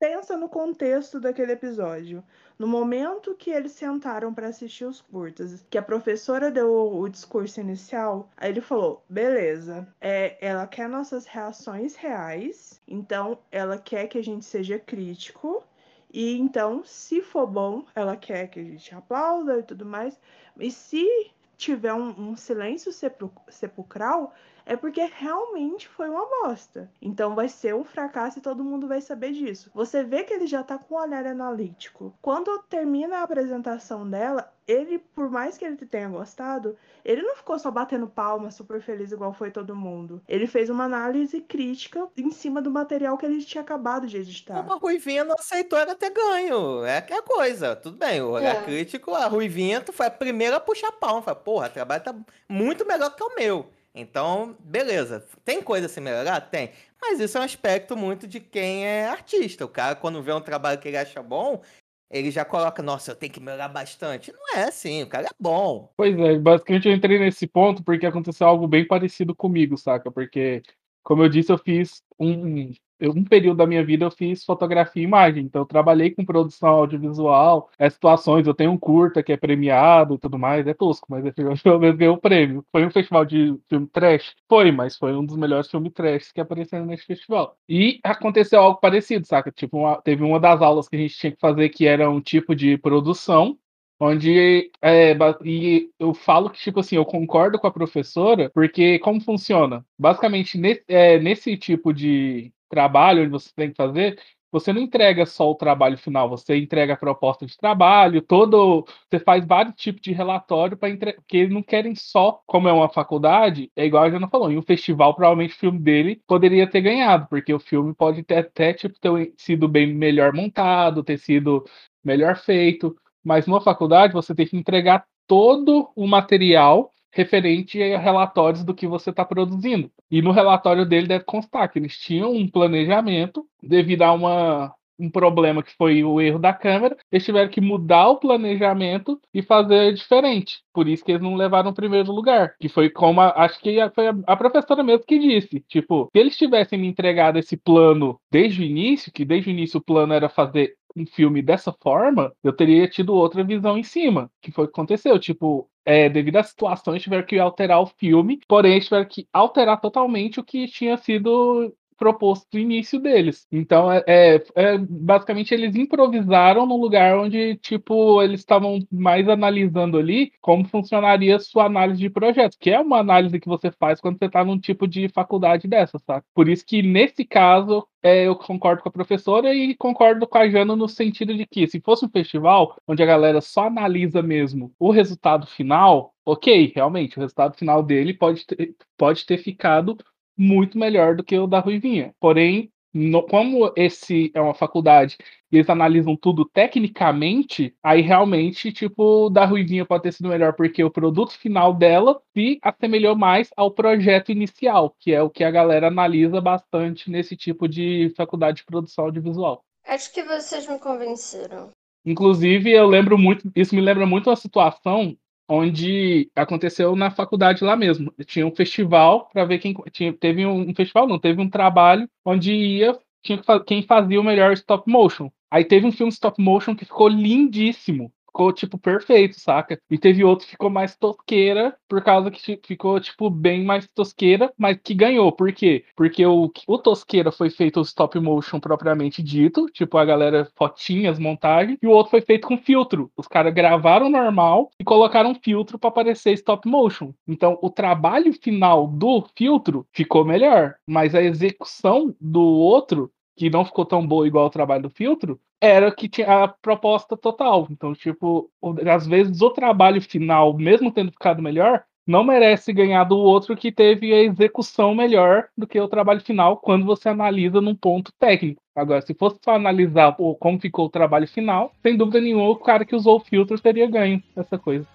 pensa no contexto daquele episódio. No momento que eles sentaram para assistir os curtas, que a professora deu o, discurso inicial, aí ele falou: beleza, é, ela quer nossas reações reais, então ela quer que a gente seja crítico. E então, se for bom, ela quer que a gente aplauda e tudo mais. E se tiver um, um silêncio sepul- sepulcral, é porque realmente foi uma bosta. Então vai ser um fracasso e todo mundo vai saber disso. Você vê que ele já tá com um olhar analítico. Quando termina a apresentação dela, ele, por mais que ele tenha gostado, ele não ficou só batendo palma, super feliz igual foi todo mundo. Ele fez uma análise crítica em cima do material que ele tinha acabado de editar.
Uma Ruivinha não aceitou era ter ganho. É que é coisa. Tudo bem, o olhar
É.
crítico, a Ruivinha tu foi a primeira a puxar pau. Fala, porra, o trabalho tá muito melhor que o meu. Então, beleza. Tem coisa a se melhorar? Tem. Mas isso é um aspecto muito de quem é artista. O cara, quando vê um trabalho que ele acha bom, ele já coloca, nossa, eu tenho que melhorar bastante. Não é assim, o cara é bom.
Pois é, basicamente eu entrei nesse ponto porque aconteceu algo bem parecido comigo, saca? Porque, como eu disse, eu fiz um, eu- um período da minha vida eu fiz fotografia e imagem, então eu trabalhei com produção audiovisual, é, situações, eu tenho um curta que é premiado e tudo mais, é tosco, mas eu pelo menos ganhei o prêmio. Foi um festival de filme trash? Foi, mas foi um dos melhores filmes trash que apareceram nesse festival. E aconteceu algo parecido, saca? Tipo, uma- teve uma das aulas que a gente tinha que fazer que era um tipo de produção, Onde é, e eu falo que, tipo assim, eu concordo com a professora, porque como funciona? Basicamente, nesse, é, nesse tipo de trabalho onde você tem que fazer, você não entrega só o trabalho final, você entrega a proposta de trabalho, todo. Você faz vários tipos de relatório para entregar. Porque eles não querem só, como é uma faculdade, é igual a Jana falou, em um festival, provavelmente o filme dele poderia ter ganhado, porque o filme pode ter até tipo, ter sido bem melhor montado, ter sido melhor feito. Mas numa faculdade você tem que entregar todo o material referente a relatórios do que você está produzindo. E no relatório dele deve constar que eles tinham um planejamento devido a uma, um problema que foi o erro da câmera, eles tiveram que mudar o planejamento e fazer diferente. Por isso que eles não levaram o primeiro lugar. Que foi como a- acho que foi a, a professora mesmo que disse. Tipo, se eles tivessem me entregado esse plano desde o início, que desde o início o plano era fazer um filme dessa forma, eu teria tido outra visão em cima. Que foi o que aconteceu. Tipo, é, devido às situações, tiveram que alterar o filme, porém tiveram que alterar totalmente o que tinha sido proposto no início deles. Então, é, é- é- basicamente, eles improvisaram num lugar onde, tipo, eles estavam mais analisando ali como funcionaria sua análise de projeto, que é uma análise que você faz quando você está num tipo de faculdade dessa, sabe? Por isso que, nesse caso, é, eu concordo com a professora e concordo com a Jana no sentido de que, se fosse um festival onde a galera só analisa mesmo o resultado final, ok, realmente, o resultado final dele pode ter, pode ter ficado muito melhor do que o da Ruivinha. Porém, no- como esse é uma faculdade e eles analisam tudo tecnicamente, aí realmente, tipo, o da Ruivinha pode ter sido melhor porque o produto final dela se assemelhou mais ao projeto inicial, que é o que a galera analisa bastante nesse tipo de faculdade de produção audiovisual.
Acho que vocês me convenceram.
Inclusive, eu lembro muito, isso me lembra muito uma situação onde aconteceu na faculdade lá mesmo. Tinha um festival para ver quem tinha, teve um, um festival, não, teve um trabalho onde ia tinha quem fazia o melhor stop motion. Aí teve um filme stop motion que ficou lindíssimo. Ficou, tipo, perfeito, saca? E teve outro que ficou mais tosqueira, por causa que ficou, tipo, bem mais tosqueira, mas que ganhou. Por quê? Porque o, o tosqueira foi feito stop motion propriamente dito, tipo, a galera, fotinhas, montagem, e o outro foi feito com filtro. Os caras gravaram normal e colocaram filtro para parecer stop motion. Então, o trabalho final do filtro ficou melhor, mas a execução do outro que não ficou tão boa igual o trabalho do filtro, era que tinha a proposta total. Então, tipo, às vezes o trabalho final, mesmo tendo ficado melhor, não merece ganhar do outro que teve a execução melhor do que o trabalho final quando você analisa num ponto técnico. Agora, se fosse só analisar como ficou o trabalho final, sem dúvida nenhuma, o cara que usou o filtro teria ganho essa coisa.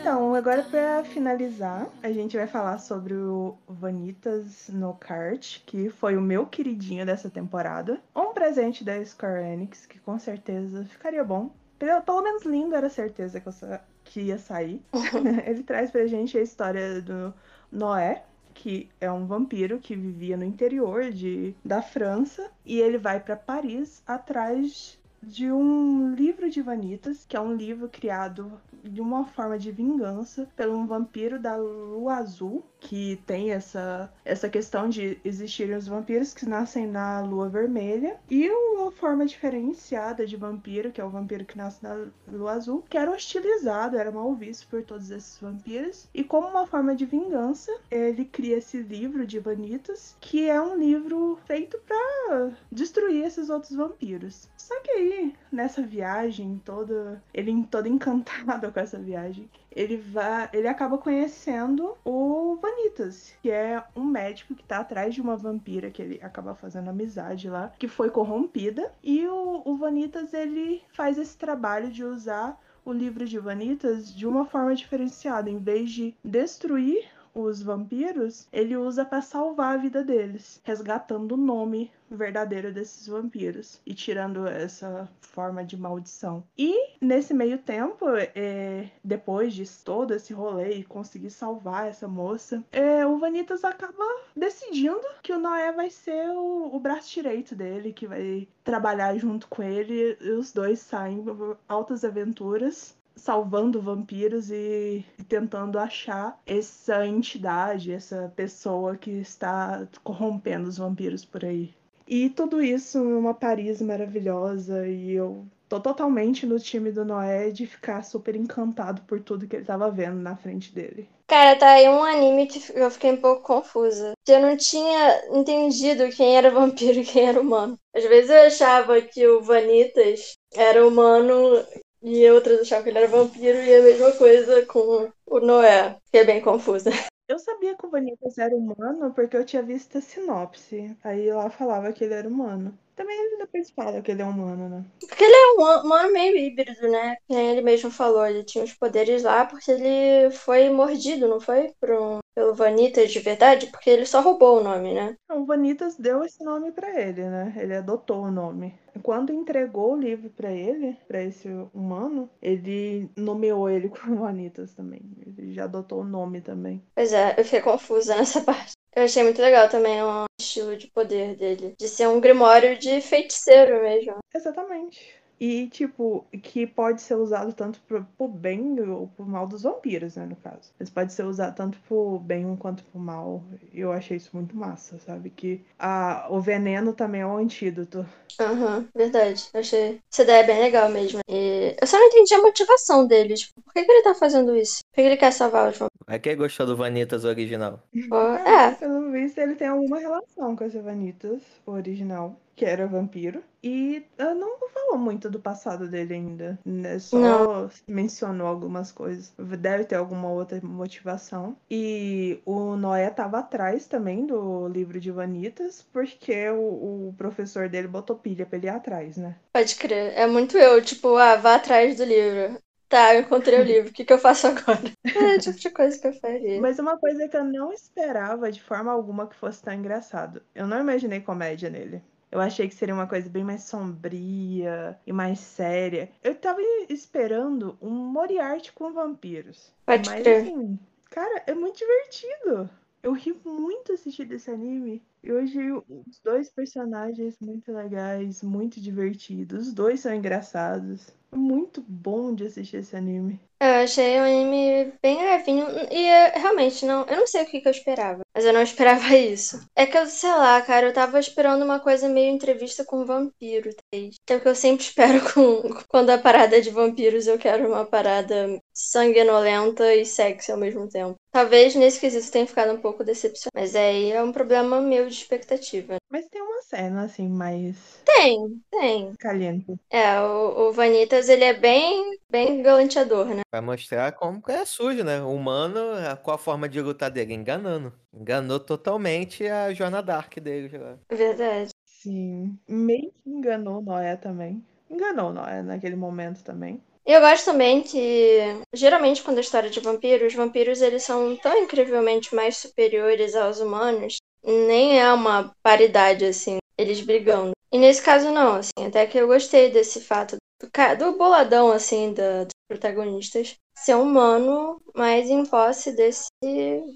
Então, agora pra finalizar, a gente vai falar sobre o Vanitas no Kart, que foi o meu queridinho dessa temporada. Um presente da Square Enix, que com certeza ficaria bom. Pelo, pelo menos lindo era a certeza que, eu sa- que ia sair. Ele traz pra gente a história do Noé, que é um vampiro que vivia no interior de, da França, e ele vai pra Paris atrás de um livro de vanitas, que é um livro criado de uma forma de vingança pelo um vampiro da lua azul, que tem essa, essa questão de existirem os vampiros que nascem na lua vermelha, e uma forma diferenciada de vampiro, que é o vampiro que nasce na lua azul, que era hostilizado, era mal visto por todos esses vampiros, e como uma forma de vingança, ele cria esse livro de vanitas, que é um livro feito para destruir esses outros vampiros. Só que aí, nessa viagem toda, ele todo encantado com essa viagem, ele vai, ele acaba conhecendo o Vanitas, que é um médico que tá atrás de uma vampira que ele acaba fazendo amizade lá, que foi corrompida, e o, o Vanitas ele faz esse trabalho de usar o livro de Vanitas de uma forma diferenciada, em vez de destruir os vampiros, ele usa para salvar a vida deles, resgatando o nome verdadeiro desses vampiros e tirando essa forma de maldição. E nesse meio tempo, é, depois de todo esse rolê e conseguir salvar essa moça, é, o Vanitas acaba decidindo que o Noé vai ser o, o braço direito dele, que vai trabalhar junto com ele. E os dois saem altas aventuras salvando vampiros e tentando achar essa entidade, essa pessoa que está corrompendo os vampiros por aí. E tudo isso numa Paris maravilhosa e eu tô totalmente no time do Noé de ficar super encantado por tudo que ele tava vendo na frente dele.
Cara, tá aí um anime que eu fiquei um pouco confusa. Eu não tinha entendido quem era vampiro e quem era humano. Às vezes eu achava que o Vanitas era humano e outras achavam que ele era vampiro e a mesma coisa com o Noé. Fiquei bem confusa.
Eu sabia que o Vanitas era humano porque eu tinha visto a sinopse. Aí lá falava que ele era humano. Também ele depois fala que ele é humano, né?
Porque ele é um humano meio híbrido, né? Que ele mesmo falou, ele tinha os poderes lá porque ele foi mordido, não foi? Por um, pelo Vanitas de verdade? Porque ele só roubou o nome, né?
Não, o Vanitas deu esse nome para ele, né? Ele adotou o nome. Quando entregou o livro para ele, para esse humano, ele nomeou ele como Vanitas também. Ele já adotou o nome também.
Pois é, eu fiquei confusa nessa parte. Eu achei muito legal também o estilo de poder dele. De ser um grimório de feiticeiro mesmo.
Exatamente. E, tipo, que pode ser usado tanto pro, pro bem ou pro mal dos vampiros, né, no caso. Mas pode ser usado tanto pro bem quanto pro mal. Eu achei isso muito massa, sabe? Que a, o veneno também é um antídoto.
Aham, uhum, verdade. Eu achei essa ideia bem legal mesmo. E eu só não entendi a motivação dele. Tipo, por que, que ele tá fazendo isso? Por que, que ele quer salvar os vampiros?
É que gostou do Vanitas original.
é.
Pelo visto, ele tem alguma relação com esse Vanitas original que era vampiro. E uh, não falou muito do passado dele ainda. Né? Só não. mencionou algumas coisas. Deve ter alguma outra motivação. E o Noé tava atrás também do livro de Vanitas, porque o, o professor dele botou pilha pra ele ir atrás, né?
Pode crer. É muito eu, tipo, ah, vá atrás do livro. Tá, eu encontrei o livro, o que, que eu faço agora? É o tipo de coisa que eu faria.
Mas uma coisa que eu não esperava de forma alguma que fosse tão engraçado. Eu não imaginei comédia nele. Eu achei que seria uma coisa bem mais sombria e mais séria. Eu tava esperando um Moriarty com vampiros.
Pode
mas assim, cara, é muito divertido. Eu ri muito assistindo esse anime. E hoje os dois personagens muito legais, muito divertidos. Os dois são engraçados. É muito bom de assistir esse anime.
Eu achei um anime bem levinho e é, realmente não, eu não sei o que, que eu esperava, mas eu não esperava isso. É que eu, sei lá, cara, eu tava esperando uma coisa meio entrevista com vampiro, tá? que é o que eu sempre espero com quando a parada é de vampiros, eu quero uma parada sanguinolenta e sexy ao mesmo tempo. Talvez nesse quesito tenha ficado um pouco decepcionado, mas aí é um problema meu de expectativa.
Mas tem uma cena assim mais
tem, tem.
caliente.
É, o, o Vanitas ele é bem, bem galanteador, né?
Vai mostrar como que é sujo, né? O humano, a- qual a forma de lutar dele? Enganando. Enganou totalmente a Joana Dark dele. já.
Verdade.
Sim. Meio que enganou Noé também. Enganou Noé naquele momento também.
E eu gosto também que, geralmente, quando a história é de vampiros, os vampiros eles são tão incrivelmente mais superiores aos humanos, nem é uma paridade, assim, eles brigando. E nesse caso, não, assim, até que eu gostei desse fato do, do boladão, assim, da, dos protagonistas ser humano, mas em posse desse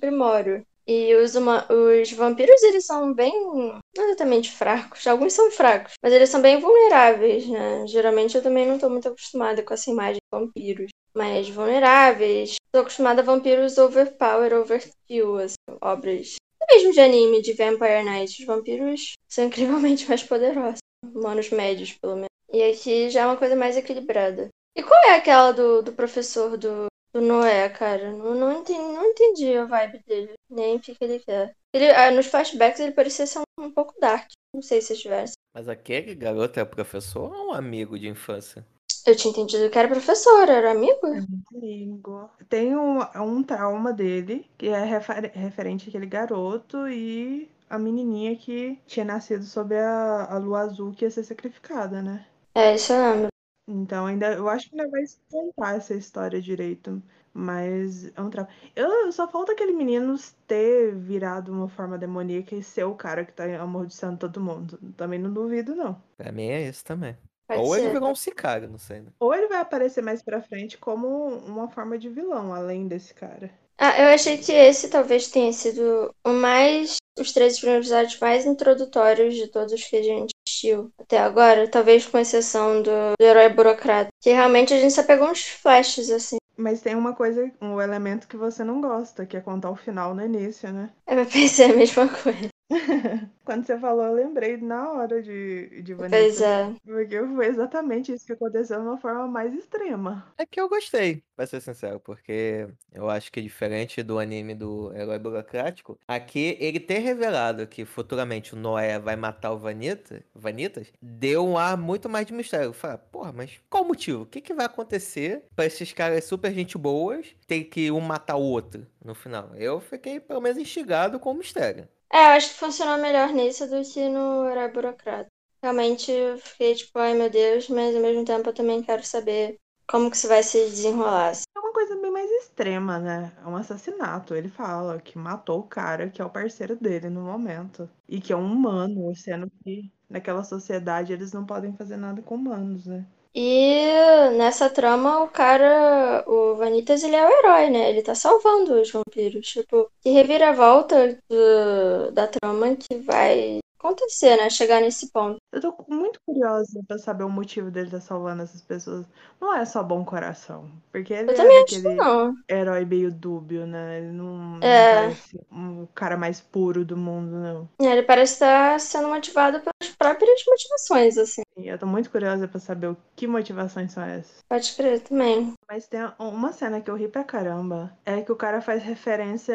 grimório. E os, huma- os vampiros, eles são bem, não exatamente fracos, alguns são fracos, mas eles são bem vulneráveis, né? Geralmente eu também não tô muito acostumada com essa imagem de vampiros. Mas vulneráveis, tô acostumada a vampiros overpower, overkill, assim, obras mesmo de anime, de Vampire Knight, os vampiros são incrivelmente mais poderosos. Humanos médios, pelo menos. E aqui já é uma coisa mais equilibrada. E qual é aquela do, do professor do, do Noé, cara? Não, não, entendi, não entendi a vibe dele. Nem o que que ele quer. Ele, ah, nos flashbacks ele parecia ser um, um pouco dark. Não sei se estivesse.
Mas aquele garoto é professor ou um amigo de infância?
Eu tinha entendido que era professor, era amigo?
É muito amigo. Tem um, um trauma dele, que é refer- referente àquele garoto e a menininha que tinha nascido sob a, a lua azul que ia ser sacrificada, né?
É, isso eu lembro.
Então ainda eu acho que ainda vai contar essa história direito. Mas é um trabalho. Eu só falta aquele menino ter virado uma forma demoníaca e ser o cara que tá amaldiçoando todo mundo. Também não duvido, não.
Pra mim é isso também.
Pode
Ou ele
ser.
virou um sicário, não sei. Né?
Ou ele vai aparecer mais pra frente como uma forma de vilão, além desse cara.
Ah, eu achei que esse talvez tenha sido o mais. Os três primeiros episódios mais introdutórios de todos que a gente assistiu até agora. Talvez com exceção do, do herói burocrata. Que realmente a gente só pegou uns flashes, assim.
Mas tem uma coisa, um elemento que você não gosta, que é contar o final no início, né?
Eu pensei a mesma coisa.
Quando você falou, eu lembrei na hora de, de
Pois
Vanessa.
é.
Porque foi exatamente isso que aconteceu de uma forma mais extrema.
É que eu gostei, pra ser sincero, porque eu acho que diferente do anime do Herói Burocrático, aqui ele ter revelado que futuramente o Noé vai matar o Vanita, Vanitas, deu um ar muito mais de mistério. Fala, porra, mas qual o motivo? O que, que vai acontecer pra esses caras super gente boas ter que um matar o outro no final? Eu fiquei pelo menos instigado com o mistério.
É, eu acho que funcionou melhor nisso do que no herói burocrata. Realmente eu fiquei tipo, ai meu Deus, mas ao mesmo tempo eu também quero saber como que isso vai se desenrolar.
É uma coisa bem mais extrema, né? É um assassinato. Ele fala que matou o cara que é o parceiro dele no momento. E que é um humano, sendo que naquela sociedade eles não podem fazer nada com humanos, né?
E nessa trama, o cara, o Vanitas, ele é o herói, né? Ele tá salvando os vampiros. Tipo, que reviravolta do, da trama que vai acontecer, né? Chegar nesse ponto.
Eu tô muito curiosa pra saber o motivo dele estar salvando essas pessoas. Não é só bom coração. Porque ele
Eu
é
também
daquele
não.
herói meio dúbio, né? Ele não, não
É.
parece o cara mais puro do mundo, não.
Ele parece estar sendo motivado pelas próprias motivações, assim.
E eu tô muito curiosa pra saber o que motivações são essas.
Pode crer também.
Mas tem uma cena que eu ri pra caramba. É que o cara faz referência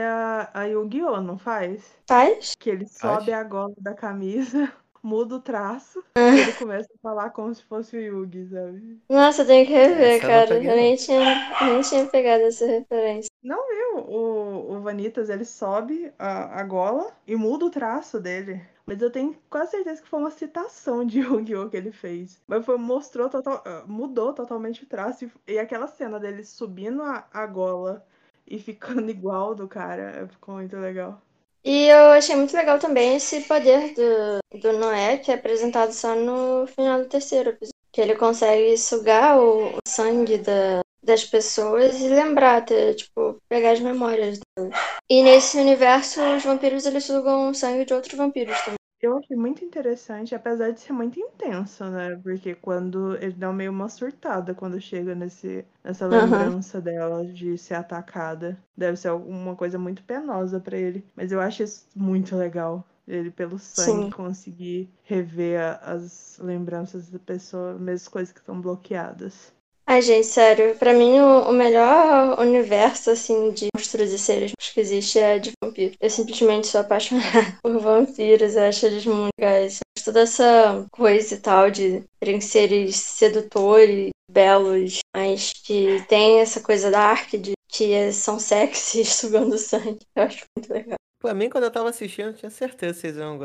a, a Yu-Gi-Oh!, não faz?
Faz?
Que ele
Faz.
sobe a gola da camisa, muda o traço, e ele começa a falar como se fosse o Yugi, sabe?
Nossa, eu tenho que rever,
Essa eu não
cara. Eu
não.
nem tinha, eu nem tinha pegado essa referência.
Não viu? O, o Vanitas, ele sobe a, a gola e muda o traço dele. Mas eu tenho quase certeza que foi uma citação de Yu-Gi-Oh! que ele fez. Mas foi, mostrou total, ah, mudou totalmente o traço. E, e aquela cena dele subindo a, a gola e ficando igual do cara, ficou muito legal.
E eu achei muito legal também esse poder do, do Noé, que é apresentado só no final do terceiro episódio. Que ele consegue sugar o, o sangue da, das pessoas e lembrar, ter, tipo, pegar as memórias delas. E nesse universo, os vampiros eles sugam o sangue de outros vampiros também.
Eu achei muito interessante, apesar de ser muito intenso, né? Porque quando ele dá meio uma surtada quando chega nesse, nessa lembrança dela de ser atacada. Deve ser alguma coisa muito penosa pra ele. Mas eu acho isso muito legal. Ele, pelo sangue,
Sim.
conseguir rever as lembranças da pessoa, mesmo coisas que estão bloqueadas.
Ai, gente, sério, pra mim o, o melhor universo, assim, de monstros e seres que existe é de vampiro. Eu simplesmente sou apaixonada por vampiros, eu acho eles muito legais. Toda essa coisa e tal de serem seres sedutores, belos, mas que tem essa coisa dark de que são sexys sugando sangue. Eu acho muito legal.
Pra mim, quando eu tava assistindo, eu tinha certeza que vocês iam,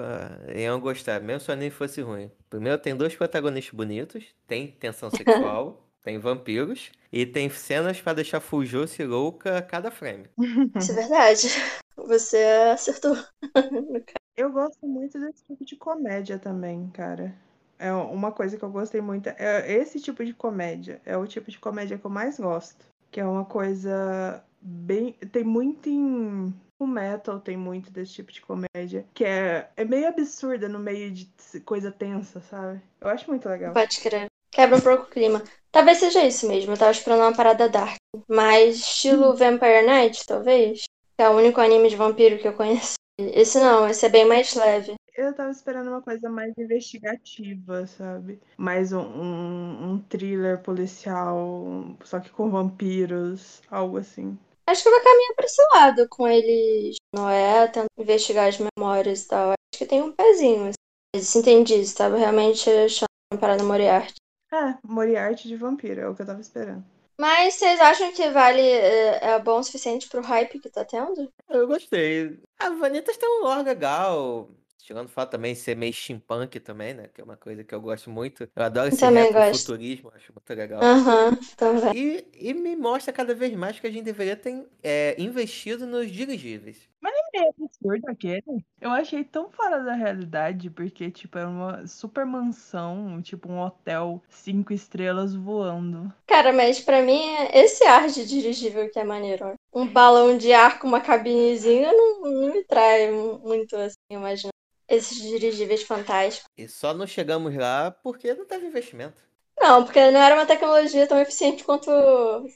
iam gostar, mesmo se o anime fosse ruim. Primeiro, tem dois protagonistas bonitos, tem tensão sexual, tem vampiros, e tem cenas pra deixar Fujose louca a cada frame.
Isso é verdade. Você acertou.
Eu gosto muito desse tipo de comédia também, cara. É uma coisa que eu gostei muito. É esse tipo de comédia. É o tipo de comédia que eu mais gosto. Que é uma coisa bem. Tem muito em. O metal tem muito desse tipo de comédia. Que é, é meio absurda no meio de coisa tensa, sabe? Eu acho muito legal.
Pode crer. Quebra um pouco o clima. Talvez seja isso mesmo. Eu tava esperando uma parada dark. Mas estilo Vampire Night, talvez. Que é o único anime de vampiro que eu conheço. Esse não, esse é bem mais leve.
Eu tava esperando uma coisa mais investigativa, sabe? Mais um, um, um thriller policial, só que com vampiros, algo assim.
Acho que vai caminhar pra esse lado, com eles, Noé, tentando investigar as memórias e tal. Acho que tem um pezinho. Assim. Mas entendi, você tava realmente achando uma parada Moriarty.
É, Moriarty de vampiro, é o que eu tava esperando.
Mas vocês acham que vale é, é bom o suficiente pro hype que tá tendo?
Eu gostei. A Vanitas tem um lore legal. Chegando o fato também de ser meio steampunk também, né? Que é uma coisa que eu gosto muito. Eu adoro esse
Também gosto.
retrofuturismo, acho muito legal.
Aham, também.
E, e me mostra cada vez mais que a gente deveria ter é, investido nos dirigíveis.
É absurdo aquele. Eu achei tão fora da realidade, porque, tipo, é uma super mansão, tipo, um hotel cinco estrelas voando.
Cara, mas pra mim é esse ar de dirigível que é maneiro. Um balão de ar com uma cabinezinha não, não me trai mu- muito assim, imagina. Esses dirigíveis fantásticos.
E só não chegamos lá porque não teve investimento.
Não, porque não era uma tecnologia tão eficiente quanto.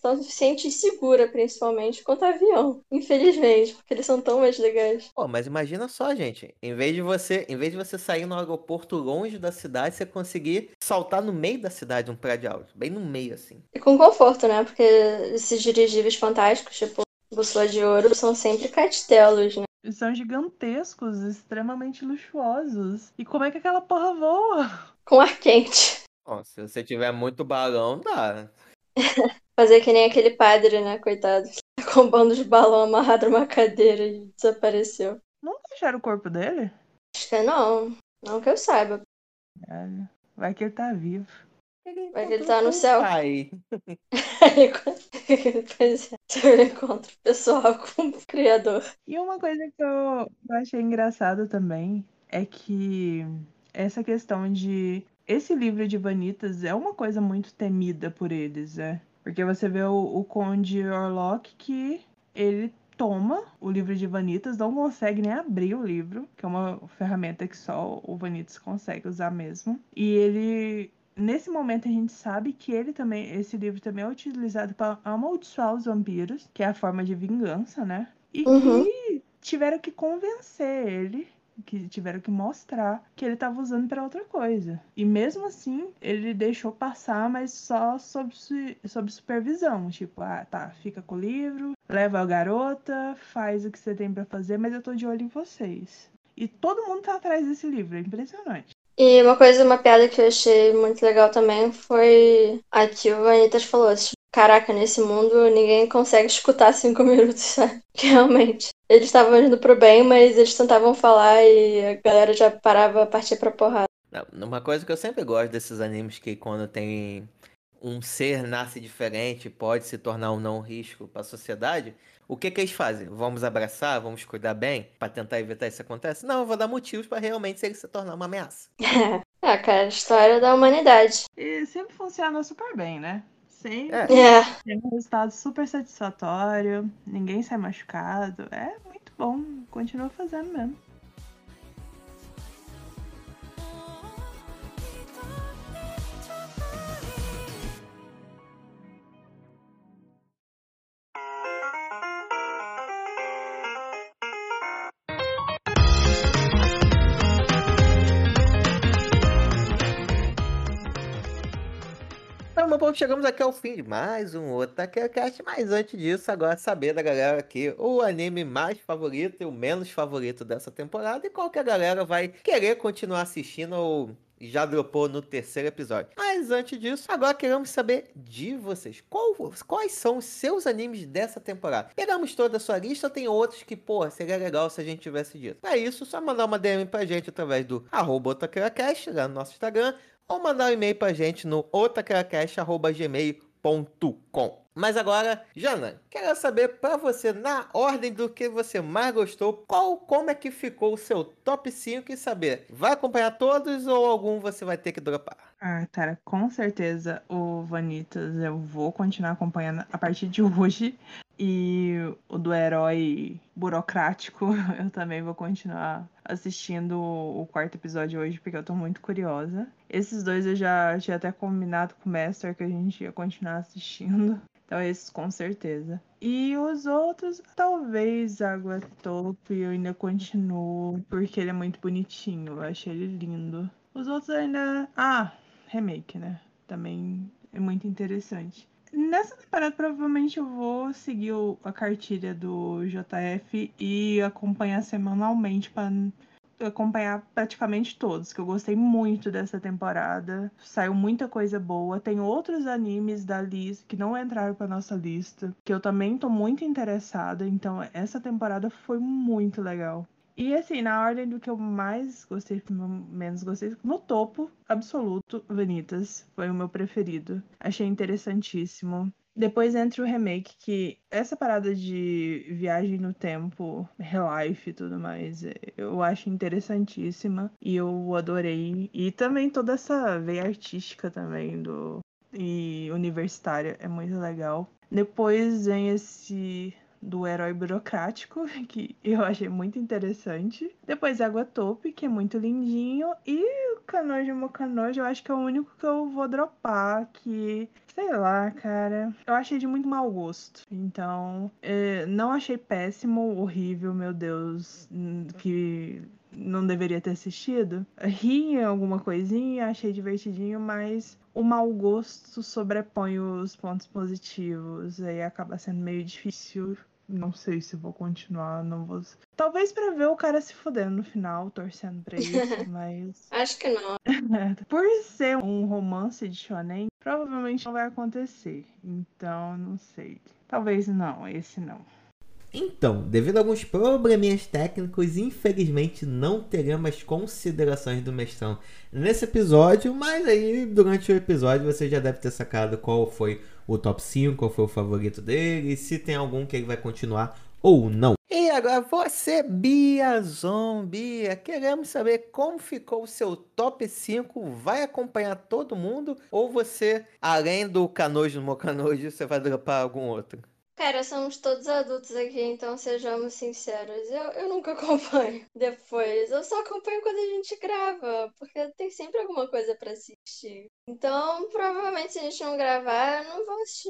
tão eficiente e segura, principalmente, quanto avião. Infelizmente, porque eles são tão mais legais.
Pô, mas imagina só, gente. Em vez de você, em vez de você sair no aeroporto longe da cidade, você conseguir saltar no meio da cidade um prédio alto, bem no meio assim.
E com conforto, né? Porque esses dirigíveis fantásticos, tipo Bússola de Ouro, são sempre castelos, né?
Eles são gigantescos, extremamente luxuosos. E como é que aquela porra voa?
Com ar quente.
Bom, se você tiver muito balão, dá.
Fazer que nem aquele padre, né? Coitado. Com um bando de balão amarrado numa cadeira e desapareceu.
Nunca acharam o corpo dele?
Acho que não. Não que eu saiba.
Caralho. Vai que ele tá vivo.
Vai que ele tá no céu.
Ai,
pois é. Seu encontro pessoal com o criador.
E uma coisa que eu, eu achei engraçado também é que essa questão de. Esse livro de Vanitas é uma coisa muito temida por eles, né? Porque você vê o, o Conde Orlok que ele toma o livro de Vanitas, não consegue nem abrir o livro, que é uma ferramenta que só o Vanitas consegue usar mesmo. E ele. Nesse momento a gente sabe que ele também, esse livro também é utilizado para amaldiçoar os vampiros, que é a forma de vingança, né? E
Uhum.
que tiveram que convencer ele, que tiveram que mostrar que ele estava usando para outra coisa. E mesmo assim, ele deixou passar, mas só sob, sob supervisão. Tipo, ah, tá, fica com o livro, leva a garota, faz o que você tem para fazer, mas eu tô de olho em vocês. E todo mundo tá atrás desse livro, é impressionante.
E uma coisa, uma piada que eu achei muito legal também foi a que o Anitas falou. tipo, Caraca, nesse mundo ninguém consegue escutar cinco minutos, sabe? Que Realmente. Eles estavam indo pro bem, mas eles tentavam falar e a galera já parava a partir pra porrada.
Não, uma coisa que eu sempre gosto desses animes que quando tem um ser nasce diferente, pode se tornar um não risco para a sociedade, o que que eles fazem? Vamos abraçar, vamos cuidar bem para tentar evitar isso acontecer? Não, eu vou dar motivos para realmente ele se tornar uma ameaça.
Ah, cara, história da humanidade.
E sempre funciona super bem, né? Sempre
É.
É.
tem um resultado super satisfatório, ninguém sai machucado. É muito bom, continua fazendo mesmo.
Chegamos aqui ao fim de mais um Otakercast, mas antes disso, agora saber da galera aqui o anime mais favorito e o menos favorito dessa temporada e qual que a galera vai querer continuar assistindo ou já dropou no terceiro episódio. Mas antes disso, agora queremos saber de vocês. Qual- quais são os seus animes dessa temporada? Pegamos toda a sua lista tem outros que, pô, seria legal se a gente tivesse dito? Pra isso, só mandar uma DM pra gente através do arroba lá no nosso Instagram, ou mandar um e-mail pra gente no otakeracast.gmail.com. Mas agora, Jana, quero saber pra você, na ordem do que você mais gostou, qual, como é que ficou o seu top 5 e saber, vai acompanhar todos ou algum você vai ter que dropar?
Ah, cara, com certeza o Vanitas eu vou continuar acompanhando a partir de hoje. E o do herói burocrático eu também vou continuar assistindo o quarto episódio hoje, porque eu tô muito curiosa. Esses dois eu já tinha até combinado com o Master que a gente ia continuar assistindo. Então esses com certeza. E os outros, talvez Água Tope eu ainda continuo, porque ele é muito bonitinho. Eu achei ele lindo. Os outros ainda. Ah, remake, né? Também é muito interessante. Nessa temporada, provavelmente eu vou seguir o- a cartilha do JF e acompanhar semanalmente para acompanhar praticamente todos, que eu gostei muito dessa temporada. Saiu muita coisa boa. Tem outros animes da lista que não entraram para nossa lista, que eu também tô muito interessada. Então, essa temporada foi muito legal. E assim, na ordem do que eu mais gostei, menos gostei, no topo absoluto, Vanitas foi o meu preferido. Achei interessantíssimo. Depois entra o remake, que essa parada de viagem no tempo, relife e tudo mais, eu acho interessantíssima e eu adorei. E também toda essa veia artística também do e universitária é muito legal. Depois vem esse do herói burocrático, que eu achei muito interessante. Depois Água Tope, que é muito lindinho. E o Canojo Mocanojo, eu acho que é o único que eu vou dropar, que... Sei lá, cara. Eu achei de muito mau gosto. Então, é, não achei péssimo, horrível, meu Deus, que não deveria ter assistido. Ri em alguma coisinha, achei divertidinho, mas o mau gosto sobrepõe os pontos positivos. Aí acaba sendo meio difícil. Não sei se vou continuar, não vou. Talvez pra ver o cara se fodendo no final, torcendo pra isso, mas.
Acho que não.
Por ser um romance de shonen, provavelmente não vai acontecer. Então, não sei. Talvez não, esse não.
Então, devido a alguns probleminhas técnicos, infelizmente não teremos considerações do mestrão nesse episódio, mas aí durante o episódio você já deve ter sacado qual foi o top 5, qual foi o favorito dele, se tem algum que ele vai continuar ou não. E agora você, Bia Zombie, queremos saber como ficou o seu top 5, vai acompanhar todo mundo ou você, além do Canojo no Mocanojo, você vai dropar algum outro?
Cara, somos todos adultos aqui, então sejamos sinceros. Eu, eu nunca acompanho depois. Eu só acompanho quando a gente grava, porque tem sempre alguma coisa para assistir. Então, provavelmente, se a gente não gravar, eu não vou assistir.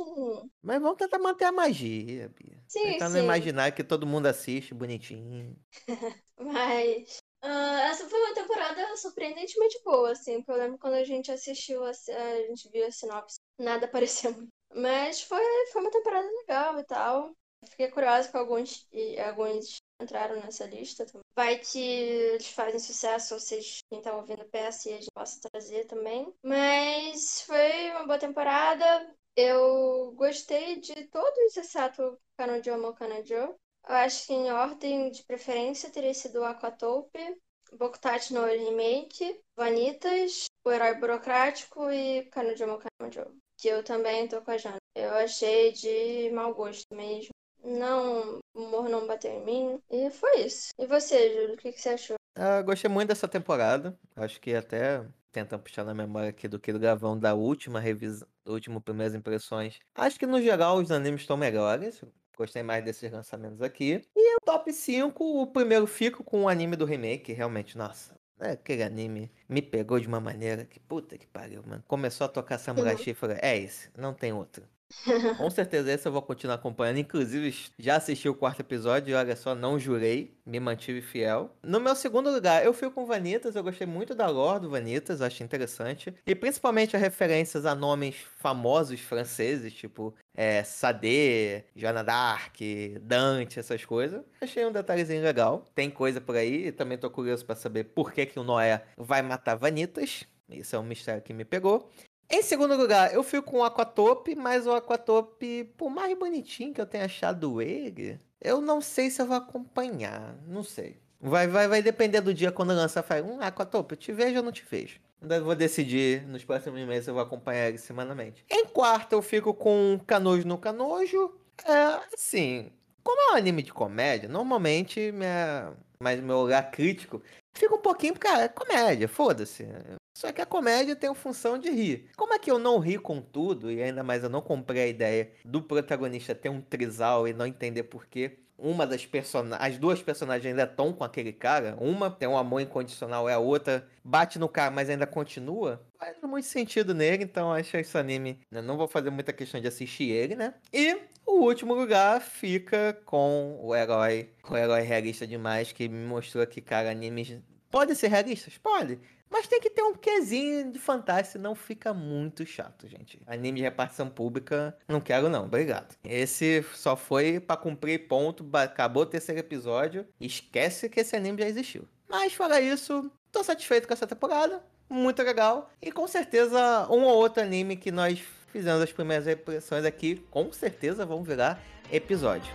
Mas vamos tentar manter a magia, Bia.
Sim,
tentar
sim.
não imaginar que todo mundo assiste bonitinho.
Mas. ah, essa foi uma temporada surpreendentemente boa, assim, porque eu lembro quando a gente assistiu, a, a gente viu a sinopse, nada parecia muito. Mas foi, foi uma temporada legal e tal. Fiquei curiosa com alguns, e alguns entraram nessa lista. também. Vai que eles fazem sucesso, vocês, quem tá ouvindo peça, e a gente possa trazer também. Mas foi uma boa temporada. Eu gostei de todos, exceto Kanojo Mokanojo. Eu acho que em ordem de preferência teria sido Aquatope, Bokutachi no Remake, Vanitas, O Herói Burocrático e Kanojo Mokanojo. Que eu também tô com a Jana. Eu achei de mau gosto mesmo. Não, o humor não bateu em mim. E foi isso. E você, Júlio, o que, que você achou?
Ah, gostei muito dessa temporada. Acho que até tentando puxar na memória aqui do que do gravão da última revisão, último Primeiras Impressões. Acho que no geral os animes estão melhores. Gostei mais desses lançamentos aqui. E o top 5, o primeiro fico com o anime do remake, realmente, nossa. É, aquele anime me pegou de uma maneira que puta que pariu, mano. Começou a tocar Samurai
Uhum.
X e falei, é esse, não tem outro. Com certeza esse eu vou continuar acompanhando. Inclusive, já assisti o quarto episódio olha só, não jurei, me mantive fiel. No meu segundo lugar, eu fui com Vanitas, eu gostei muito da lore do Vanitas, achei interessante. E principalmente as referências a nomes famosos franceses, tipo é, Sade, Joana d'Arc, Dante, essas coisas. Achei um detalhezinho legal. Tem coisa por aí, e também tô curioso pra saber por que, que o Noé vai matar Vanitas. Isso é um mistério que me pegou. Em segundo lugar, eu fui com o Aquatope, mas o Aquatope, por mais bonitinho que eu tenha achado ele, eu não sei se eu vou acompanhar. Não sei. Vai, vai, vai depender do dia quando lançar. Faz, hum, Aquatope, eu te vejo ou não te vejo? Ainda vou decidir nos próximos meses se eu vou acompanhar ele semanalmente. Em quarto, eu fico com Canojo no Canojo. É, assim, como é um anime de comédia, normalmente minha, mas meu olhar crítico fica um pouquinho, cara, é comédia, foda-se. Só que a comédia tem a função de rir. Como é que eu não ri com tudo, e ainda mais eu não comprei a ideia do protagonista ter um trisal e não entender por quê? Uma das personagens, as duas personagens ainda estão com aquele cara. Uma tem um amor incondicional e a outra bate no cara, mas ainda continua. Faz muito sentido nele, então acho esse anime. né, Não vou fazer muita questão de assistir ele, né? E o último lugar fica com o herói, o herói realista demais, que me mostrou que, cara, animes podem ser realistas? Pode. Mas tem que ter um quezinho de fantasia, senão fica muito chato, gente. Anime de repartição pública, não quero não, obrigado. Esse só foi pra cumprir ponto, acabou o terceiro episódio. Esquece que esse anime já existiu. Mas fora isso, tô satisfeito com essa temporada, muito legal. E com certeza um ou outro anime que nós fizemos as primeiras impressões aqui, com certeza vão virar episódio.